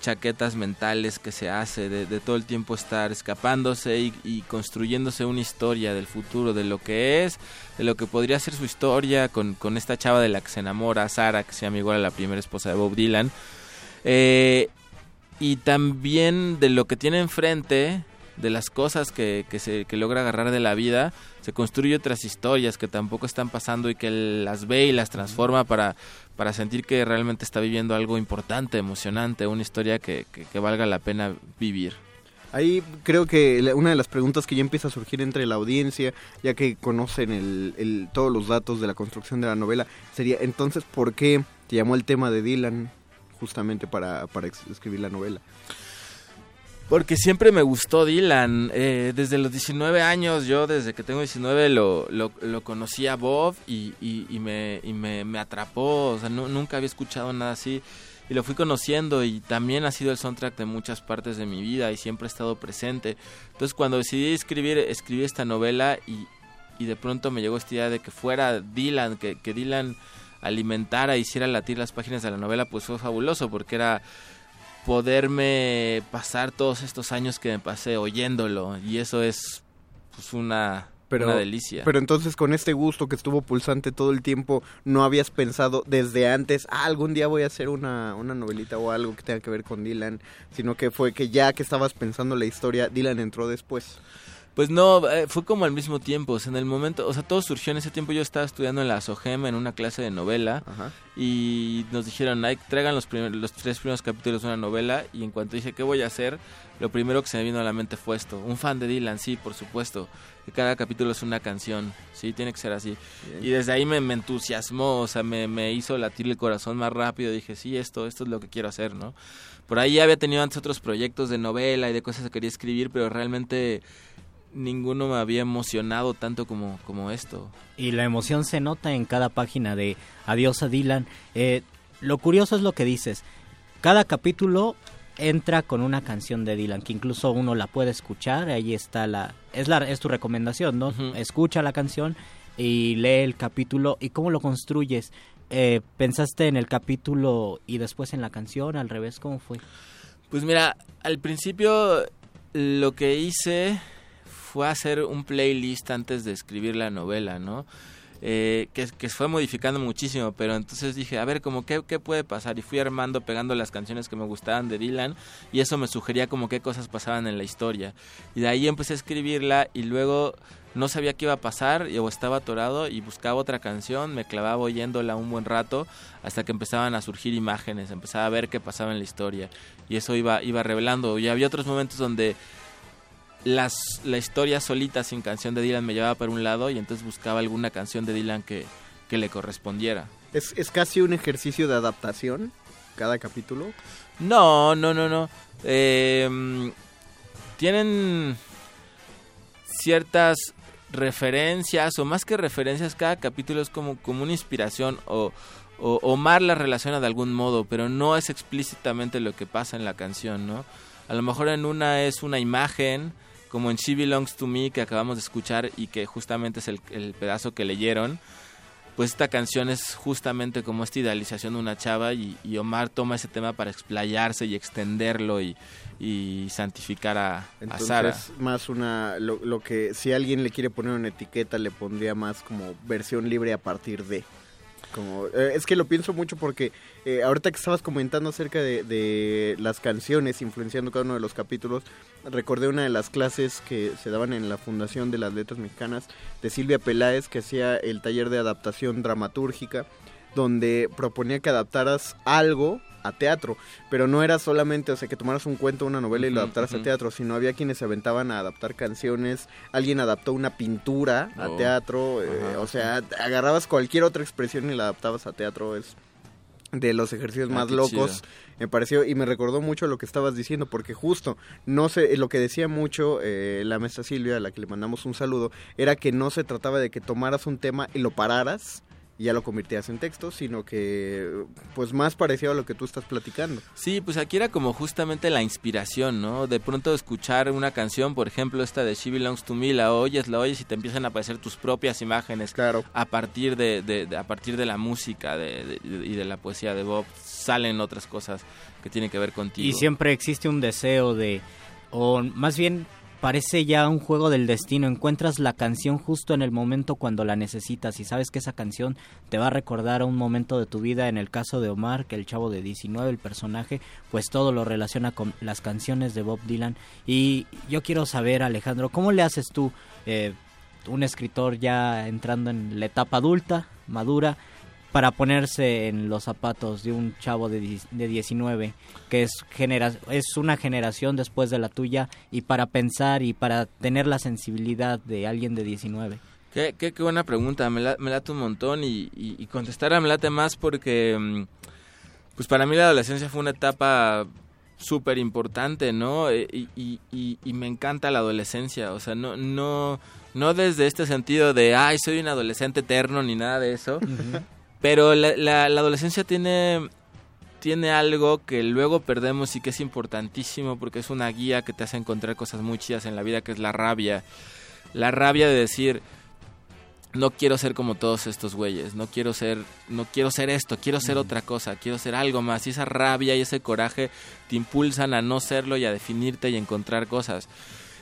chaquetas mentales que se hace, de, de todo el tiempo estar escapándose y, construyéndose una historia del futuro, de lo que es, de lo que podría ser su historia con, con esta chava de la que se enamora, Sara, que se llama igual a la primera esposa de Bob Dylan. Eh, y también de lo que tiene enfrente, de las cosas que, que se que logra agarrar de la vida, se construye otras historias que tampoco están pasando y que las ve y las transforma para, para sentir que realmente está viviendo algo importante, emocionante, una historia que, que, valga la pena vivir. Ahí creo que una de las preguntas que ya empieza a surgir entre la audiencia, ya que conocen el, el- todos los datos de la construcción de la novela, sería entonces, ¿por qué te llamó el tema de Dylan justamente para, para escribir la novela? Porque siempre me gustó Dylan. eh, desde los 19 años, yo desde que tengo 19 lo, lo, lo conocí a Bob y, y- y me, y me, me atrapó. O sea, nu- nunca había escuchado nada así. Y lo fui conociendo y también ha sido el soundtrack de muchas partes de mi vida y siempre ha estado presente. Entonces cuando decidí escribir, escribí esta novela y, y de pronto me llegó esta idea de que fuera Dylan, que, que Dylan alimentara, hiciera latir las páginas de la novela, pues fue fabuloso porque era poderme pasar todos estos años que me pasé oyéndolo y eso es pues una, una delicia. Pero entonces con este gusto que estuvo pulsante todo el tiempo, ¿no habías pensado desde antes, "Ah, algún día voy a hacer una, una novelita o algo que tenga que ver con Dylan? Sino que fue que ya que estabas pensando la historia, Dylan entró después. Pues no, eh, fue como al mismo tiempo, o sea, en el momento, o sea, todo surgió en ese tiempo, yo estaba estudiando en la SOGEM en una clase de novela y nos dijeron, "Ay, traigan los, primer- los tres primeros capítulos de una novela y en cuanto dije, ¿qué voy a hacer? Lo primero que se me vino a la mente fue esto, un fan de Dylan, sí, por supuesto, que cada capítulo es una canción, sí, tiene que ser así. Bien. Y desde ahí me, me entusiasmó, o sea, me, me hizo latir el corazón más rápido, dije, sí, esto, esto es lo que quiero hacer, ¿no? Por ahí ya había tenido antes otros proyectos de novela y de cosas que quería escribir, pero realmente ninguno me había emocionado tanto como, como esto. Y la emoción se nota en cada página de Adiós a Dylan. Eh, lo curioso es lo que dices. Cada capítulo entra con una canción de Dylan, que incluso uno la puede escuchar. Ahí está la... Es, la, es tu recomendación, ¿no? Escucha la canción y lee el capítulo. ¿Y cómo lo construyes? Eh, ¿Pensaste en el capítulo y después en la canción? ¿Al revés? ¿Cómo fue? Pues mira, al principio lo que hice fue hacer un playlist antes de escribir la novela, ¿no? Eh, que, que fue modificando muchísimo, pero entonces dije, a ver, como qué, qué puede pasar, y fui armando, pegando las canciones que me gustaban de Dylan, y eso me sugería como qué cosas pasaban en la historia. Y de ahí empecé a escribirla, y luego no sabía qué iba a pasar, y- o estaba atorado, y buscaba otra canción, me clavaba oyéndola un buen rato, hasta que empezaban a surgir imágenes, empezaba a ver qué pasaba en la historia, y eso iba, iba revelando. Y había otros momentos donde las, la historia solita sin canción de Dylan me llevaba por un lado y entonces buscaba alguna canción de Dylan que, que le correspondiera. ¿Es, es casi un ejercicio de adaptación cada capítulo? No, no, no, no. Eh, tienen ciertas referencias o más que referencias, cada capítulo es como, como una inspiración o, o Omar la relaciona de algún modo, pero no es explícitamente lo que pasa en la canción, ¿no? A lo mejor en una es una imagen, como en She Belongs to Me que acabamos de escuchar y que justamente es el, el pedazo que leyeron. Pues esta canción es justamente como esta idealización de una chava y, y Omar toma ese tema para explayarse y extenderlo y, y santificar a, a Entonces, Sara. más una, lo, lo que, si alguien le quiere poner una etiqueta, le pondría más como versión libre a partir de. Como, eh, es que lo pienso mucho porque eh, ahorita que estabas comentando acerca de, de las canciones influenciando cada uno de los capítulos, recordé una de las clases que se daban en la Fundación de las Letras Mexicanas de Silvia Peláez, que hacía el taller de adaptación dramatúrgica, donde proponía que adaptaras algo a teatro, pero no era solamente, o sea, que tomaras un cuento, una novela y lo adaptaras a teatro, sino había quienes se aventaban a adaptar canciones, alguien adaptó una pintura a Oh. teatro, eh, Ajá, o sea, agarrabas cualquier otra expresión y la adaptabas a teatro, es de los ejercicios Ah, más locos chido. me pareció y me recordó mucho lo que estabas diciendo porque justo no sé lo que decía mucho eh, la maestra Silvia a la que le mandamos un saludo era que no se trataba de que tomaras un tema y lo pararas y ya lo convirtieras en texto sino que pues más parecido a lo que tú estás platicando Sí, pues aquí era como justamente la inspiración, ¿no? De pronto escuchar una canción, por ejemplo, esta de She Belongs to Me, la oyes, la oyes y te empiezan a aparecer tus propias imágenes. Claro. A partir de, de- de- a partir de la música de- de- y de la poesía de Bob salen otras cosas que tienen que ver contigo. Y siempre existe un deseo de, o más bien parece ya un juego del destino, encuentras la canción justo en el momento cuando la necesitas y sabes que esa canción te va a recordar a un momento de tu vida, en el caso de Omar, que el chavo de 19, el personaje, pues todo lo relaciona con las canciones de Bob Dylan. Y yo quiero saber, Alejandro, ¿cómo le haces tú? Eh, un escritor ya entrando en la etapa adulta, madura, para ponerse en los zapatos de un chavo de, de 19, que es, genera es una generación después de la tuya, y para pensar y para tener la sensibilidad de alguien de 19? Qué, qué, qué buena pregunta, me, la- me late un montón y, y, y contestar me late más porque, mm, pues para mí la adolescencia fue una etapa súper importante, ¿no? Eh, Y, y, y, y me encanta la adolescencia, o sea, no, no, no desde este sentido de, ay, soy un adolescente eterno ni nada de eso, pero la, la, la adolescencia tiene tiene algo que luego perdemos y que es importantísimo porque es una guía que te hace encontrar cosas muy chidas en la vida, que es la rabia. La rabia de decir, no quiero ser como todos estos güeyes, no quiero ser, no quiero ser esto, quiero ser otra cosa, quiero ser algo más. Y esa rabia y ese coraje te impulsan a no serlo y a definirte y a encontrar cosas.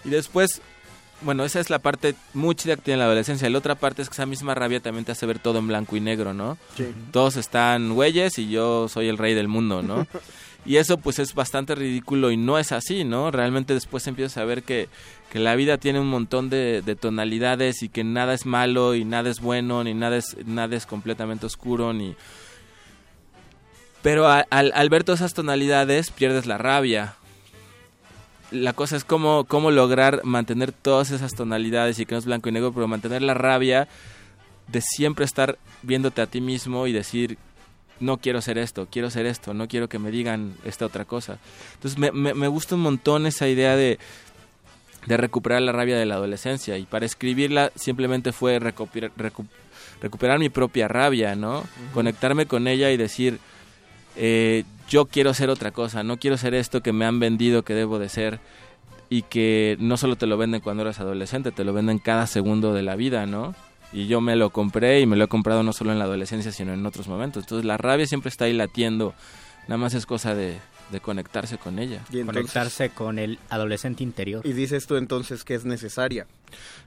Y después, bueno, esa es la parte muy chida que tiene la adolescencia. La otra parte es que esa misma rabia también te hace ver todo en blanco y negro, ¿no? Sí. Todos están güeyes y yo soy el rey del mundo, ¿no? Y eso pues es bastante ridículo y no es así, ¿no? Realmente después empiezas a ver que, que la vida tiene un montón de, de tonalidades y que nada es malo y nada es bueno, ni nada es, nada es completamente oscuro, ni... Pero al, al ver todas esas tonalidades pierdes la rabia. La cosa es cómo, cómo lograr mantener todas esas tonalidades y que no es blanco y negro, pero mantener la rabia de siempre estar viéndote a ti mismo y decir, no quiero ser esto, quiero ser esto, no quiero que me digan esta otra cosa. Entonces me, me, me gusta un montón esa idea de, de recuperar la rabia de la adolescencia y para escribirla simplemente fue recuperar, recu- recuperar mi propia rabia, ¿no? Conectarme con ella y decir, eh, yo quiero ser otra cosa, no quiero ser esto que me han vendido que debo de ser y que no solo te lo venden cuando eras adolescente, te lo venden cada segundo de la vida, ¿no? Y yo me lo compré y me lo he comprado no solo en la adolescencia, sino en otros momentos. Entonces la rabia siempre está ahí latiendo, nada más es cosa de, de conectarse con ella. Y entonces- Conectarse con el adolescente interior. Y dices tú entonces que es necesaria.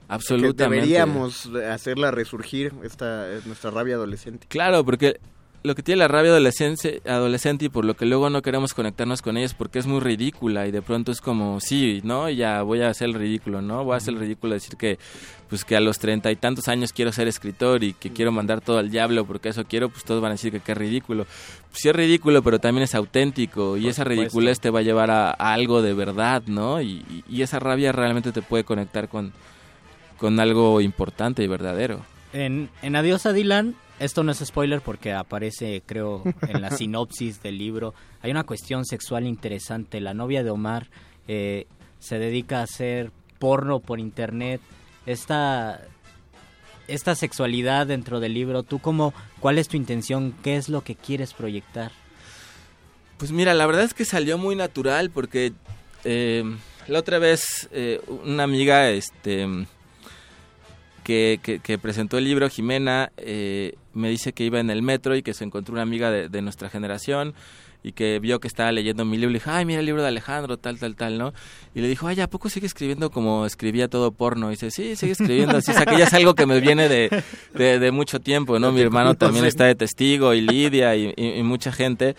Absolutamente. Que deberíamos hacerla resurgir, esta nuestra rabia adolescente. Claro, porque lo que tiene la rabia adolescente, adolescente y por lo que luego no queremos conectarnos con ella es porque es muy ridícula y de pronto es como, sí, ¿no? Ya voy a hacer el ridículo, ¿no? Voy a hacer el ridículo decir que, pues que a los treinta y tantos años quiero ser escritor y que quiero mandar todo al diablo porque eso quiero, pues todos van a decir que qué ridículo. Pues sí es ridículo, pero también es auténtico y esa supuesto. ridiculez te va a llevar a, a algo de verdad, ¿no? Y, y- y esa rabia realmente te puede conectar con, con algo importante y verdadero. En, en Adiós a Dylan, esto no es spoiler porque aparece, creo, en la sinopsis del libro. Hay una cuestión sexual interesante. La novia de Omar eh, se dedica a hacer porno por internet. Esta, esta sexualidad dentro del libro, ¿tú cómo, cuál es tu intención? ¿Qué es lo que quieres proyectar? Pues mira, la verdad es que salió muy natural porque eh, la otra vez eh, una amiga este, que, que- que presentó el libro, Jimena, eh, me dice que iba en el metro y que se encontró una amiga de, de nuestra generación y que vio que estaba leyendo mi libro y dijo, ay, mira el libro de Alejandro, tal, tal, tal, ¿no? Y le dijo, ay, ¿a poco sigue escribiendo como escribía todo porno? Y dice, sí, sigue escribiendo así, o sea, que ya es algo que me viene de, de, de mucho tiempo, ¿no? Mi hermano también está de testigo y Lidia y, y- y mucha gente.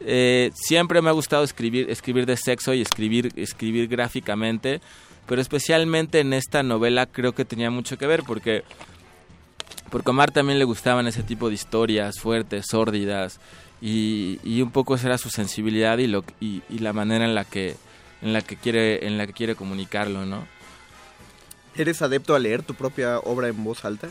Eh, siempre me ha gustado escribir, escribir de sexo y escribir, escribir gráficamente, pero especialmente en esta novela creo que tenía mucho que ver porque porque a Omar también le gustaban ese tipo de historias fuertes, sórdidas y, y un poco esa era su sensibilidad y, lo, y, y la manera en la que en la que quiere en la que quiere comunicarlo, ¿no? ¿Eres adepto a leer tu propia obra en voz alta?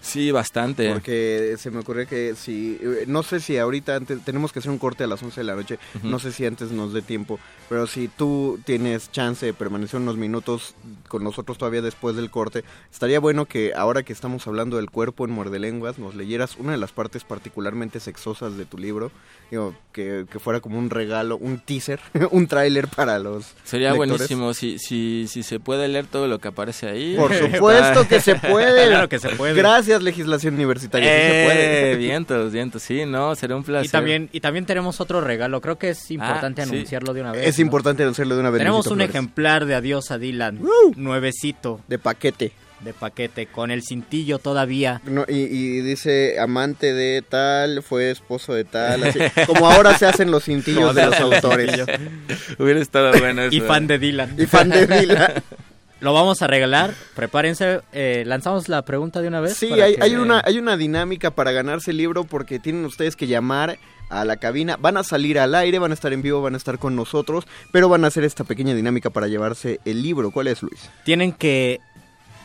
Sí, bastante. Porque se me ocurre que si, eh, no sé si ahorita antes, tenemos que hacer un corte a las 11 de la noche, Ujú. no sé si antes nos dé tiempo, pero si tú tienes chance de permanecer unos minutos con nosotros todavía después del corte, estaría bueno que ahora que estamos hablando del cuerpo en muerde lenguas, nos leyeras una de las partes particularmente sexosas de tu libro, digo, que, que fuera como un regalo, un teaser, un tráiler para los Sería lectores. buenísimo si, si, si se puede leer todo lo que aparece ahí. Por supuesto que se puede. Claro que se puede. Gracias, legislación universitaria. sí se Eh, puede. vientos, vientos, sí, no, será un placer. Y también, y también tenemos otro regalo. Creo que es importante Ah, sí. anunciarlo de una vez. Es ¿no? importante anunciarlo de una vez. Tenemos un Flores. ejemplar de Adiós a Dylan. Nuevecito. De paquete. De paquete. Con el cintillo todavía. No, y, y dice amante de tal, fue esposo de tal, así, como ahora se hacen los cintillos de los autores. Hubiera estado bueno eso. Y fan de Dylan. Y fan de Dylan. Lo vamos a regalar. Prepárense. eh, lanzamos la pregunta de una vez. Sí, para hay, que- hay una, hay una dinámica para ganarse el libro porque tienen ustedes que llamar a la cabina. Van a salir al aire, van a estar en vivo, van a estar con nosotros, pero van a hacer esta pequeña dinámica para llevarse el libro. ¿Cuál es, Luis? Tienen que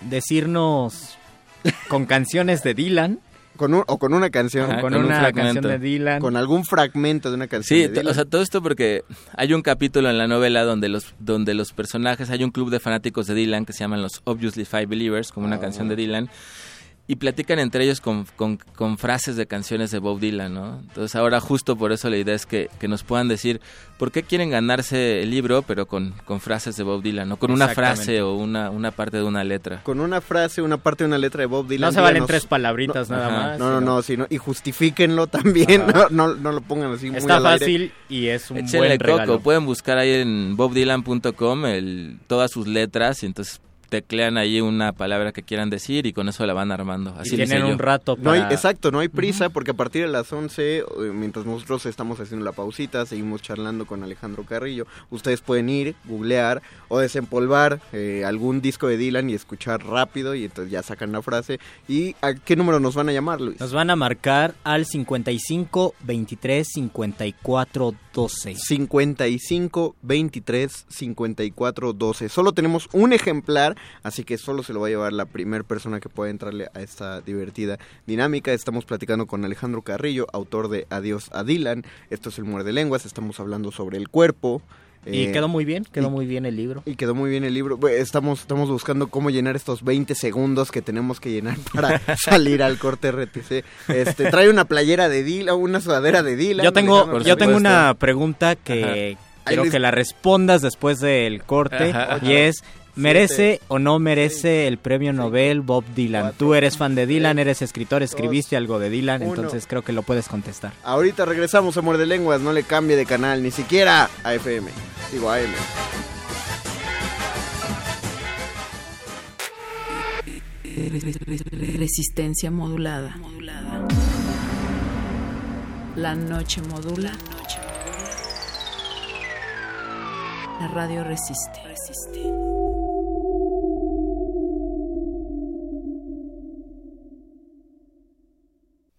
decirnos con canciones de Dylan. Con un- o con una canción. Con con un una fragmento. canción de Dylan. Con algún fragmento de una canción Sí, de Dylan. o sea, todo esto porque hay un capítulo en la novela donde los donde los personajes, hay un club de fanáticos de Dylan que se llaman los Obviously Five Believers, como una Ah. canción de Dylan, y platican entre ellos con, con- con frases de canciones de Bob Dylan, ¿no? Entonces ahora justo por eso la idea es que, que nos puedan decir por qué quieren ganarse el libro, pero con, con frases de Bob Dylan, o con una frase o una, una parte de una letra. Con una frase, una parte de una letra de Bob Dylan. No se valen díganos- tres palabritas nada Ajá. más, No, no, sino- no, sino- y justifíquenlo también. No, no, no lo pongan así muy Está al aire. fácil y es un Échenle buen coco, regalo. pueden buscar ahí en bobdylan.com todas sus letras y entonces teclean ahí una palabra que quieran decir y con eso la van armando. Así lo hice yo. No hay, exacto, no hay prisa porque a partir de las 11, eh, mientras nosotros estamos haciendo la pausita, seguimos charlando con Alejandro Carrillo. Ustedes pueden ir, googlear o desempolvar eh, algún disco de Dylan y escuchar rápido y entonces ya sacan la frase. ¿Y a qué número nos van a llamar, Luis? Nos van a marcar al 55 23 54 12. 55 23 54 12. Solo tenemos un ejemplar, así que solo se lo va a llevar la primera persona que pueda entrarle a esta divertida dinámica. Estamos platicando con Alejandro Carrillo, autor de Adiós a Dylan. Esto es el Muerde Lenguas. Estamos hablando sobre el cuerpo. Y Eh, quedó muy bien, quedó y- muy bien el libro. Y quedó muy bien el libro. Bueno, Estamos, estamos buscando cómo llenar estos 20 segundos que tenemos que llenar para salir al corte RTC. Este, trae una playera de Dylan, una sudadera de Dylan. Yo tengo, yo tengo una pregunta que Ajá. quiero que la respondas después del corte Ajá, y es ¿merece o no merece el premio Nobel Bob Dylan? Tú eres fan de Dylan, eres escritor, escribiste algo de Dylan, uno. entonces creo que lo puedes contestar. Ahorita regresamos a Muerde Lenguas, no le cambie de canal, ni siquiera a FM. Digo a M. Resistencia modulada. La noche modula. La radio resiste.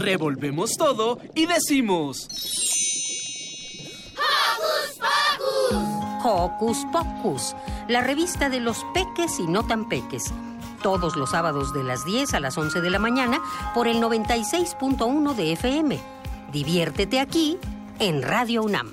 Revolvemos todo y decimos... Hocus Pocus, la revista de los peques y no tan peques. Todos los sábados de las 10 a las 11 de la mañana por el 96.1 de FM. Diviértete aquí en Radio UNAM.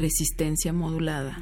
Resistencia modulada.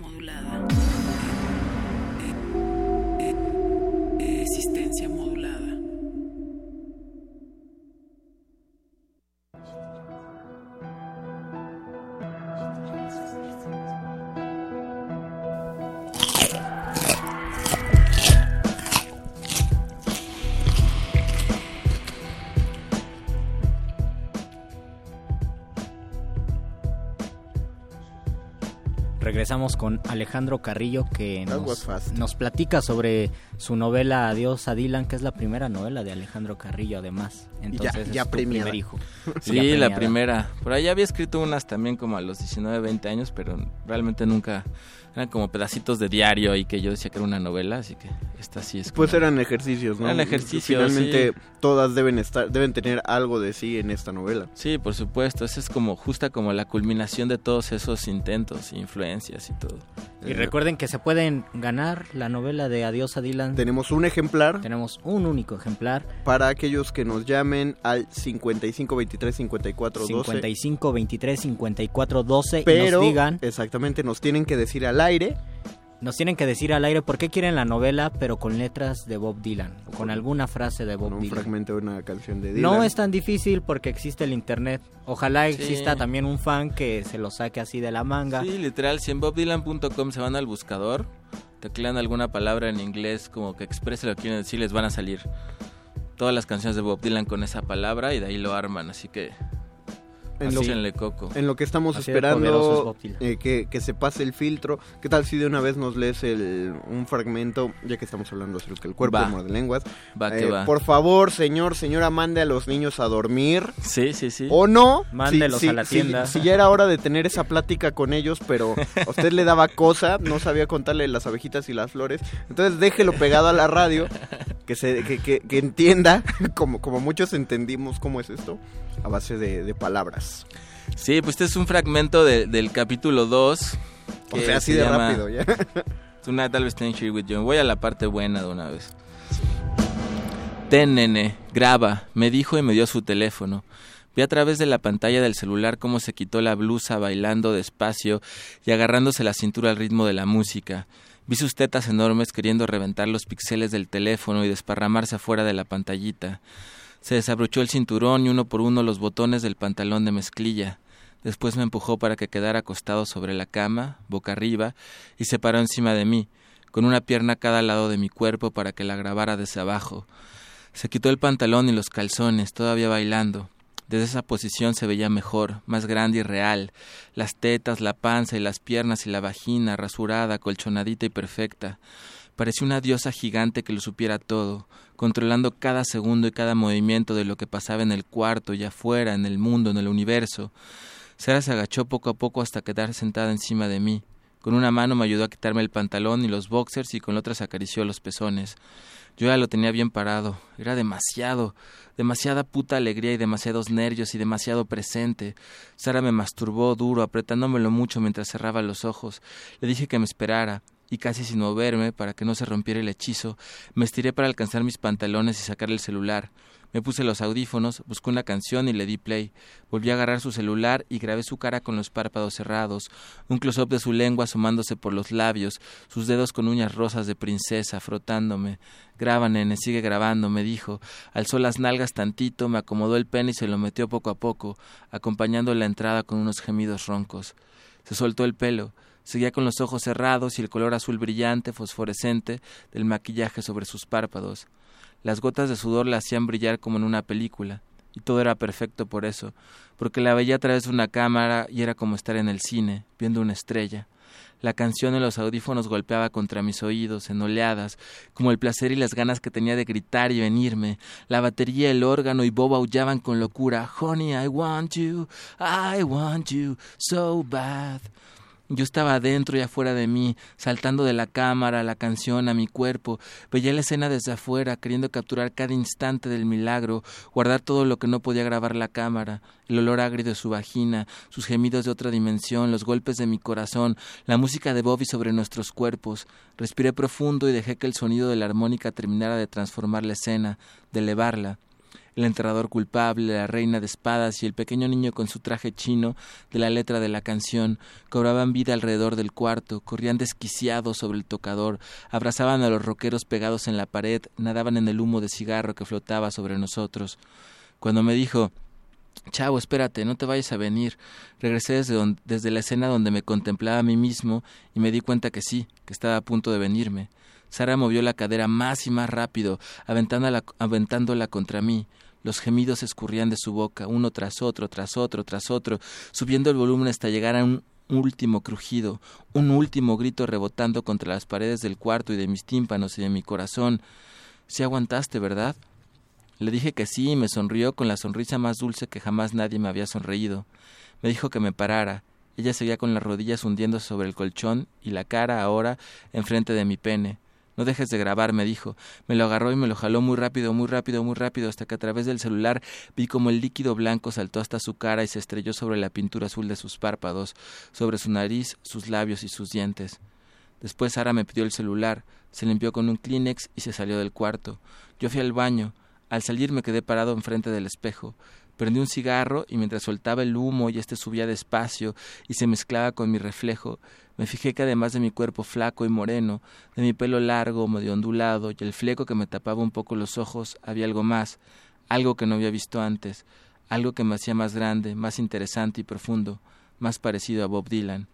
Regresamos con Alejandro Carrillo que nos, nos platica sobre su novela Adiós a Dylan, que es la primera novela de Alejandro Carrillo además. Entonces ya es premiada. primer hijo. Sí, Ya la primera. Por ahí había escrito unas también como a los 19, 20 años, pero realmente nunca... Eran como pedacitos de diario y que yo decía que era una novela, así que esta sí es... Pues como- eran ejercicios, ¿no? Eran ejercicios, Finalmente sí. todas deben estar, deben tener algo de sí en esta novela. Sí, por supuesto. Esa es como justa como la culminación de todos esos intentos, influencias y todo. Y recuerden que se pueden ganar la novela de Adiós a Dylan. Tenemos un ejemplar. Tenemos un único ejemplar. Para aquellos que nos llamen al 55 23 54 12. 55 23 54 12 y Pero, nos digan, exactamente, nos tienen que decir al aire. nos tienen que decir al aire por qué quieren la novela, pero con letras de Bob Dylan, o con alguna frase de Bob Con un Dylan. fragmento de una canción de Dylan. No es tan difícil porque existe el internet. Ojalá Sí. exista también un fan que se lo saque así de la manga. Sí, literal, si en bobdylan.com se van al buscador, teclean alguna palabra en inglés como que exprese lo que quieren decir, les van a salir todas las canciones de Bob Dylan con esa palabra y de ahí lo arman, así que En lo, échenle coco. en lo que estamos Así es esperando eh, que, que se pase el filtro. ¿Qué tal si de una vez nos lees el, un fragmento, ya que estamos hablando acerca del cuerpo Va. de lenguas? Va que va. Por favor, señor, señora, mande a los niños a dormir. Sí, sí, sí. O no, Mándelos a la tienda. Si, ya era hora de tener esa plática con ellos, pero a usted le daba cosa, no sabía contarle las abejitas y las flores. Entonces déjelo pegado a la radio, que se que, que- que entienda, como, como muchos entendimos cómo es esto, a base de, de palabras. Sí, pues este es un fragmento de- del capítulo 2. O sea, así de rápido, ya. Tonight I'll staying here with you. Voy a la parte buena de una vez. Ten, nene, graba, me dijo y me dio su teléfono. Vi a través de la pantalla del celular cómo se quitó la blusa bailando despacio y agarrándose la cintura al ritmo de la música. Vi sus tetas enormes queriendo reventar los píxeles del teléfono y desparramarse afuera de la pantallita. Se desabrochó el cinturón y uno por uno los botones del pantalón de mezclilla. Después me empujó para que quedara acostado sobre la cama, boca arriba, y se paró encima de mí, con una pierna a cada lado de mi cuerpo para que la grabara desde abajo. Se quitó el pantalón y los calzones, todavía bailando. Desde esa posición se veía mejor, más grande y real. Las tetas, la panza y las piernas y la vagina, rasurada, colchonadita y perfecta. Parecía una diosa gigante que lo supiera todo, controlando cada segundo y cada movimiento de lo que pasaba en el cuarto y afuera, en el mundo, en el universo. Sara se agachó poco a poco hasta quedar sentada encima de mí. Con una mano me ayudó a quitarme el pantalón y los boxers y con la otra se acarició los pezones. Yo ya lo tenía bien parado. Era demasiado, demasiada puta alegría y demasiados nervios y demasiado presente. Sara me masturbó duro, apretándomelo mucho mientras cerraba los ojos. Le dije que me esperara y casi sin moverme para que no se rompiera el hechizo, me estiré para alcanzar mis pantalones y sacar el celular. Me puse los audífonos, busqué una canción y le di play. Volví a agarrar su celular y grabé su cara con los párpados cerrados, un close-up de su lengua asomándose por los labios, sus dedos con uñas rosas de princesa frotándome. Graba, nene, sigue grabando, me dijo. Alzó las nalgas tantito, me acomodó el pene y se lo metió poco a poco, acompañando la entrada con unos gemidos roncos. Se soltó el pelo. Seguía con los ojos cerrados y el color azul brillante, fosforescente, del maquillaje sobre sus párpados. Las gotas de sudor la hacían brillar como en una película, y todo era perfecto por eso, porque la veía a través de una cámara y era como estar en el cine, viendo una estrella. La canción en los audífonos golpeaba contra mis oídos en oleadas, como el placer y las ganas que tenía de gritar y venirme. La batería, el órgano y Bob aullaban con locura. Honey, I want you, I want you so bad. Yo estaba adentro y afuera de mí, saltando de la cámara a la canción a mi cuerpo. Veía la escena desde afuera, queriendo capturar cada instante del milagro, guardar todo lo que no podía grabar la cámara, el olor agrio de su vagina, sus gemidos de otra dimensión, los golpes de mi corazón, la música de Bobby sobre nuestros cuerpos. Respiré profundo y dejé que el sonido de la armónica terminara de transformar la escena, de elevarla el enterrador culpable, la reina de espadas y el pequeño niño con su traje chino de la letra de la canción cobraban vida alrededor del cuarto, corrían desquiciados sobre el tocador, abrazaban a los roqueros pegados en la pared, nadaban en el humo de cigarro que flotaba sobre nosotros. Cuando me dijo Chavo, espérate, no te vayas a venir. Regresé desde, don- desde la escena donde me contemplaba a mí mismo y me di cuenta que sí, que estaba a punto de venirme. Sara movió la cadera más y más rápido, aventándola contra mí. Los gemidos escurrían de su boca, uno tras otro, tras otro, tras otro, subiendo el volumen hasta llegar a un, último crujido, un último grito rebotando contra las paredes del cuarto y de mis tímpanos y de mi corazón. Sí aguantaste, ¿verdad? Le dije que sí y me sonrió con la sonrisa más dulce que jamás nadie me había sonreído. Me dijo que me parara. Ella seguía con las rodillas hundiéndose sobre el colchón y la cara ahora enfrente de mi pene. No dejes de grabar, me dijo. Me lo agarró y me lo jaló muy rápido, muy rápido, muy rápido, hasta que a través del celular vi como el líquido blanco saltó hasta su cara y se estrelló sobre la pintura azul de sus párpados, sobre su nariz, sus labios y sus dientes. Después Sara me pidió el celular, se limpió con un Kleenex y se salió del cuarto. Yo fui al baño. Al salir me quedé parado enfrente del espejo. Prendí un cigarro y mientras soltaba el humo y este subía despacio y se mezclaba con mi reflejo, me fijé que además de mi cuerpo flaco y moreno, de mi pelo largo, medio ondulado y el fleco que me tapaba un poco los ojos, había algo más, algo que no había visto antes, algo que me hacía más grande, más interesante y profundo, más parecido a Bob Dylan.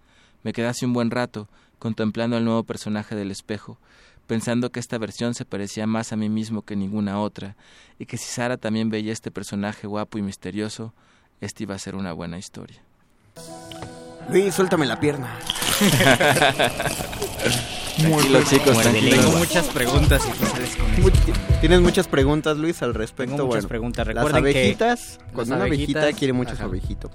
Me quedé hace un buen rato, contemplando al nuevo personaje del espejo, pensando que esta versión se parecía más a mí mismo que ninguna otra, y que si Sara también veía este personaje guapo y misterioso, esta iba a ser una buena historia. Luis, suéltame la pierna. Tranquilo, chicos, tranquilo. Tengo muchas preguntas y. ¿Tienes muchas preguntas, Luis, al respecto? Tengo muchas Bueno, preguntas. Las Recuerden que abejitas, las cuando una abejita quiere mucho su abejito.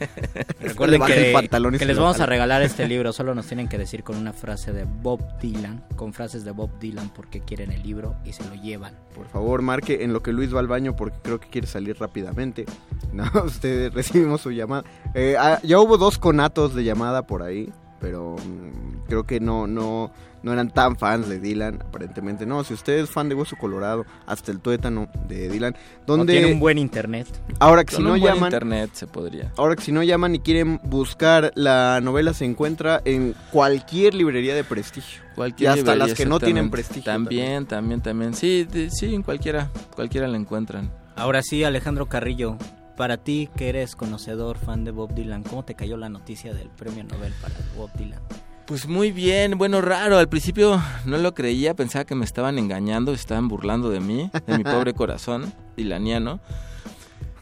Recuerden que, que les vamos a regalar este libro. Solo nos tienen que decir con una frase de Bob Dylan, con frases de Bob Dylan porque quieren el libro y se lo llevan. Por favor, marque en lo que Luis va al baño porque creo que quiere salir rápidamente. No, usted recibimos su llamada. Eh, ah, ya hubo dos conatos de llamada por ahí, pero mm, creo que no, no, no eran tan fans de Dylan, aparentemente. No, si usted es fan de Hueso Colorado, hasta el tuétano de Dylan, No donde... tiene un buen internet. Ahora que si no un buen llaman... internet se podría. Ahora que si no llaman y quieren buscar la novela se encuentra en cualquier librería de prestigio. Cualquier y hasta librería, las que no tienen prestigio. También, también, también. Sí, de- sí, en cualquiera, cualquiera la encuentran. Ahora sí, Alejandro Carrillo, para ti que eres conocedor, fan de Bob Dylan, ¿cómo te cayó la noticia del premio Nobel para Bob Dylan? Pues muy bien, bueno, raro. Al principio no lo creía, pensaba que me estaban engañando, estaban burlando de mí, de mi pobre corazón dilaniano.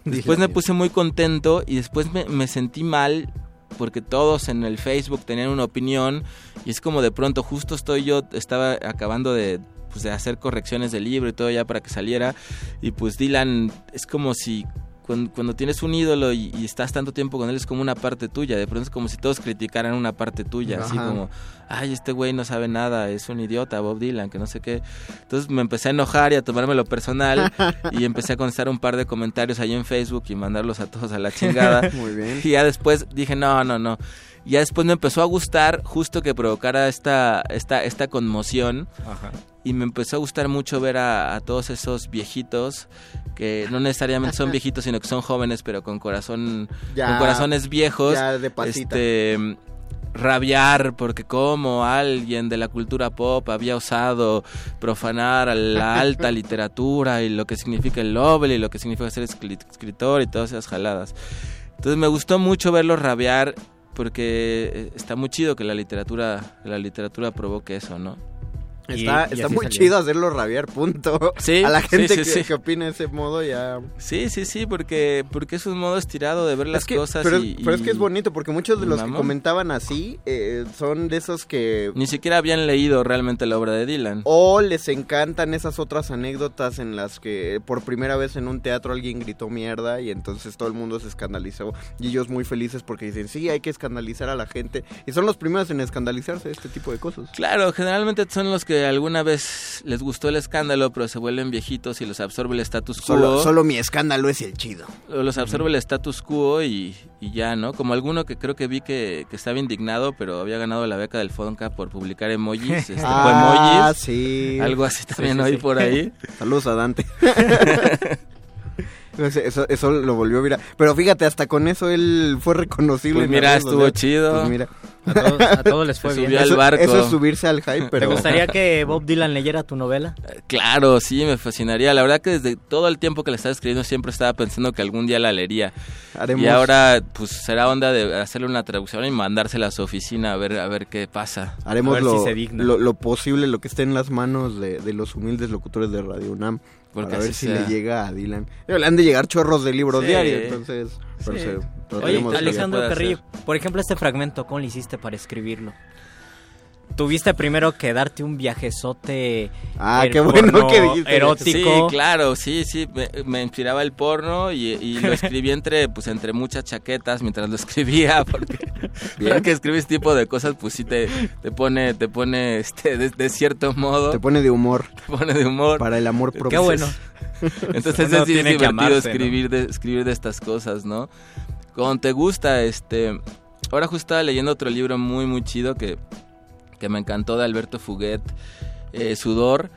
Después me puse muy contento y después me, me sentí mal porque todos en el Facebook tenían una opinión y es como de pronto justo estoy yo, estaba acabando de, pues, de hacer correcciones del libro y todo ya para que saliera y pues Dylan es como si cuando, cuando tienes un ídolo y, y estás tanto tiempo con él es como una parte tuya, de pronto es como si todos criticaran una parte tuya, así como, ay, este güey no sabe nada, es un idiota, Bob Dylan, que no sé qué. Entonces me empecé a enojar y a tomármelo personal y empecé a contestar un par de comentarios ahí en Facebook y mandarlos a todos a la chingada. Muy bien. Y ya después dije, no, no, no. Y ya después me empezó a gustar justo que provocara esta, esta, esta conmoción. Y me empezó a gustar mucho ver a, a todos esos viejitos que no necesariamente son viejitos, sino que son jóvenes, pero con corazón, Ya, con corazones viejos. ya de. Este rabiar porque como alguien de la cultura pop había osado profanar a la alta literatura y lo que significa el Nobel y lo que significa ser escri- escritor y todas esas jaladas. Entonces me gustó mucho verlos rabiar porque eh, está muy chido que la literatura la literatura provoque eso, ¿no? Está, Y- está muy salió. chido hacerlo rabiar, punto. Sí, A la gente sí, que, sí. que opina ese modo ya... Sí, sí, sí, porque porque es un modo estirado de ver las que- cosas pero, y, pero es que es bonito porque muchos de los que comentaban así eh, son de esos que ni siquiera habían leído realmente la obra de Dylan. o les encantan esas otras anécdotas en las que por primera vez en un teatro alguien gritó mierda y entonces todo el mundo se escandalizó y ellos muy felices porque dicen sí hay que escandalizar a la gente y son los primeros en escandalizarse de este tipo de cosas. Claro, generalmente son los que alguna vez les gustó el escándalo, pero se vuelven viejitos y los absorbe el status quo. Solo, solo mi escándalo es el chido. Los absorbe el status quo y, y ya, ¿no? Como alguno que creo que vi que, que estaba indignado, pero había ganado la beca del Fonca por publicar emojis, este, Ah, emojis. sí. Algo así Sí, también sí, sí. por ahí. Saludos a Dante. Eso, eso, eso lo volvió viral. Pero fíjate, hasta con eso él fue reconocible. Pues mira, estuvo chido. Pues mira. A todos, a todos les fue Se bien. subió al Eso- barco. Eso es subirse al hype, ¿Te pero... gustaría que Bob Dylan leyera tu novela? Claro, sí, me fascinaría. La verdad que desde todo el tiempo que la estaba escribiendo siempre estaba pensando que algún día la leería. Haremos- Y ahora, pues será onda de hacerle una traducción y mandársela a su oficina a ver, a ver qué pasa. Haremos A ver si lo, se digna. lo, lo posible, lo que esté en las manos de, de los humildes locutores de Radio UNAM. Porque para ver si sea. le llega a Dylan. Le han de llegar chorros de libros Sí. diarios, entonces... Sí. Oye, Alejandro Carrillo, por ejemplo, este fragmento, ¿cómo le hiciste para escribirlo? Tuviste primero que darte un viajezote Ah, qué bueno que dijiste. erótico. Sí, claro, sí, sí, me, me inspiraba el porno y, y lo escribí entre, pues, entre muchas chaquetas mientras lo escribía, porque, porque escribir este tipo de cosas, pues sí te, te pone, te pone, este, de, de cierto modo, Te pone de humor. te pone de humor. Para el amor propio. Qué bueno. Entonces es, tiene que divertido amarse, ¿no? escribir, de, escribir de estas cosas, ¿no? Cuando te gusta, este... Ahora justo estaba leyendo otro libro muy, muy chido que, que me encantó de Alberto Fuguet, eh, Sudor,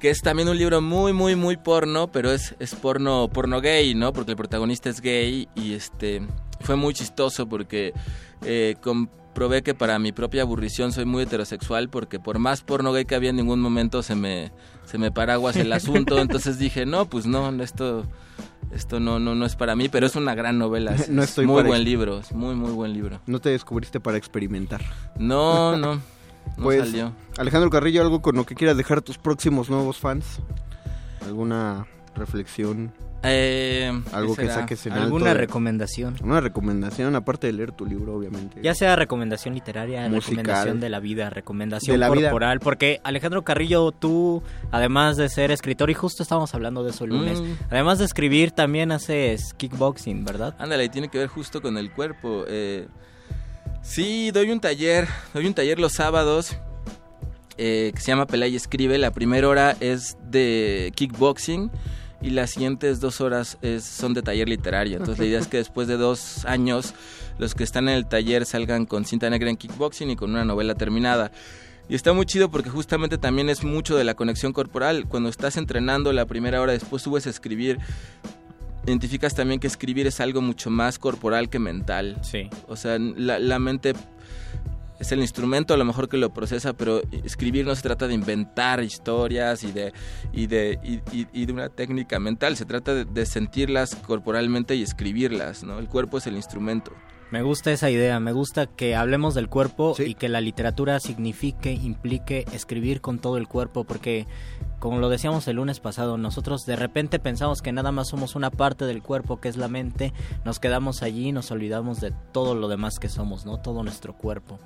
que es también un libro muy, muy, muy porno, pero es, es porno, porno gay, ¿no? Porque el protagonista es gay y este fue muy chistoso porque eh, comprobé que para mi propia aburrición soy muy heterosexual porque por más porno gay que había en ningún momento se me, se me paraguas el asunto, entonces dije, no, pues no, esto... Esto no, no, no es para mí, pero es una gran novela. Es, No es estoy muy buen libro, es muy, muy buen libro. No te descubriste para experimentar. No, no, no Pues, salió. Alejandro Carrillo, algo con lo que quieras dejar a tus próximos nuevos fans. ¿Alguna reflexión? Eh, Algo ¿qué que saques en ¿Alguna alto recomendación? Una recomendación, aparte de leer tu libro, obviamente. Ya sea recomendación literaria, Musical. recomendación de la vida, recomendación vida. corporal, porque Alejandro Carrillo, tú, además de ser escritor, y justo estábamos hablando de eso el lunes, Mm. además de escribir, también haces kickboxing, ¿verdad? Ándale, tiene que ver justo con el cuerpo. Eh, sí, doy un taller, doy un taller los sábados eh, que se llama Pelea y Escribe. La primera hora es de kickboxing y las siguientes dos horas es- son de taller literario. Entonces la idea es que después de dos años los que están en el taller salgan con cinta negra en kickboxing y con una novela terminada. Y está muy chido porque justamente también es mucho de la conexión corporal. Cuando estás entrenando la primera hora, después subes a escribir, identificas también que escribir es algo mucho más corporal que mental. Sí. O sea, la, la mente es el instrumento a lo mejor que lo procesa, pero escribir no se trata de inventar historias y de, y de, y, de una técnica mental, se trata de, de sentirlas corporalmente y escribirlas, ¿no? El cuerpo es el instrumento. Me gusta esa idea, me gusta que hablemos del cuerpo y que la literatura signifique, implique escribir con todo el cuerpo, porque como lo decíamos el lunes pasado, nosotros de repente pensamos que nada más somos una parte del cuerpo que es la mente, nos quedamos allí y nos olvidamos de todo lo demás que somos, ¿no? Todo nuestro cuerpo.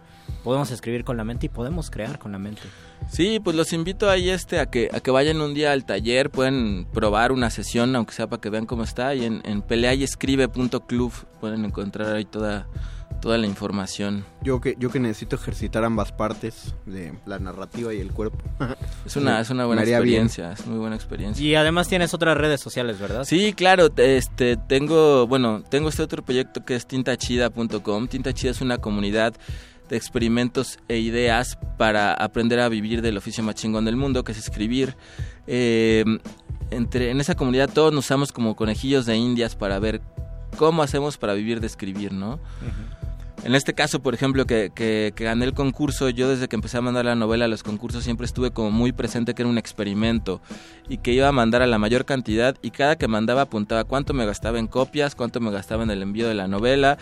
Podemos escribir con la mente y podemos crear con la mente. Sí, pues los invito ahí este a que a que vayan un día al taller, pueden probar una sesión, aunque sea para que vean cómo está, y en, en peleayescribe.club pueden encontrar ahí toda, toda la información. Yo que, yo que necesito ejercitar ambas partes de la narrativa y el cuerpo. Es una, es una buena bien. experiencia, es muy buena experiencia. Y además tienes otras redes sociales, ¿verdad? Sí, claro, te- este tengo, bueno, tengo este otro proyecto que es tintachida.com. Tinta Chida es una comunidad de experimentos e ideas para aprender a vivir del oficio más chingón del mundo, que es escribir. Eh, entre, en esa comunidad todos nos usamos como conejillos de indias para ver cómo hacemos para vivir de escribir, ¿no? En este caso, por ejemplo, que, que, que gané el concurso, yo desde que empecé a mandar la novela a los concursos siempre estuve como muy presente que era un experimento y que iba a mandar a la mayor cantidad y cada que mandaba apuntaba cuánto me gastaba en copias, cuánto me gastaba en el envío de la novela.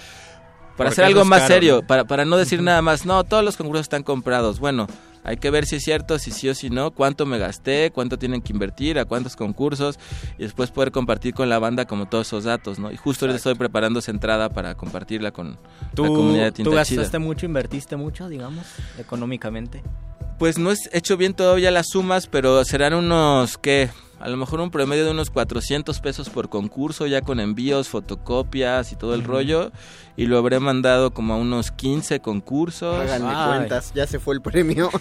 Para hacer algo es más serio, para, para no decir nada más, no, todos los concursos están comprados. Bueno, hay que ver si es cierto, si sí o si no, cuánto me gasté, cuánto tienen que invertir, a cuántos concursos y después poder compartir con la banda como todos esos datos, ¿no? Y justo ahorita estoy preparando esa entrada para compartirla con ¿Tú, la comunidad de ¿tú Tinta Chida. gastaste mucho, invertiste mucho, digamos, económicamente? Pues no he hecho bien todavía las sumas, pero serán unos, ¿qué? A lo mejor un promedio de unos 400 pesos por concurso, ya con envíos, fotocopias y todo el Ujú. rollo. Y lo habré mandado como a unos 15 concursos. Háganme Ay. cuentas, ya se fue el premio.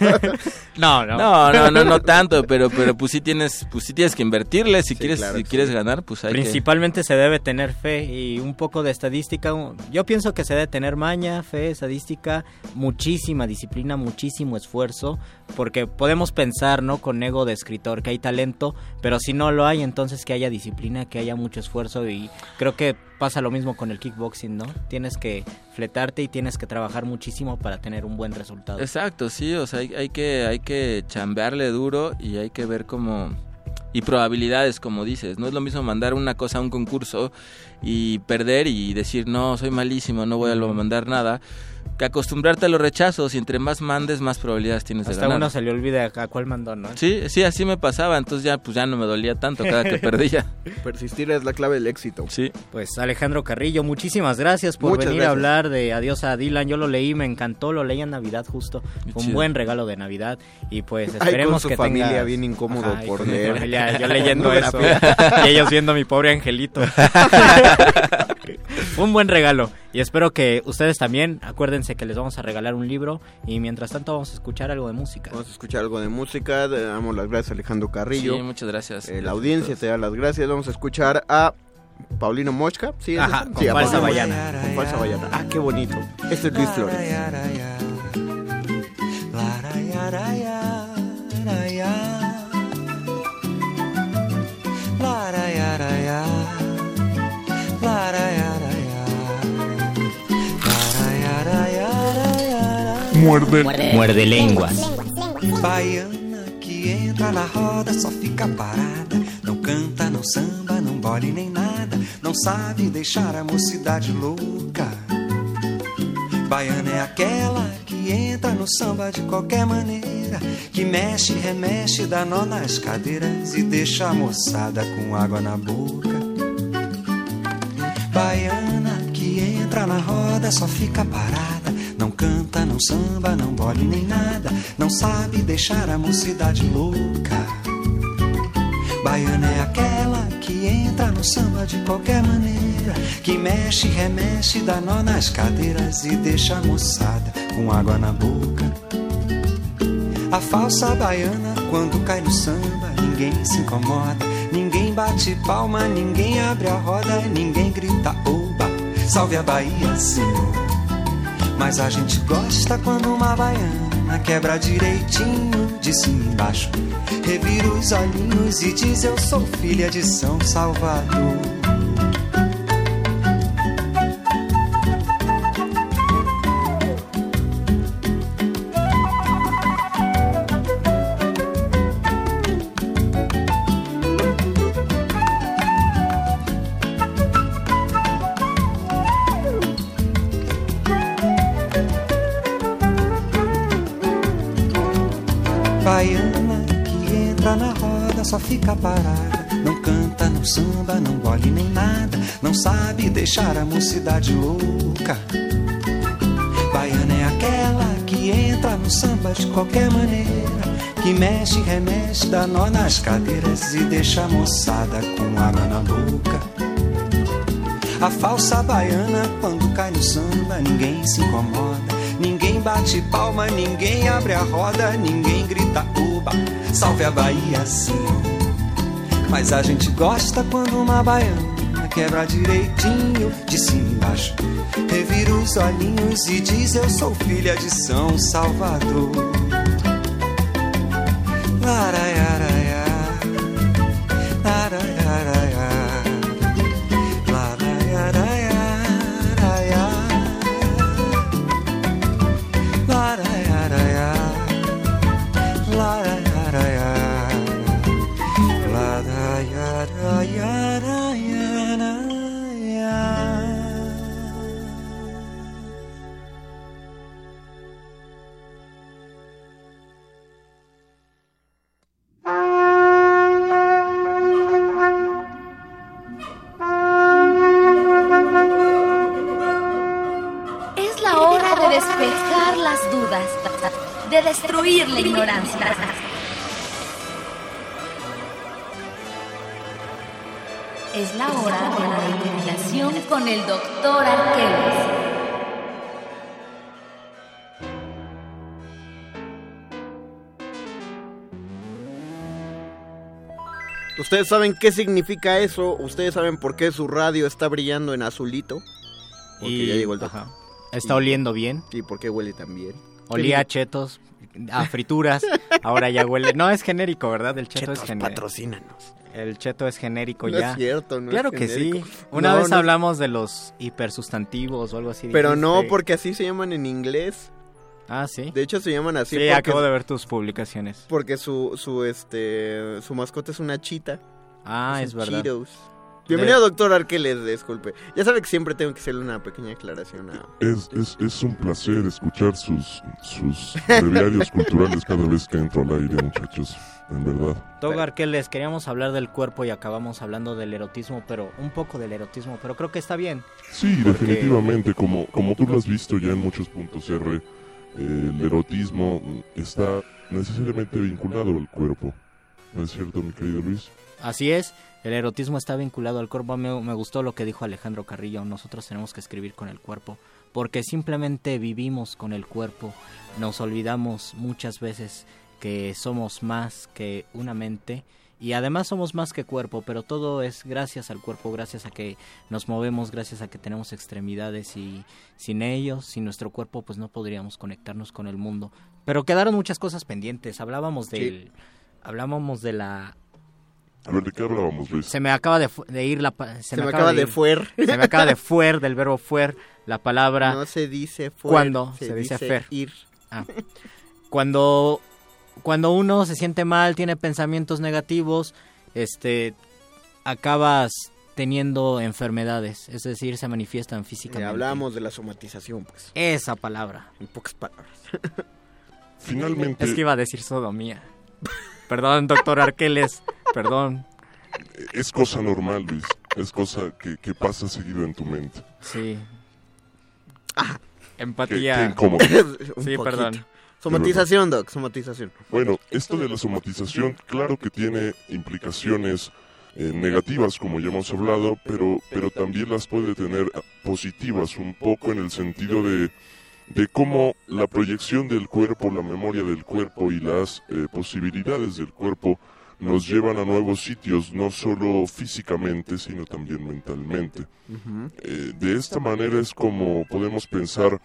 No, no. No, no, no, no tanto, pero, pero pues sí tienes, pues sí tienes que invertirle. Si quieres, claro si que quieres sí. ganar, pues hay que. Principalmente se debe tener fe y un poco de estadística. Yo pienso que se debe tener maña, fe, estadística, muchísima disciplina, muchísimo esfuerzo, porque podemos pensar, ¿no? Con ego de escritor que hay talento, pero si no lo hay, entonces que haya disciplina, que haya mucho esfuerzo y creo que pasa lo mismo con el kickboxing, ¿no? Tienes que fletarte y tienes que trabajar muchísimo para tener un buen resultado. Exacto, sí, o sea, hay, hay que hay que chambearle duro y hay que ver cómo y probabilidades, como dices, no es lo mismo mandar una cosa a un concurso y perder y decir, "No, soy malísimo, no voy a mandar nada." Que acostumbrarte a los rechazos y entre más mandes más probabilidades tienes de Hasta ganar. uno se le olvida a cuál mandó, ¿no? Sí, sí, así me pasaba, entonces ya pues ya no me dolía tanto cada que perdía. Persistir es la clave del éxito. Sí. Pues Alejandro Carrillo, muchísimas gracias por Muchas venir a hablar de Adiós a Dylan. Yo lo leí, me encantó, lo leí en Navidad justo. Un chido. buen regalo de Navidad y pues Ay, esperemos con su que familia tengas- bien incómodo Ajá, por leer. familia, yo leyendo eso y ellos viendo a mi pobre angelito. un buen regalo y espero que ustedes también acuérdense que les vamos a regalar un libro y mientras tanto vamos a escuchar algo de música. Vamos a escuchar algo de música. Le damos las gracias a Alejandro Carrillo. Sí, muchas gracias. Eh, la audiencia te da las gracias. Vamos a escuchar a Paulino Mochka. ¿Sí, Ajá, con Sí, Falsa. Mochka, Con falsa ballana. Ah, qué bonito. Este es Luis Flores. Muerde. Muerde lenguas. Baiana que entra na roda só fica parada. Não canta, não samba, não bole nem nada. Não sabe deixar a mocidade louca. Baiana é aquela que entra no samba de qualquer maneira. Que mexe, remexe, dá nó nas cadeiras e deixa a moçada com água na boca. Baiana que entra na roda só fica parada. Não canta, não samba, não bole nem nada. Não sabe deixar a mocidade louca. Baiana é aquela que entra no samba de qualquer maneira. Que mexe, remexe, dá nó nas cadeiras e deixa a moçada com água na boca. A falsa baiana, quando cai no samba, ninguém se incomoda. Ninguém bate palma, ninguém abre a roda, ninguém grita oba. Salve a Bahia, senhor. Mas a gente gosta quando uma baiana quebra direitinho de cima embaixo. Revira os olhinhos e diz: Eu sou filha de São Salvador. Fica parada. Não canta, não samba, não bole nem nada. Não sabe deixar a mocidade louca. Baiana é aquela que entra no samba de qualquer maneira. Que mexe, remexe, dá nó nas cadeiras e deixa a moçada com água na boca. A falsa baiana, quando cai no samba, ninguém se incomoda. Ninguém bate palma, ninguém abre a roda, ninguém grita uba. Salve a Bahia, senhor. Mas a gente gosta quando uma baiana quebra direitinho de cima embaixo. Revira os olhinhos e diz: Eu sou filha de São Salvador. Laraiaraiá, con el doctor Arqueles. ¿Ustedes saben qué significa eso? ¿Ustedes saben por qué su radio está brillando en azulito? Porque Y- ya llegó el ajá. Está Y- oliendo bien. ¿Y por qué huele tan bien? Olía a chetos, a frituras, ahora ya huele. No es genérico, ¿verdad? El cheto Chetos, es genérico. patrocínanos. El cheto es genérico No ya. es cierto, no es Claro que genérico. sí. Una No, vez no es- hablamos de los hipersustantivos o algo así. Pero no, porque así se llaman en inglés. Ah, sí. De hecho, se llaman así Sí, porque, acabo de ver tus publicaciones. porque su, su, este, su mascota es una chita. Ah, Son es verdad. Cheetos. Bienvenido, doctor Arqueles, disculpe. Ya sabe que siempre tengo que hacerle una pequeña aclaración a... Es, es, es un placer escuchar sus, sus breviarios culturales cada vez que entro al aire, muchachos. En verdad. Doctor Arqueles, queríamos hablar del cuerpo y acabamos hablando del erotismo, pero un poco del erotismo, pero creo que está bien. Sí, porque- definitivamente, como, como tú lo has visto ya en muchos puntos R, eh, el erotismo está necesariamente vinculado al cuerpo. ¿No es cierto, mi querido Luis? Así es, el erotismo está vinculado al cuerpo. Me, me gustó lo que dijo Alejandro Carrillo, nosotros tenemos que escribir con el cuerpo, porque simplemente vivimos con el cuerpo, nos olvidamos muchas veces que somos más que una mente y además somos más que cuerpo, pero todo es gracias al cuerpo, gracias a que nos movemos, gracias a que tenemos extremidades y sin ellos, sin nuestro cuerpo, pues no podríamos conectarnos con el mundo. Pero quedaron muchas cosas pendientes. Hablábamos del, hablábamos de la A ver, ¿de qué hablábamos, Luis? se me acaba de, de ir la pa- Se me acaba de ir- fuer. Se me acaba de fuer del verbo fuer la palabra No se dice fuer, cuando se se, dice, dice fer. ir. Ah. Cuando cuando uno se siente mal, tiene pensamientos negativos, este acabas teniendo enfermedades, es decir, se manifiestan físicamente. hablamos de la somatización, pues. Esa palabra. En pocas palabras. Finalmente, Es que iba a decir sodomía. Perdón, doctor Arqueles, perdón. es cosa normal, Luis. Es cosa que, que pasa seguido en tu mente. Sí. Qué, Empatía. qué Sí, poquito. perdón. Somatización, Doc, somatización. Bueno, esto de la somatización, claro que tiene implicaciones eh, negativas, como ya hemos hablado, pero, pero también las puede tener ah, positivas, un poco en el sentido de, de cómo la proyección del cuerpo, la memoria del cuerpo y las eh, posibilidades del cuerpo nos llevan a nuevos sitios, no solo físicamente, sino también mentalmente. Eh, de esta manera es como podemos pensar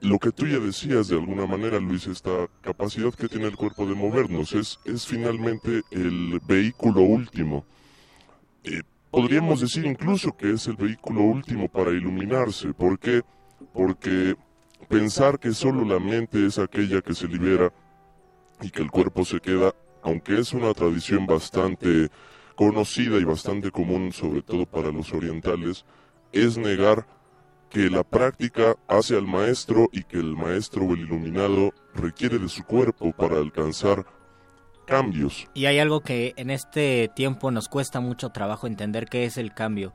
lo que tú ya decías de alguna manera, Luis, esta capacidad que tiene el cuerpo de movernos es, es finalmente el vehículo último. Eh, podríamos decir incluso que es el vehículo último para iluminarse. ¿Por qué? Porque pensar que solo la mente es aquella que se libera y que el cuerpo se queda, aunque es una tradición bastante conocida y bastante común, sobre todo para los orientales, es negar que la práctica hace al maestro y que el maestro o el iluminado requiere de su cuerpo para alcanzar cambios. Y hay algo que en este tiempo nos cuesta mucho trabajo entender qué es el cambio.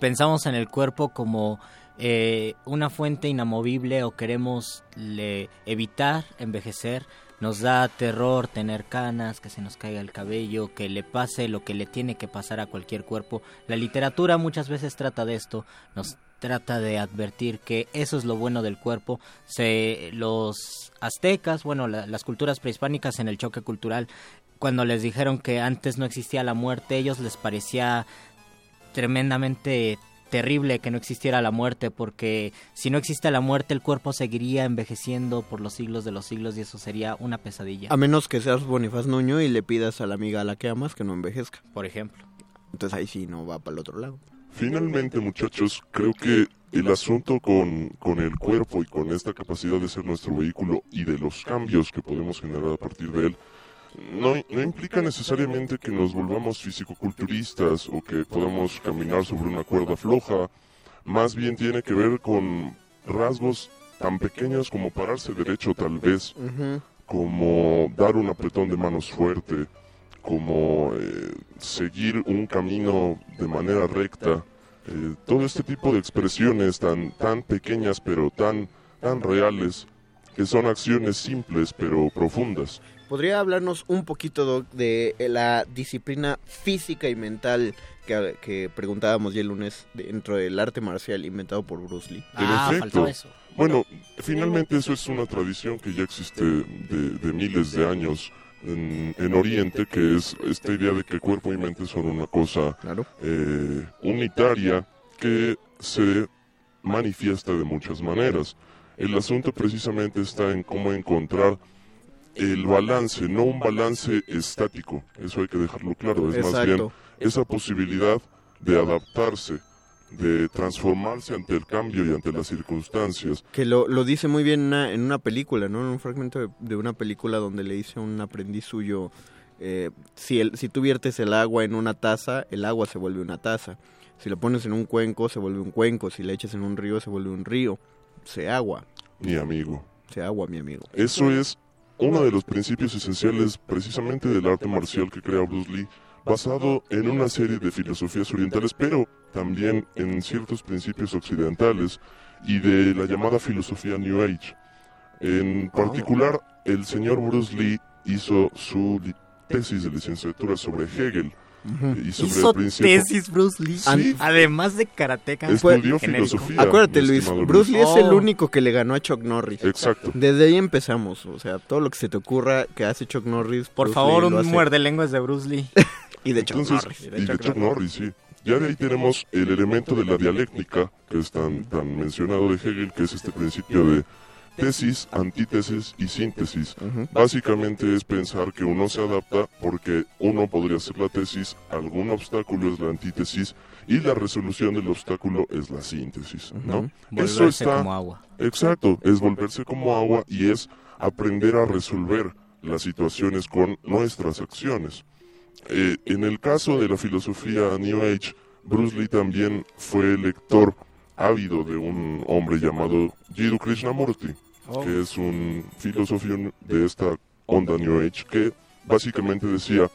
Pensamos en el cuerpo como eh, una fuente inamovible o queremos le- evitar envejecer. Nos da terror tener canas, que se nos caiga el cabello, que le pase lo que le tiene que pasar a cualquier cuerpo. La literatura muchas veces trata de esto, nos trata de advertir que eso es lo bueno del cuerpo. Se, los aztecas, bueno, la- las culturas prehispánicas en el choque cultural, cuando les dijeron que antes no existía la muerte, ellos les parecía tremendamente terrible que no existiera la muerte, porque si no existe la muerte, el cuerpo seguiría envejeciendo por los siglos de los siglos y eso sería una pesadilla. A menos que seas Bonifaz Nuño y le pidas a la amiga a la que amas que no envejezca. Por ejemplo. Entonces ahí sí no va para el otro lado. Finalmente, muchachos, creo que el asunto con, con el cuerpo y con esta capacidad de ser nuestro vehículo y de los cambios que podemos generar a partir de él, no, no implica necesariamente que nos volvamos fisicoculturistas o que podamos caminar sobre una cuerda floja, más bien tiene que ver con rasgos tan pequeños como pararse derecho tal vez, como dar un apretón de manos fuerte, como eh, seguir un camino de manera recta, eh, todo este tipo de expresiones tan, tan pequeñas pero tan, tan reales, que son acciones simples pero profundas. ¿Podría hablarnos un poquito, Doc, de la disciplina física y mental que, que preguntábamos ya el lunes dentro del arte marcial inventado por Bruce Lee? En efecto. Bueno, finalmente eso es una tradición que ya existe de, de miles de años en, en Oriente, que es esta idea de que cuerpo y mente son una cosa eh, unitaria que se manifiesta de muchas maneras. El asunto precisamente está en cómo encontrar el balance, no un balance estático, eso hay que dejarlo claro, es más bien esa posibilidad de adaptarse, de transformarse ante el cambio y ante las circunstancias. Que lo, lo dice muy bien en una, en una película, ¿no? En un fragmento de, de una película donde le dice a un aprendiz suyo, eh, si, el, si tú viertes el agua en una taza, el agua se vuelve una taza. Si lo pones en un cuenco, se vuelve un cuenco. Si le echas en un río, se vuelve un río. Se agua. Mi amigo. Se agua, mi amigo. Eso es uno de los principios esenciales precisamente del arte marcial que crea Bruce Lee, basado en una serie de filosofías orientales, pero también en ciertos principios occidentales y de la llamada filosofía New Age. En particular, el señor Bruce Lee hizo su tesis de licenciatura sobre Hegel y sobre Hizo tesis Bruce Lee. Sí. Además de karateca. Estudió filosofía. Acuérdate, Luis, Bruce Lee es el Oh. único que le ganó a Chuck Norris. Exacto. Desde ahí empezamos. O sea, todo lo que se te ocurra que hace Chuck Norris. Por Bruce favor, Lee un muerde lenguas de Bruce Lee. Y de Chuck Entonces, Norris. y de Chuck Norris, sí. Ya de ahí tenemos el elemento de la dialéctica, que es tan, tan mencionado de Hegel, que es este principio de tesis, antítesis y síntesis. Básicamente es pensar que uno se adapta porque uno podría hacer la tesis, algún obstáculo es la antítesis y la resolución del obstáculo es la síntesis, ¿no? Ujú. Volverse como agua. Exacto, es volverse como agua y es aprender a resolver las situaciones con nuestras acciones. Eh, en el caso de la filosofía New Age, Bruce Lee también fue lector ávido de un hombre llamado Jiddu Krishnamurti, Oh. que es un filósofo de esta onda New Age que básicamente decía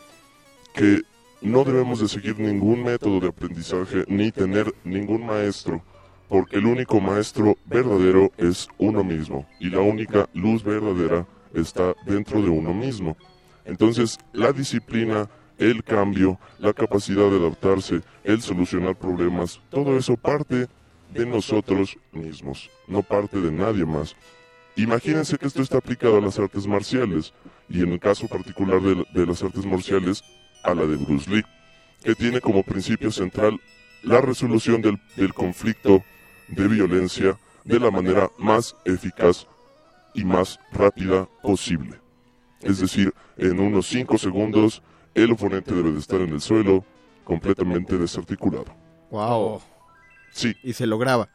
que no debemos de seguir ningún método de aprendizaje ni tener ningún maestro, porque el único maestro verdadero es uno mismo y la única luz verdadera está dentro de uno mismo. Entonces, la disciplina, el cambio, la capacidad de adaptarse, el solucionar problemas, todo eso parte de nosotros mismos, no parte de nadie más. Imagínense que esto está aplicado a las artes marciales y en el caso particular de, de las artes marciales a la de Bruce Lee, que tiene como principio central la resolución del, del conflicto de violencia de la manera más eficaz y más rápida posible. Es decir, en unos 5 segundos el oponente debe de estar en el suelo completamente desarticulado. Wow. Sí. Y se lograba.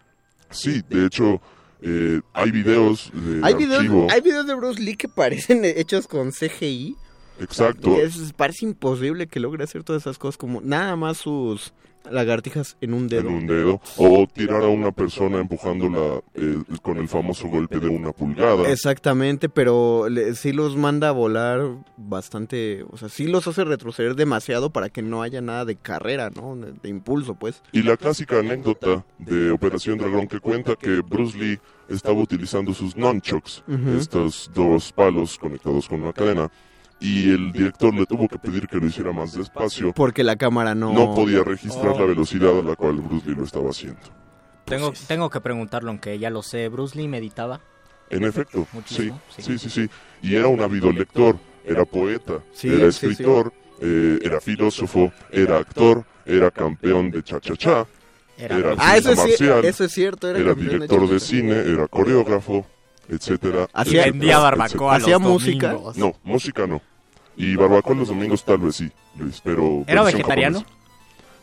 Sí, de hecho, eh, hay videos de Hay archivo. videos, hay videos de Bruce Lee que parecen hechos con CGI. Exacto. Y es- parece imposible que logre hacer todas esas cosas como nada más sus lagartijas en un dedo. en un dedo o tirar a una persona empujándola eh, con el famoso golpe de una pulgada. Exactamente, pero le- sí los manda a volar bastante, o sea, sí los hace retroceder demasiado para que no haya nada de carrera, ¿no? De, de impulso, pues. Y la clásica anécdota de Operación Dragón que cuenta que Bruce Lee estaba utilizando sus nunchucks, Ujú. estos dos palos conectados con una cadena, y el director le tuvo que pedir que lo hiciera más despacio. Porque la cámara no... No podía registrar Oh. la velocidad a la cual Bruce Lee lo estaba haciendo. Tengo, tengo que preguntarlo, aunque ya lo sé. ¿Bruce Lee meditaba? En efecto, sí, sí, sí, sí. Y era un ávido lector, era poeta, Sí, era sí, sí. escritor, eh, era filósofo, era actor, era campeón de cha-cha-cha, Era- era, Ah, eso artista es marcial, eso es cierto, era de director de, cha-cha-cha. cine, era coreógrafo, etcétera. Hacía- etcétera, barbacoa etcétera. los música? No, música no. Y barbacoa los domingos tal vez sí, Luis, pero... ¿Era vegetariano? japonesa.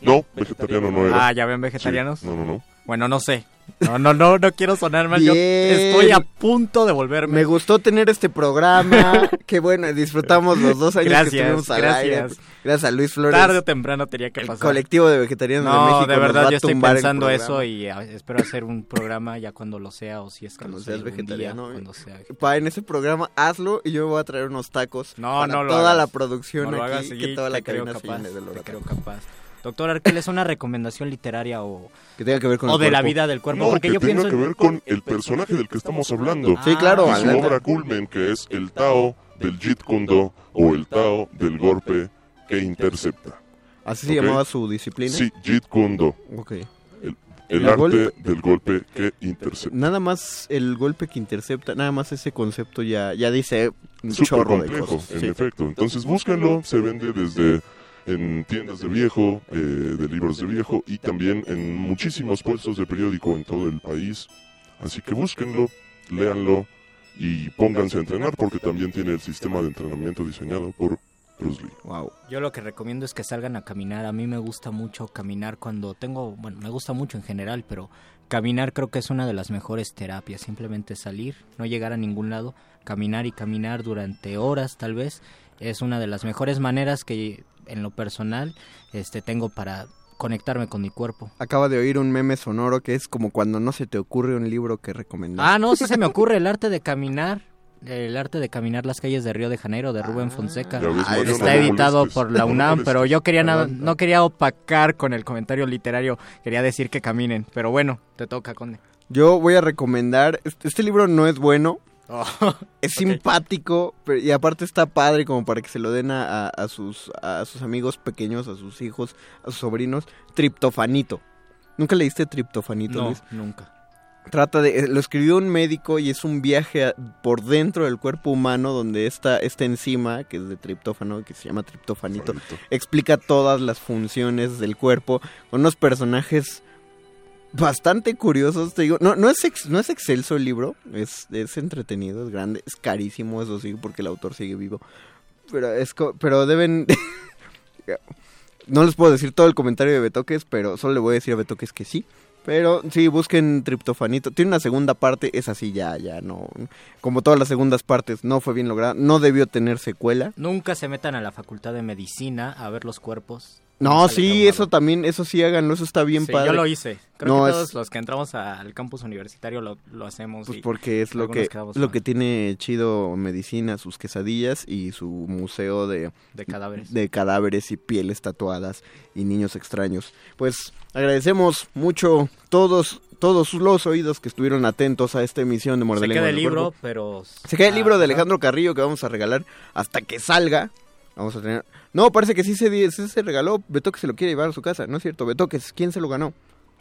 No, vegetariano no era. Ah, ¿ya ven vegetarianos? Sí, No, no, no. Bueno, no sé. No, no, no, no quiero sonar mal. Yo estoy a punto de volverme. Me gustó tener este programa. Qué bueno, disfrutamos los dos años Gracias, que estuvimos al gracias. aire. Gracias a Luis Flores. Tarde o temprano tenía que el pasar. colectivo de vegetarianos de No, México de nos va verdad, a yo estoy el pensando eso y ah, espero hacer un programa ya cuando lo sea o si es que Cuando lo seas vegetariano. día, cuando sea. Pa, en ese programa hazlo y yo me voy a traer unos tacos No, para no lo toda hagas. la producción No lo aquí, hagas, que toda la te creo cadena se capaz, llene de olor te a creo capaz. Doctor Arquel, ¿es una recomendación literaria o, Que tenga que ver con o el de la cuerpo. vida del cuerpo? No, Porque que yo tenga pienso... que ver con el personaje del que estamos hablando. Sí, claro, Y su obra culmen, que es el Tao del Jeet Kune Do o el Tao del golpe que intercepta. ¿Así se ¿Ok? llamaba su disciplina? Sí, Jeet Kune Do. Ok. El, el El arte golpe- del golpe que intercepta. Nada más el golpe que intercepta, nada más ese concepto ya, ya dice un Súper chorro de complejo, cosas. en sí. efecto. Entonces búsquenlo, se vende desde en tiendas de viejo, eh, de libros de viejo y también en muchísimos puestos de periódico en todo el país. Así que búsquenlo, léanlo y pónganse a entrenar porque también tiene el sistema de entrenamiento diseñado por Bruce Lee. Wow. Yo lo que recomiendo es que salgan a caminar. A mí me gusta mucho caminar cuando tengo, bueno, me gusta mucho en general, pero caminar creo que es una de las mejores terapias. Simplemente salir, no llegar a ningún lado, caminar y caminar durante horas tal vez es una de las mejores maneras que en lo personal este tengo para conectarme con mi cuerpo. Acaba de oír un meme sonoro que es como cuando no se te ocurre un libro que recomendar. Ah, no, sí se me ocurre el arte de caminar. El arte de caminar las calles de Río de Janeiro de Rubén Fonseca. Ves, Mario, Está no editado molestes, por la UNAM, pero yo quería nada, no quería opacar con el comentario literario, quería decir que caminen, pero bueno, te toca, Conde. Yo voy a recomendar, este, este libro no es bueno, Oh, es simpático pero- y aparte está padre como para que se lo den a, a- a sus, a sus amigos pequeños, a sus hijos, a sus sobrinos. Triptofanito. ¿Nunca leíste Triptofanito, no, Luis? nunca. Trata de, eh, lo escribió un médico y es un viaje a- por dentro del cuerpo humano donde esta, esta enzima, que es de triptófano, que se llama triptofanito, explica todas las funciones del cuerpo con unos personajes bastante curiosos, te digo. No, no, es, no es excelso el libro, es, es entretenido, es grande, es carísimo, eso sí, porque el autor sigue vivo. Pero, es pero deben... no les puedo decir todo el comentario de Betoques, pero solo le voy a decir a Betoques que sí. Pero sí, busquen Triptofanito. Tiene una segunda parte, es así ya, ya no. Como todas las segundas partes, no fue bien lograda. No debió tener secuela. Nunca se metan a la facultad de medicina a ver los cuerpos. No, sí, eso también, eso sí háganlo, eso está bien Sí, padre. yo lo hice. Creo No, que es- todos los que entramos al campus universitario lo, lo hacemos. Pues y porque es lo que lo mal. que tiene chido medicina, sus quesadillas y su museo de, De cadáveres. de cadáveres y pieles tatuadas y niños extraños. Pues agradecemos mucho todos todos los oídos que estuvieron atentos a esta emisión de Se Mordelenguas queda el libro, Cuerpo. pero... Se queda el Ah, libro de ajá. Alejandro Carrillo que vamos a regalar hasta que salga. Vamos a tener... No, parece que sí se, sí se regaló. Beto que se lo quiere llevar a su casa. No es cierto. Beto que ¿quién se lo ganó?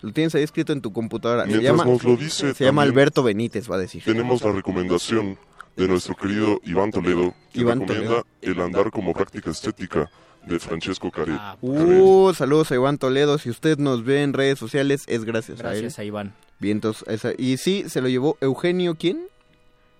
Lo tienes ahí escrito en tu computadora. Se Mientras llama, nos lo dice, se llama también Alberto Benítez, va a decir. Tenemos la recomendación de nuestro querido Iván Toledo, que Iván recomienda Toledo. el andar como práctica estética de Francesco Care. Ah, Uh, saludos a Iván Toledo. Si usted nos ve en redes sociales, es gracias, Gracias a. Iván. Vientos, esa- y sí, se lo llevó Eugenio, ¿quién?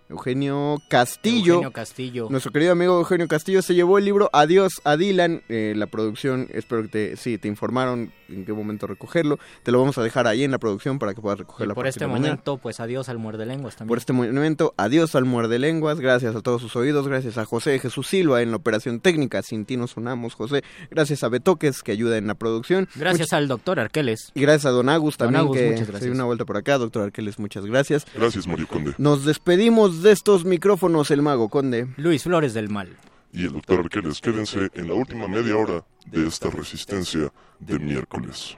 Eugenio Castillo. Eugenio Castillo. Nuestro querido amigo Eugenio Castillo se llevó el libro Adiós a Dylan. Eh, la producción, espero que te, sí, te informaron en qué momento recogerlo. Te lo vamos a dejar ahí en la producción para que puedas recogerlo. por este momento, pues adiós al muerde lenguas también. Por este momento, adiós al muerde lenguas, gracias a todos sus oídos, gracias a José Jesús Silva en la operación técnica, sin ti nos sonamos, José, gracias a Betoques que ayuda en la producción. Gracias al doctor Arqueles. Y gracias a Don Agus Don también, Agus, que muchas se dio una vuelta por acá. Doctor Arqueles, muchas gracias. Gracias, Mario Conde. Nos despedimos de estos micrófonos, el Mago Conde. Luis Flores del Mal. Y el doctor Arqueles, quédense en la última media hora de esta resistencia de miércoles.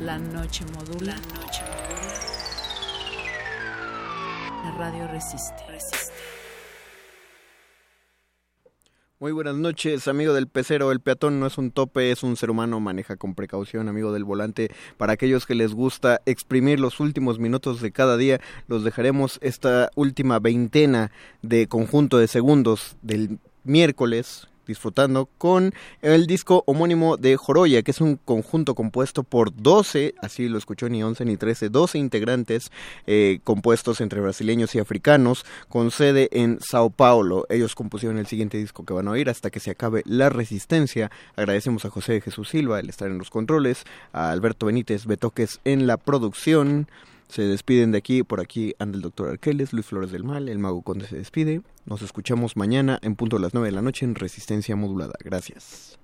La noche modula. La noche modula. La radio resiste. Resiste. Muy buenas noches, amigo del pecero. El peatón no es un tope, es un ser humano. Maneja con precaución, amigo del volante. Para aquellos que les gusta exprimir los últimos minutos de cada día, los dejaremos esta última veintena de conjunto de segundos del miércoles disfrutando con el disco homónimo de Joroya, que es un conjunto compuesto por 12, así lo escuchó ni 11 ni 13, 12 integrantes eh, compuestos entre brasileños y africanos, con sede en Sao Paulo. Ellos compusieron el siguiente disco que van a oír hasta que se acabe la resistencia. Agradecemos a José Jesús Silva el estar en los controles, a Alberto Benítez Betoques en la producción. Se despiden de aquí, por aquí anda el doctor Arqueles, Luis Flores del Mal, el Mago Conde se despide. Nos escuchamos mañana en punto de las 9 de la noche en Resistencia Modulada. Gracias.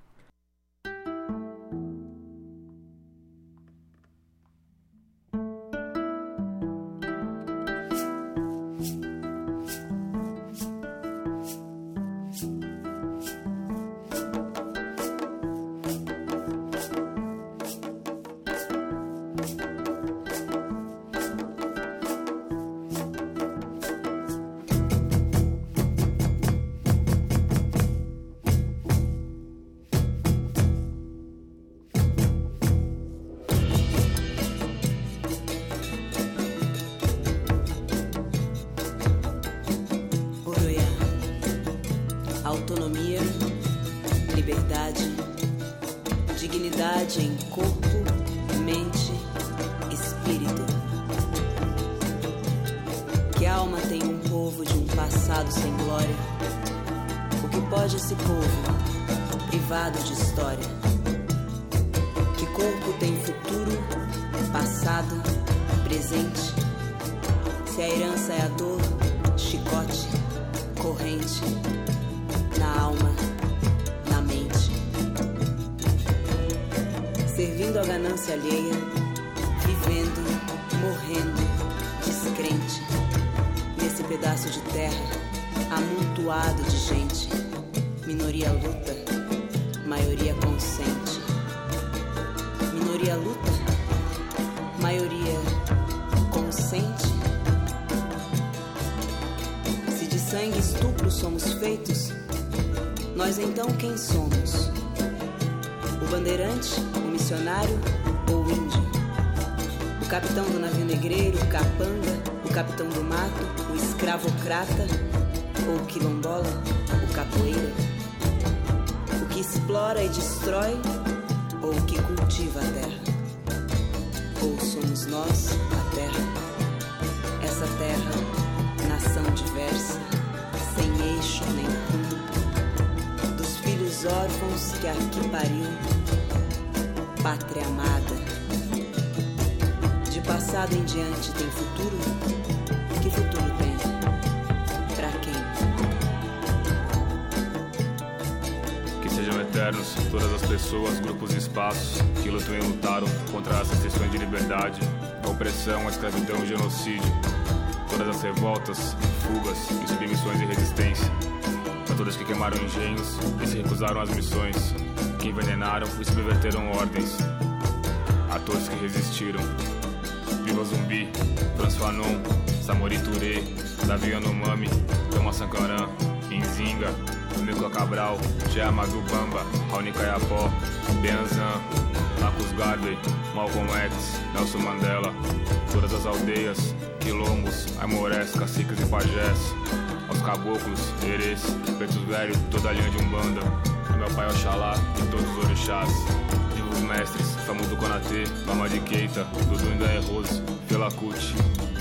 Capanga, o capitão do mato, o escravocrata genocídio. Todas as revoltas, fugas submissões e resistência. A todos que queimaram engenhos e se recusaram às missões, que envenenaram e subverteram ordens. A todos que resistiram. Viva Zumbi, Franz Fanon, Samori Touré, Davi Yanomami, Thomas Sankara, Inzinga, Nicola Cabral, Jea Madubamba, Raoni Kayapó, Benzan, Marcos Garvey, Malcolm X, Nelson Mandela, todas as aldeias, quilombos, aimorés, caciques e pajés, aos caboclos, herês, pretos velhos, toda a linha de Umbanda, e meu pai Oxalá e todos os orixás. Os mestres, Famu do Konatê, Mama de Keita, Dudu Indaé Rose, Fela Kuti,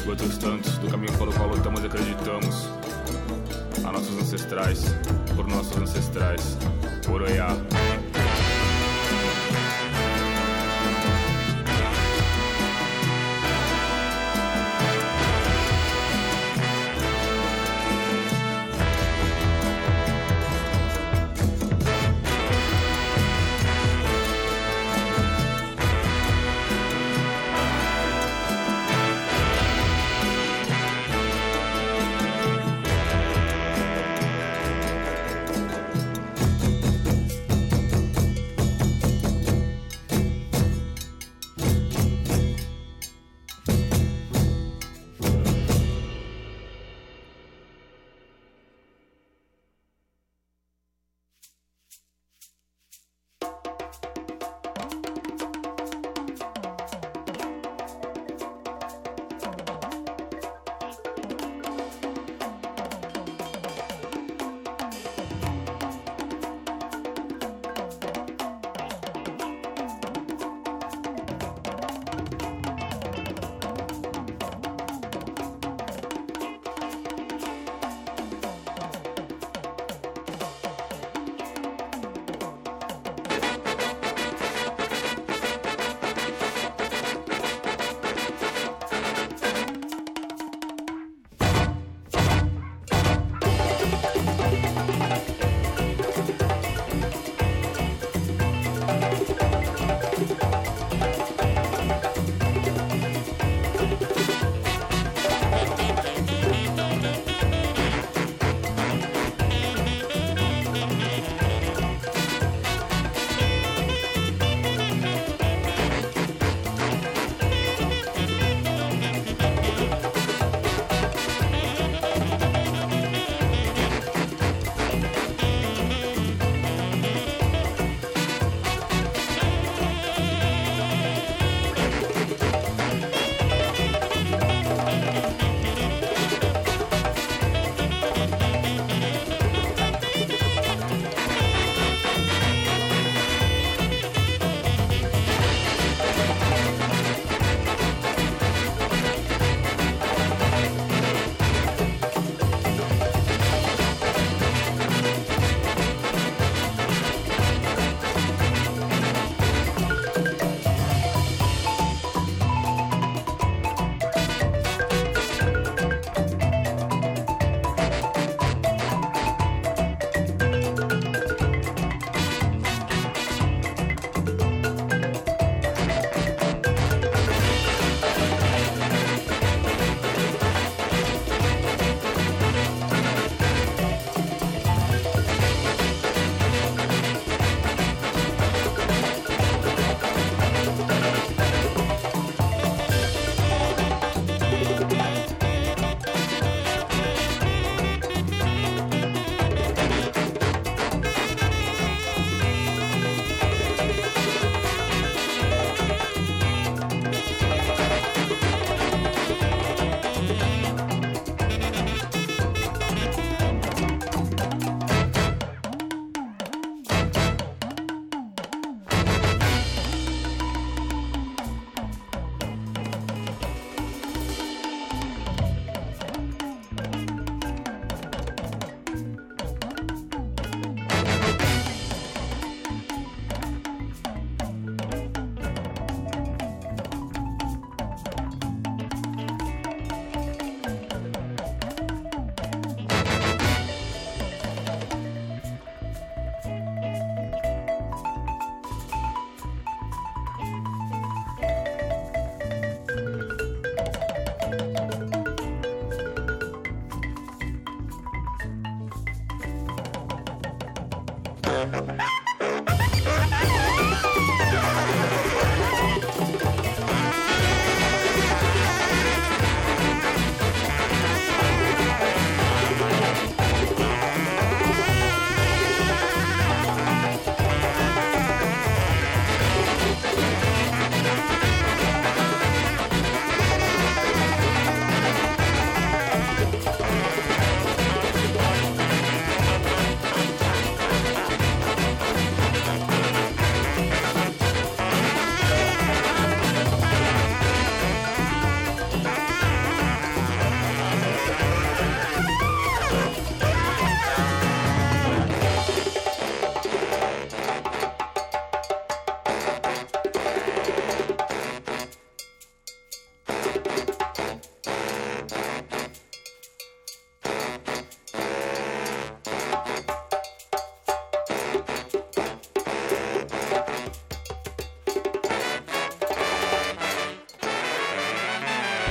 e outros tantos do caminho pelo qual lutamos e acreditamos. A nossos ancestrais, por nossos ancestrais, Oroiá.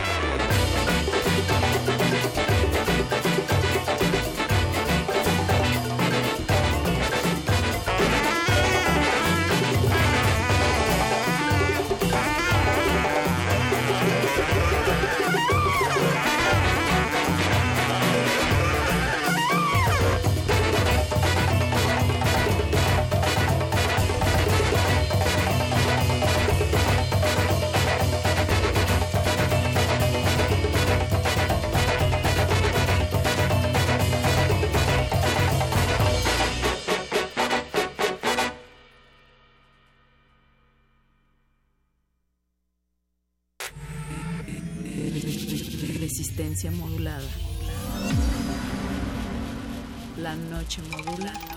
Resistencia noche modula.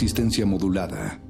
Resistencia modulada.